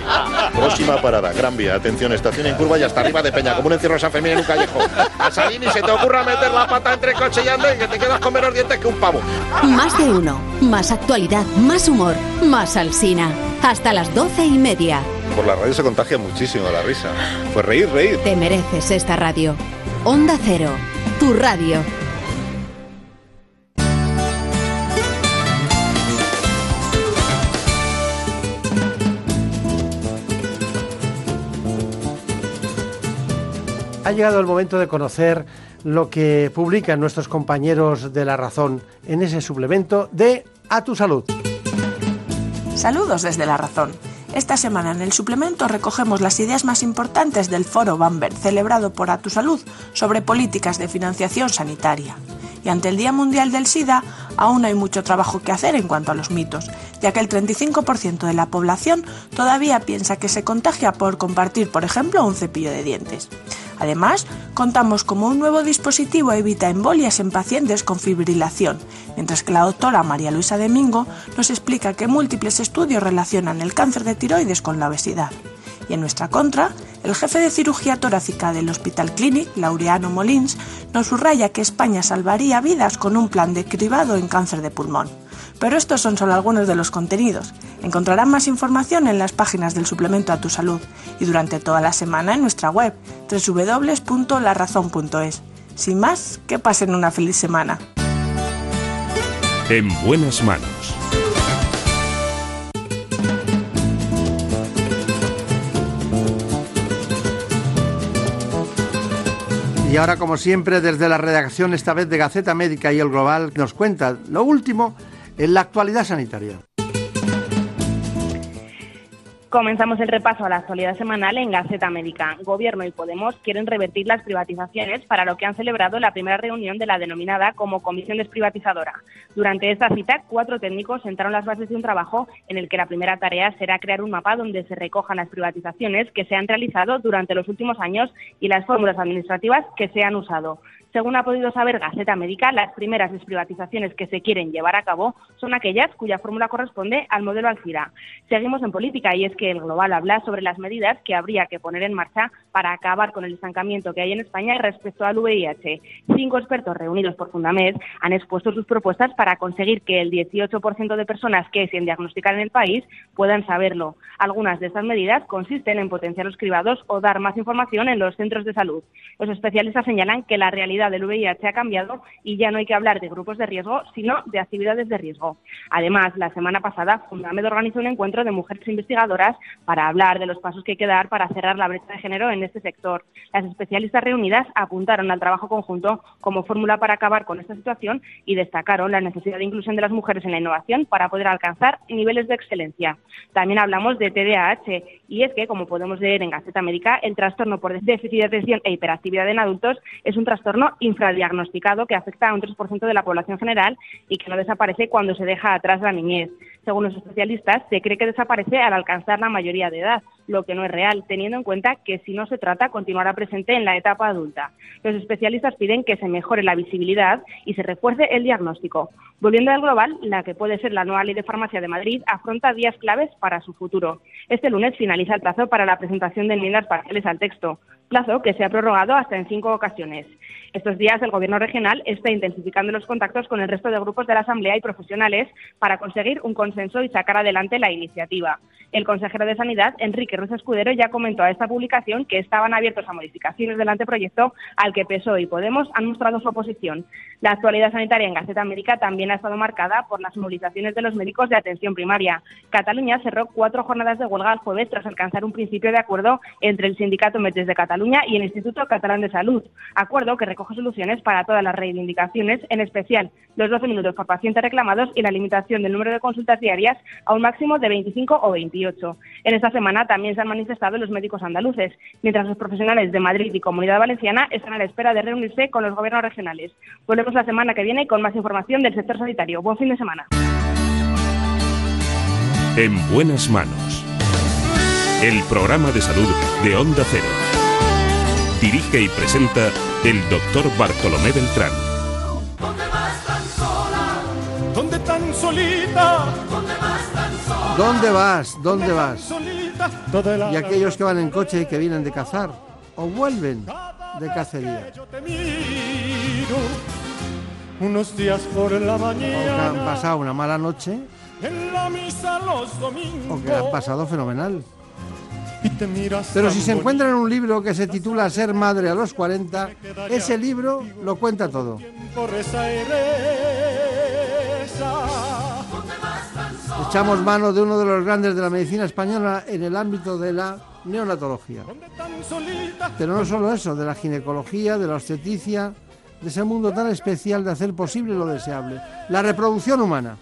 Próxima parada, Gran Vía. Atención, estación en curva y hasta arriba de Peña, como un encierro de San Fermín en un callejo. A salir y se te ocurra meter la pata entre coche y y que te quedas con menos dientes que un pavo. Más de uno, más actualidad, más humor, más alsina. Hasta las doce y media. Por la radio se contagia muchísimo la risa. Pues reír, reír. Te mereces esta radio. Onda Cero, tu radio. Ha llegado el momento de conocer lo que publican nuestros compañeros de La Razón en ese suplemento de A tu Salud. Saludos desde La Razón. Esta semana en el suplemento recogemos las ideas más importantes del foro Bamberg celebrado por A Tu Salud sobre políticas de financiación sanitaria. Y ante el Día Mundial del SIDA, aún hay mucho trabajo que hacer en cuanto a los mitos, ya que el 35% de la población todavía piensa que se contagia por compartir, por ejemplo, un cepillo de dientes. Además, contamos como un nuevo dispositivo evita embolias en pacientes con fibrilación, mientras que la doctora María Luisa Domingo nos explica que múltiples estudios relacionan el cáncer de tiroides con la obesidad. Y en nuestra contra, el jefe de cirugía torácica del Hospital Clinic, Laureano Molins, nos subraya que España salvaría vidas con un plan de cribado en cáncer de pulmón. Pero estos son solo algunos de los contenidos. Encontrarán más información en las páginas del suplemento a tu salud y durante toda la semana en nuestra web www.larazón.es. Sin más, que pasen una feliz semana. En buenas manos. Y ahora, como siempre, desde la redacción, esta vez de Gaceta Médica y El Global, nos cuenta lo último en la actualidad sanitaria. Comenzamos el repaso a la actualidad semanal en Gaceta Médica. Gobierno y Podemos quieren revertir las privatizaciones para lo que han celebrado la primera reunión de la denominada como Comisión Desprivatizadora. Durante esta cita, cuatro técnicos sentaron las bases de un trabajo en el que la primera tarea será crear un mapa donde se recojan las privatizaciones que se han realizado durante los últimos años y las fórmulas administrativas que se han usado. Según ha podido saber Gaceta Médica, las primeras desprivatizaciones que se quieren llevar a cabo son aquellas cuya fórmula corresponde al modelo Alcira. Seguimos en política y es que el Global habla sobre las medidas que habría que poner en marcha para acabar con el estancamiento que hay en España respecto al VIH. Cinco expertos reunidos por Fundamed han expuesto sus propuestas para conseguir que el 18% de personas que se diagnosticar en el país puedan saberlo. Algunas de estas medidas consisten en potenciar los cribados o dar más información en los centros de salud. Los especialistas señalan que la realidad del VIH ha cambiado y ya no hay que hablar de grupos de riesgo, sino de actividades de riesgo. Además, la semana pasada, Fundamed organizó un encuentro de mujeres investigadoras para hablar de los pasos que hay que dar para cerrar la brecha de género en este sector. Las especialistas reunidas apuntaron al trabajo conjunto como fórmula para acabar con esta situación y destacaron la necesidad de inclusión de las mujeres en la innovación para poder alcanzar niveles de excelencia. También hablamos de TDAH y es que, como podemos leer en Gaceta Médica, el trastorno por déficit de atención e hiperactividad en adultos es un trastorno infradiagnosticado que afecta a un 3% de la población general y que no desaparece cuando se deja atrás la niñez. Según los especialistas, se cree que desaparece al alcanzar la mayoría de edad, lo que no es real, teniendo en cuenta que si no se trata continuará presente en la etapa adulta. Los especialistas piden que se mejore la visibilidad y se refuerce el diagnóstico. Volviendo al global, la que puede ser la nueva ley de farmacia de Madrid afronta días claves para su futuro. Este lunes finaliza el plazo para la presentación de enmiendas parciales al texto, plazo que se ha prorrogado hasta en cinco ocasiones. Estos días el Gobierno regional está intensificando los contactos con el resto de grupos de la Asamblea y profesionales para conseguir un consenso y sacar adelante la iniciativa. El consejero de Sanidad, Enrique Ruiz Escudero, ya comentó a esta publicación que estaban abiertos a modificaciones del anteproyecto al que PSOE y Podemos han mostrado su oposición. La actualidad sanitaria en Gaceta América también ha estado marcada por las movilizaciones de los médicos de atención primaria. Cataluña cerró cuatro jornadas de huelga el jueves tras alcanzar un principio de acuerdo entre el sindicato Metes de Cataluña y el Instituto Catalán de Salud, acuerdo que recoge soluciones para todas las reivindicaciones, en especial los 12 minutos por paciente reclamados y la limitación del número de consultas diarias a un máximo de 25 o 28. En esta semana también se han manifestado los médicos andaluces, mientras los profesionales de Madrid y Comunidad Valenciana están a la espera de reunirse con los gobiernos regionales. Volvemos la semana que viene con más información del sector sanitario. Buen fin de semana. En buenas manos. El programa de salud de Onda Cero. Dirige y presenta el doctor Bartolomé Beltrán. ¿Dónde tan solita? ¿Dónde vas tan sola? ¿Dónde vas? ¿Dónde vas? Solita, Y aquellos que van en coche y que vienen de cazar o vuelven de cacería. miro unos días por la O que mañana han pasado una mala noche en la misa los domingos o que han pasado fenomenal. Pero si se encuentran un libro que se titula Ser madre a los 40, ese libro lo cuenta todo. Echamos mano de uno de los grandes de la medicina española en el ámbito de la neonatología. Pero no solo eso, de la ginecología, de la obstetricia, de ese mundo tan especial de hacer posible lo deseable, la reproducción humana.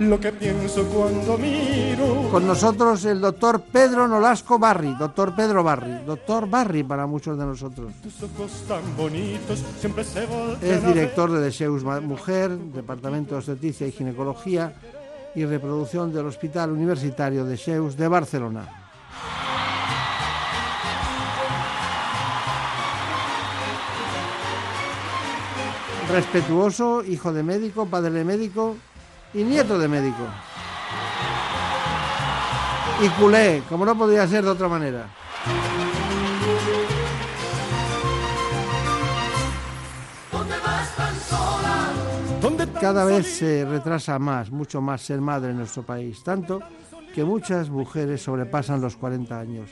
Lo que pienso cuando miro Con nosotros el doctor Pedro Nolasco Barri, doctor Pedro Barri, doctor Barri para muchos de nosotros. tus ojos tan bonitos siempre se Es director de Deseus Mujer, Departamento de Obstetricia y Ginecología y Reproducción del Hospital Universitario de Deseus de Barcelona. Respetuoso, hijo de médico, padre de médico y nieto de médico. Y culé, como no podía ser de otra manera. ¿Dónde vas tan sola? ¿Dónde tan Cada vez se retrasa más, mucho más ser madre en nuestro país, tanto que muchas mujeres sobrepasan los 40 años.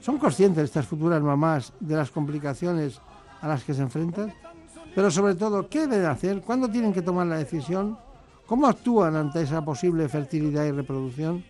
¿Son conscientes estas futuras mamás de las complicaciones a las que se enfrentan? Pero sobre todo, ¿qué deben hacer? ¿Cuándo tienen que tomar la decisión? ¿Cómo actúan ante esa posible fertilidad y reproducción?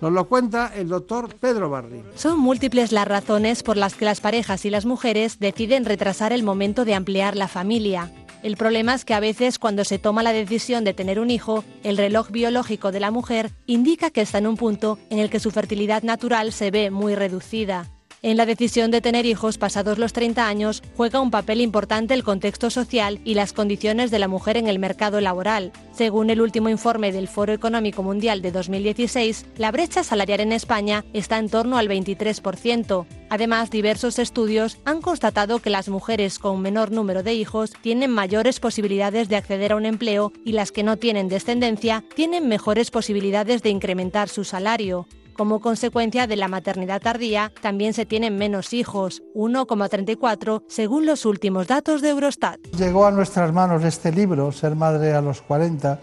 Nos lo cuenta el doctor Pedro Barri. Son múltiples las razones por las que las parejas y las mujeres deciden retrasar el momento de ampliar la familia. El problema es que a veces cuando se toma la decisión de tener un hijo, el reloj biológico de la mujer indica que está en un punto en el que su fertilidad natural se ve muy reducida. En la decisión de tener hijos pasados los 30 años juega un papel importante el contexto social y las condiciones de la mujer en el mercado laboral. Según el último informe del Foro Económico Mundial de 2016, la brecha salarial en España está en torno al 23%. Además, diversos estudios han constatado que las mujeres con menor número de hijos tienen mayores posibilidades de acceder a un empleo y las que no tienen descendencia tienen mejores posibilidades de incrementar su salario. Como consecuencia de la maternidad tardía, también se tienen menos hijos, 1,34 según los últimos datos de Eurostat. Llegó a nuestras manos este libro, Ser madre a los 40,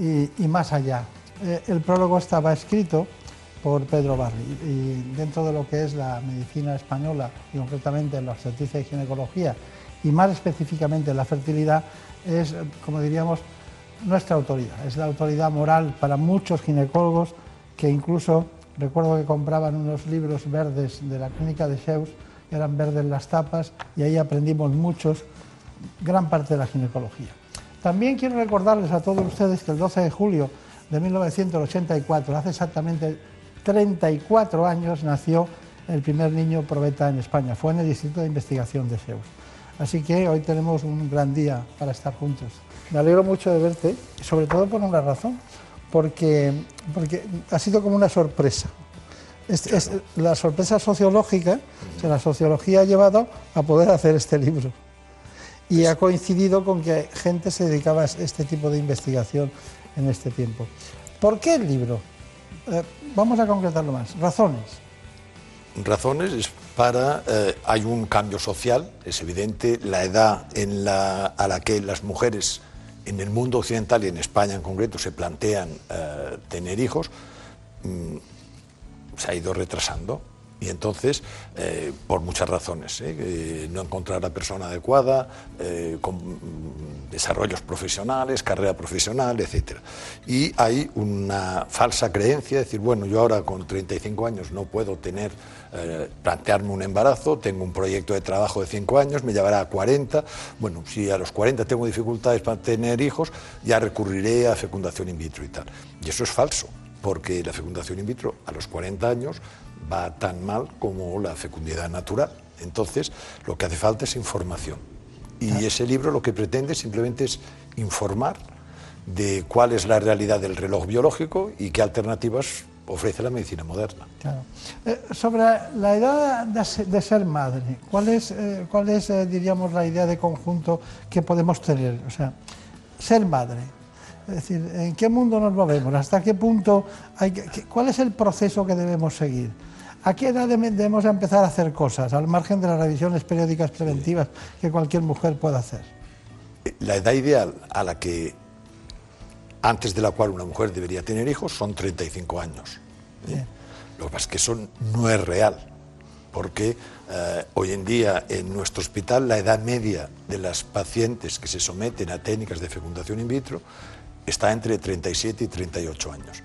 y, más allá. Eh, el prólogo estaba escrito por Pedro Barri y dentro de lo que es la medicina española y concretamente la obstetricia y ginecología y más específicamente la fertilidad es, como diríamos, nuestra autoridad, es la autoridad moral para muchos ginecólogos que incluso recuerdo que compraban unos libros verdes de la clínica de Sheus, eran verdes las tapas y ahí aprendimos muchos, gran parte de la ginecología. También quiero recordarles a todos ustedes que el 12 de julio de 1984, hace exactamente 34 años, nació el primer niño probeta en España. Fue en el Distrito de Investigación de Sheus. Así que hoy tenemos un gran día para estar juntos. Me alegro mucho de verte, sobre todo por una razón porque, porque ha sido como una sorpresa. Es, la sorpresa sociológica, que la sociología ha llevado a poder hacer este libro. Y ha coincidido con que gente se dedicaba a este tipo de investigación en este tiempo. ¿Por qué el libro? Eh, vamos a concretarlo más. Razones. Razones es para. Eh, hay un cambio social, es evidente, la edad en la, a la que las mujeres en el mundo occidental y en España en concreto se plantean eh, tener hijos, mm, se ha ido retrasando. Y entonces, eh, por muchas razones, ¿eh? no encontrar la persona adecuada, con mm, desarrollos profesionales, carrera profesional, etc. Y hay una falsa creencia, decir, bueno, yo ahora con 35 años no puedo tener eh, plantearme un embarazo, tengo un proyecto de trabajo de 5 años, me llevará a 40, bueno, si a los 40 tengo dificultades para tener hijos, ya recurriré a fecundación in vitro y tal. Y eso es falso, porque la fecundación in vitro a los 40 años va tan mal como la fecundidad natural. Entonces, lo que hace falta es información. Y ese libro lo que pretende simplemente es informar de cuál es la realidad del reloj biológico y qué alternativas ofrece la medicina moderna. Eh, sobre la edad de, ser madre, ¿cuál es, eh, cuál es eh, diríamos, la idea de conjunto que podemos tener? O sea, ser madre. Es decir, ¿en qué mundo nos movemos? ¿Hasta qué punto hay que, cuál es el proceso que debemos seguir? ¿A qué edad debemos empezar a hacer cosas, al margen de las revisiones periódicas preventivas que cualquier mujer pueda hacer? La edad ideal a la que antes de la cual una mujer debería tener hijos, son 35 años. ¿eh? Lo que pasa es que eso no es real, porque eh, hoy en día en nuestro hospital la edad media de las pacientes que se someten a técnicas de fecundación in vitro está entre 37 y 38 años.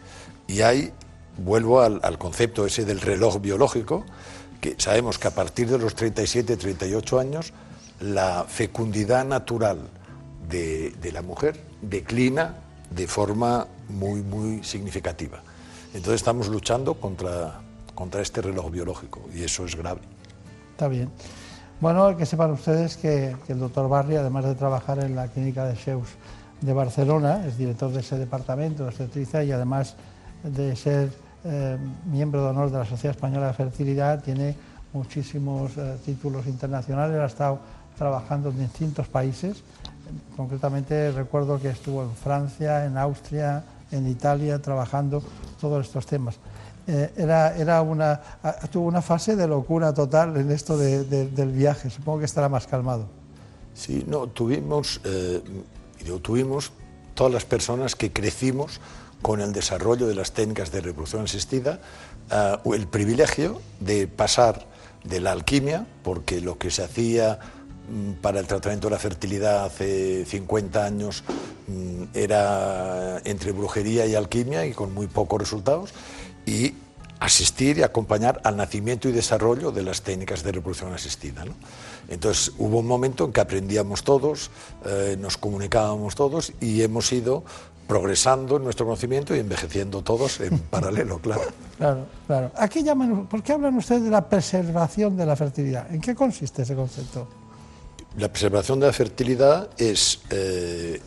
Y hay, vuelvo al, concepto ese del reloj biológico, que sabemos que a partir de los 37, 38 años, la fecundidad natural de, la mujer declina de forma muy, muy significativa. Entonces estamos luchando contra, contra este reloj biológico y eso es grave. Está bien. Bueno, que sepan ustedes que, el doctor Barri, además de trabajar en la clínica de Sheus de Barcelona, es director de ese departamento de obstetricia y además de ser eh, miembro de honor de la Sociedad Española de Fertilidad, tiene muchísimos eh, títulos internacionales, ha estado trabajando en distintos países concretamente recuerdo que estuvo en Francia, en Austria, en Italia, trabajando todos estos temas. Eh, era, era una, tuvo una fase de locura total en esto del viaje, supongo que estará más calmado. Sí, no, tuvimos, tuvimos todas las personas que crecimos con el desarrollo de las técnicas de reproducción asistida, eh, el privilegio de pasar de la alquimia, porque lo que se hacía Mm, para el tratamiento de la fertilidad hace 50 años mm, era entre brujería y alquimia y con muy pocos resultados y asistir y acompañar al nacimiento y desarrollo de las técnicas de reproducción asistida. Entonces hubo un momento en que aprendíamos todos, eh, nos comunicábamos todos y hemos ido progresando en nuestro conocimiento y envejeciendo todos en paralelo, claro. Claro, claro. Aquí llaman, ¿Por qué hablan ustedes de la preservación de la fertilidad? ¿En qué consiste ese concepto? La preservación de la fertilidad es eh,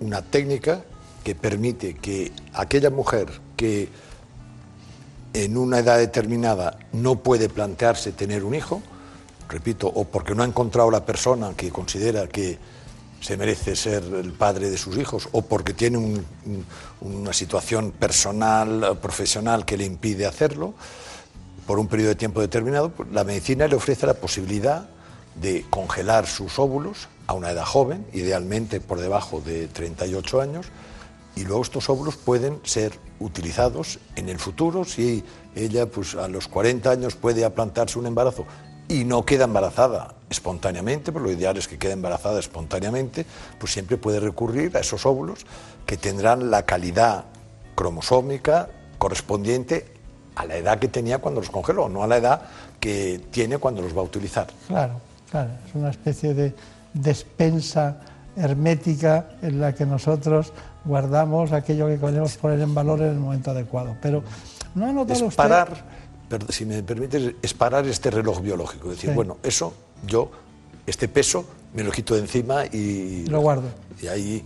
una técnica que permite que aquella mujer que en una edad determinada no puede plantearse tener un hijo, repito, o porque no ha encontrado la persona que considera que se merece ser el padre de sus hijos, o porque tiene una situación personal, profesional que le impide hacerlo, por un periodo de tiempo determinado, pues la medicina le ofrece la posibilidad de congelar sus óvulos a una edad joven, idealmente por debajo de 38 años, y luego estos óvulos pueden ser utilizados en el futuro. Si ella pues a los 40 años puede aplantarse un embarazo y no queda embarazada espontáneamente, pero lo ideal es que quede embarazada espontáneamente, pues siempre puede recurrir a esos óvulos que tendrán la calidad cromosómica correspondiente a la edad que tenía cuando los congeló, no a la edad que tiene cuando los va a utilizar. Claro, claro, es una especie de despensa hermética en la que nosotros guardamos aquello que queremos poner en valor en el momento adecuado. Pero no ha notado parar, si me permites, es parar este reloj biológico. Es decir, bueno, eso yo, este peso, me lo quito de encima y... Lo guardo. Y ahí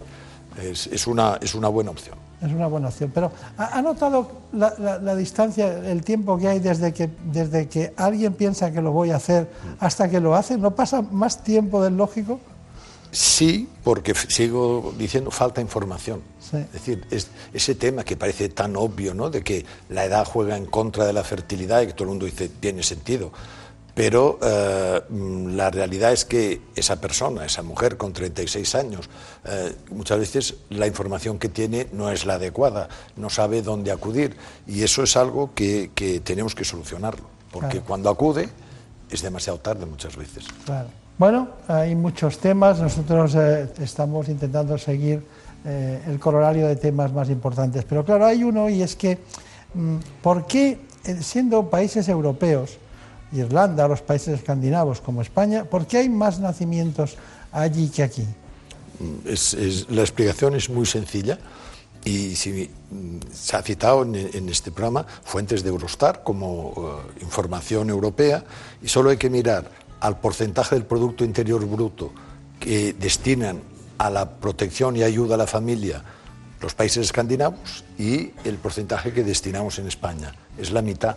es, es, una, es una buena opción. Es una buena opción. Pero ¿ha, notado la, la, distancia, el tiempo que hay desde que, desde que alguien piensa que lo voy a hacer hasta que lo hace? ¿No pasa más tiempo del lógico? Sí, porque sigo diciendo falta información. Es decir, ese tema que parece tan obvio, ¿no? De que la edad juega en contra de la fertilidad y que todo el mundo dice tiene sentido. Pero eh, mm, la realidad es que esa persona, esa mujer con 36 años, eh, muchas veces la información que tiene no es la adecuada, no sabe dónde acudir. Y eso es algo que, tenemos que solucionarlo. Porque cuando acude es demasiado tarde muchas veces. Claro. Bueno, hay muchos temas, nosotros eh, estamos intentando seguir eh, el corolario de temas más importantes, pero claro, hay uno y es que, mm, ¿por qué eh, siendo países europeos, Irlanda, los países escandinavos como España, ¿por qué hay más nacimientos allí que aquí? Mm, la explicación es muy sencilla y mm, se ha citado en, este programa fuentes de Eurostar como información europea y solo hay que mirar al porcentaje del Producto Interior Bruto que destinan a la protección y ayuda a la familia los países escandinavos y el porcentaje que destinamos en España. Es la mitad.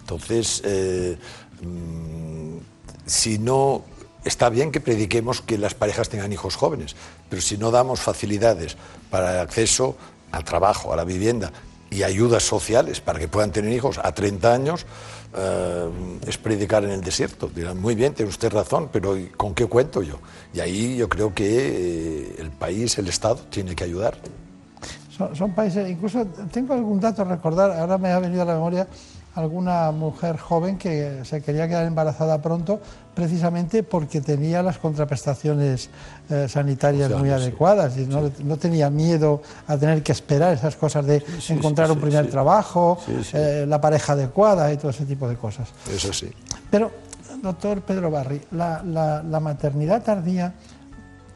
Entonces, eh, mm, si no está bien que prediquemos que las parejas tengan hijos jóvenes, pero si no damos facilidades para el acceso al trabajo, a la vivienda y ayudas sociales para que puedan tener hijos a 30 años, eh, es predicar en el desierto. Dirán, muy bien, tiene usted razón, pero ¿con qué cuento yo? Y ahí yo creo que eh, el país, el Estado, tiene que ayudar. Son, países, incluso tengo algún dato a recordar, ahora me ha venido a la memoria alguna mujer joven que se quería quedar embarazada pronto precisamente porque tenía las contraprestaciones eh, sanitarias muy adecuadas y no, tenía miedo a tener que esperar esas cosas de encontrar un primer trabajo, eh, la pareja adecuada y todo ese tipo de cosas. Eso sí. Pero, doctor Pedro Barri, la, maternidad tardía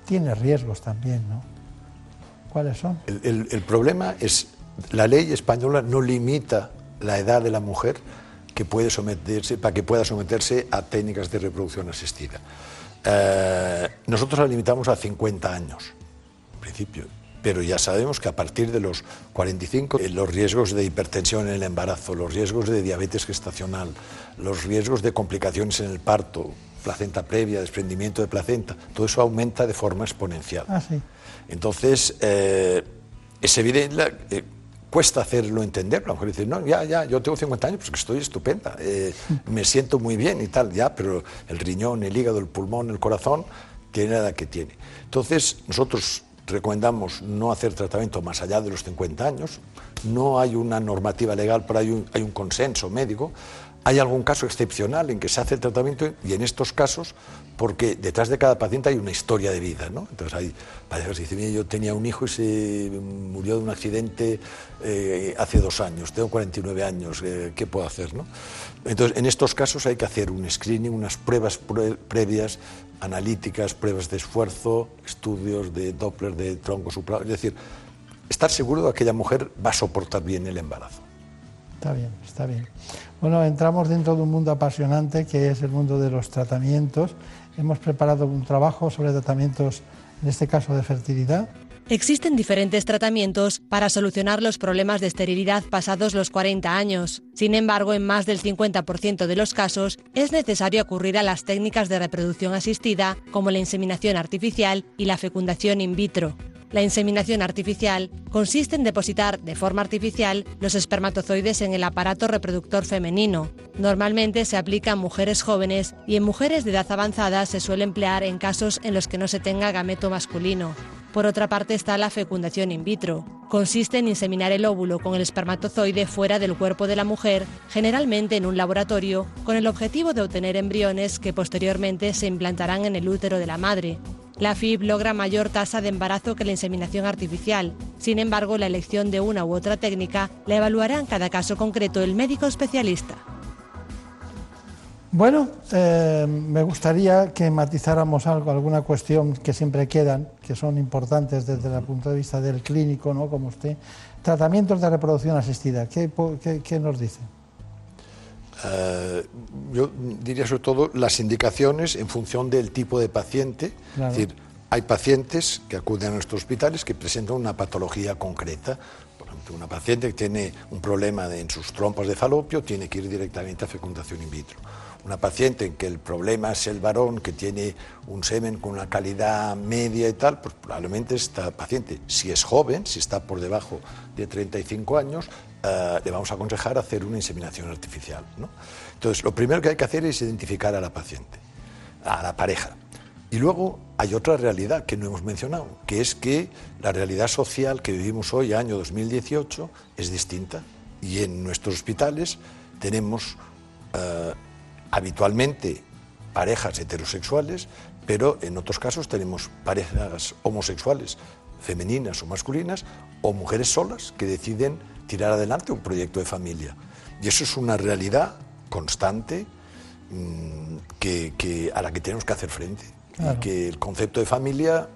tiene riesgos también, ¿no? ¿Cuáles son? el, el problema es, la ley española no limita la edad de la mujer que puede someterse, para que pueda someterse a técnicas de reproducción asistida. Eh, nosotros la limitamos a 50 años, en principio, pero ya sabemos que a partir de los 45 eh, los riesgos de hipertensión en el embarazo, los riesgos de diabetes gestacional, los riesgos de complicaciones en el parto, placenta previa, desprendimiento de placenta, todo eso aumenta de forma exponencial. Ah, Entonces, eh, es evidente, cuesta hacerlo entender. La mujer dice, no, ya, ya, yo tengo 50 años, pues que estoy estupenda, eh, me siento muy bien y tal, ya, pero el riñón, el hígado, el pulmón, el corazón, tiene la edad que tiene. Entonces, nosotros recomendamos no hacer tratamiento más allá de los 50 años, no hay una normativa legal, pero hay un, hay un consenso médico. Hay algún caso excepcional en que se hace el tratamiento y en estos casos, porque detrás de cada paciente hay una historia de vida, ¿no? Entonces hay parejas que dicen, "Mira, yo tenía un hijo y se murió de un accidente eh, hace dos años, tengo 49 años, eh, ¿qué puedo hacer, no? Entonces, en estos casos hay que hacer un screening, unas pruebas pre- previas, analíticas, pruebas de esfuerzo, estudios de Doppler, de tronco supra, es decir, estar seguro de que aquella mujer va a soportar bien el embarazo. Está bien, está bien. Bueno, entramos dentro de un mundo apasionante que es el mundo de los tratamientos. Hemos preparado un trabajo sobre tratamientos, en este caso de fertilidad. Existen diferentes tratamientos para solucionar los problemas de esterilidad pasados los 40 años. Sin embargo, en más del 50% de los casos es necesario ocurrir a las técnicas de reproducción asistida, como la inseminación artificial y la fecundación in vitro. La inseminación artificial consiste en depositar de forma artificial los espermatozoides en el aparato reproductor femenino. Normalmente se aplica en mujeres jóvenes y en mujeres de edad avanzada se suele emplear en casos en los que no se tenga gameto masculino. Por otra parte está la fecundación in vitro. Consiste en inseminar el óvulo con el espermatozoide fuera del cuerpo de la mujer, generalmente en un laboratorio, con el objetivo de obtener embriones que posteriormente se implantarán en el útero de la madre. La FIB logra mayor tasa de embarazo que la inseminación artificial. Sin embargo, la elección de una u otra técnica la evaluará en cada caso concreto el médico especialista. Bueno, eh, me gustaría que matizáramos algo, alguna cuestión que siempre quedan, que son importantes desde el punto de vista del clínico, ¿no? Como usted. Tratamientos de reproducción asistida, ¿qué, qué- qué nos dice? Eh, yo diría sobre todo las indicaciones en función del tipo de paciente. Claro. Es decir, hay pacientes que acuden a nuestros hospitales que presentan una patología concreta. Por ejemplo, una paciente que tiene un problema de- en sus trompas de falopio tiene que ir directamente a fecundación in vitro. Una paciente en que el problema es el varón que tiene un semen con una calidad media y tal, pues probablemente esta paciente, si es joven, si está por debajo de 35 años, eh, le vamos a aconsejar hacer una inseminación artificial. ¿no? Entonces, lo primero que hay que hacer es identificar a la paciente, a la pareja. Y luego hay otra realidad que no hemos mencionado, que es que la realidad social que vivimos hoy, año 2018, es distinta. Y en nuestros hospitales tenemos eh, habitualmente parejas heterosexuales, pero en otros casos tenemos parejas homosexuales, femeninas o masculinas, o mujeres solas que deciden tirar adelante un proyecto de familia. Y eso es una realidad constante mm, que, que- a la que tenemos que hacer frente. Claro. Y que el concepto de familia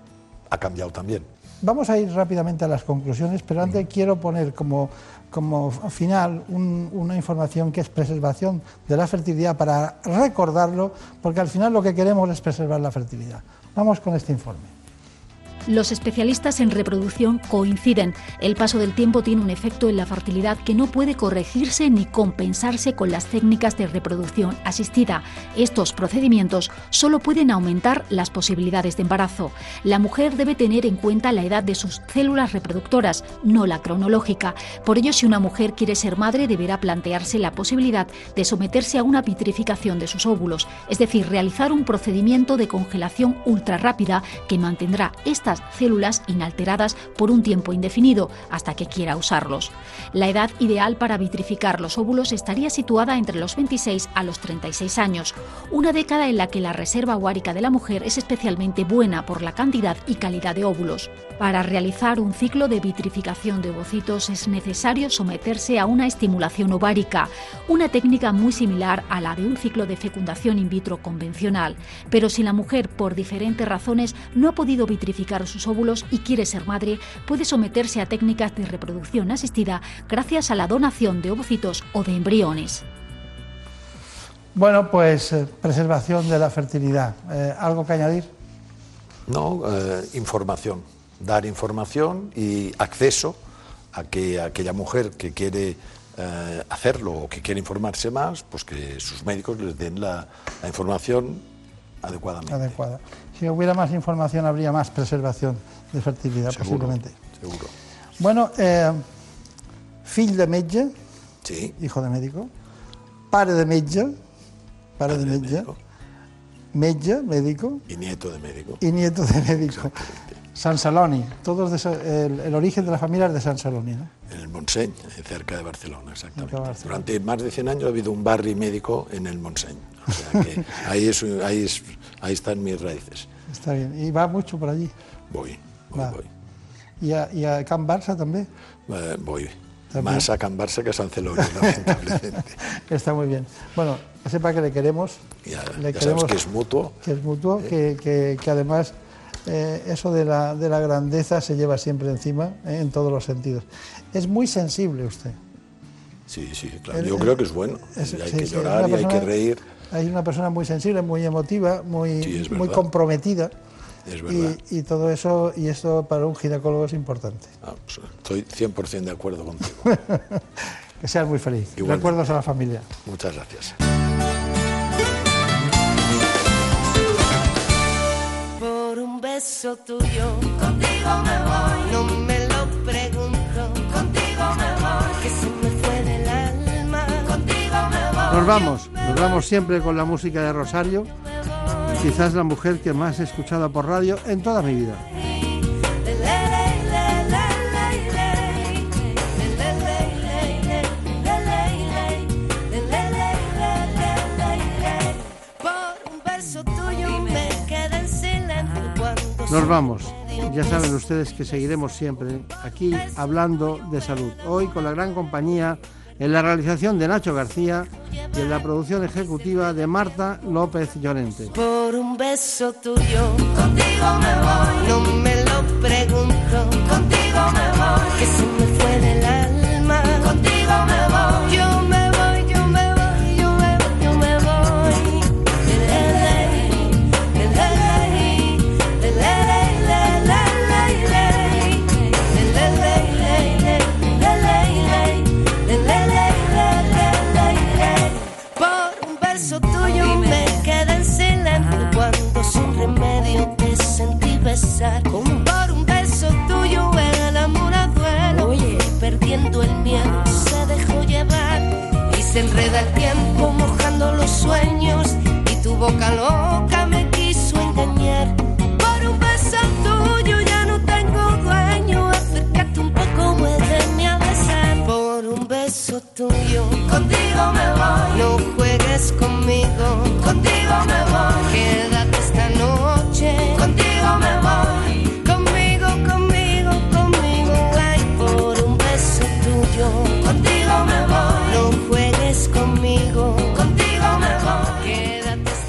ha cambiado también. Vamos a ir rápidamente a las conclusiones, pero antes quiero poner como, como final un- una información que es preservación de la fertilidad para recordarlo, porque al final lo que queremos es preservar la fertilidad. Vamos con este informe. Los especialistas en reproducción coinciden. El paso del tiempo tiene un efecto en la fertilidad que no puede corregirse ni compensarse con las técnicas de reproducción asistida. Estos procedimientos solo pueden aumentar las posibilidades de embarazo. La mujer debe tener en cuenta la edad de sus células reproductoras, no la cronológica. Por ello, si una mujer quiere ser madre, deberá plantearse la posibilidad de someterse a una vitrificación de sus óvulos, es decir, realizar un procedimiento de congelación ultra rápida que mantendrá estas células inalteradas por un tiempo indefinido hasta que quiera usarlos. La edad ideal para vitrificar los óvulos estaría situada entre los 26 a los 36 años, una década en la que la reserva ovárica de la mujer es especialmente buena por la cantidad y calidad de óvulos. Para realizar un ciclo de vitrificación de ovocitos es necesario someterse a una estimulación ovárica, una técnica muy similar a la de un ciclo de fecundación in vitro convencional. Pero si la mujer, por diferentes razones, no ha podido vitrificar sus óvulos y quiere ser madre, puede someterse a técnicas de reproducción asistida gracias a la donación de ovocitos o de embriones. Bueno, pues eh, preservación de la fertilidad. Eh, ¿Algo que añadir? No, eh, información, dar información y acceso a que aquella mujer que quiere eh, hacerlo o que quiere informarse más, pues que sus médicos les den la, la información adecuadamente. Adecuada. Si hubiera más información, habría más preservación de fertilidad, Seguro, posiblemente. Seguro. Bueno, eh, fill de metge, Sí. hijo de médico, pare de metge, pare de metge, metge, médico Y nieto de médico. y nieto de médico. San Saloni, todos de, el, el origen de la familia es de San Saloni, ¿no? En el Montseny, cerca de Barcelona, exactamente. Durante más de 100 años ha habido un barrio médico en el Montseny. O sea que ahí, es, ahí, es, ahí están mis raíces. Está bien. ¿Y va mucho por allí? Voy, voy, Va. voy. ¿Y a, y a Can Barça también? Eh, voy. También. Más a Can Barça que a San Celorio, lamentablemente. Está muy bien. Bueno, sepa que le queremos. Ya, le ya sabes que es mutuo. Que es mutuo, que, que- que además eh, eso de la, de la grandeza se lleva siempre encima, eh, en todos los sentidos. Es muy sensible usted. Sí, sí, claro. El- Yo creo que es bueno. es- hay sí, que sí, llorar y hay que reír. Hay una persona muy sensible, muy emotiva, muy, Sí, es muy comprometida. Es verdad. Y, y todo eso, y esto para un ginecólogo es importante. Ah, pues, estoy 100% de acuerdo contigo. Que seas muy feliz. Igualmente. Recuerdos a la familia. Muchas gracias. Por un beso tuyo, contigo me voy. No me Nos vamos, nos vamos siempre con la música de Rosario, quizás la mujer que más he escuchado por radio en toda mi vida. Nos vamos. Ya saben ustedes que seguiremos siempre aquí hablando de salud. Hoy con la gran compañía en la realización de Nacho García y en la producción ejecutiva de Marta López Llorente. Por un beso tuyo, contigo me voy. No me lo pregunto, contigo me voy. Que se me fue del alma, contigo me voy. pensar ¿Cómo? Por un beso tuyo el amor a duelo. Oye. Perdiendo el miedo se dejó llevar. Y se enreda el tiempo mojando los sueños. Y tu boca loca me quiso engañar. Por un beso tuyo ya no tengo dueño. Acércate un poco, vuélveme a besar. Por un beso tuyo Contigo me voy. No juegues con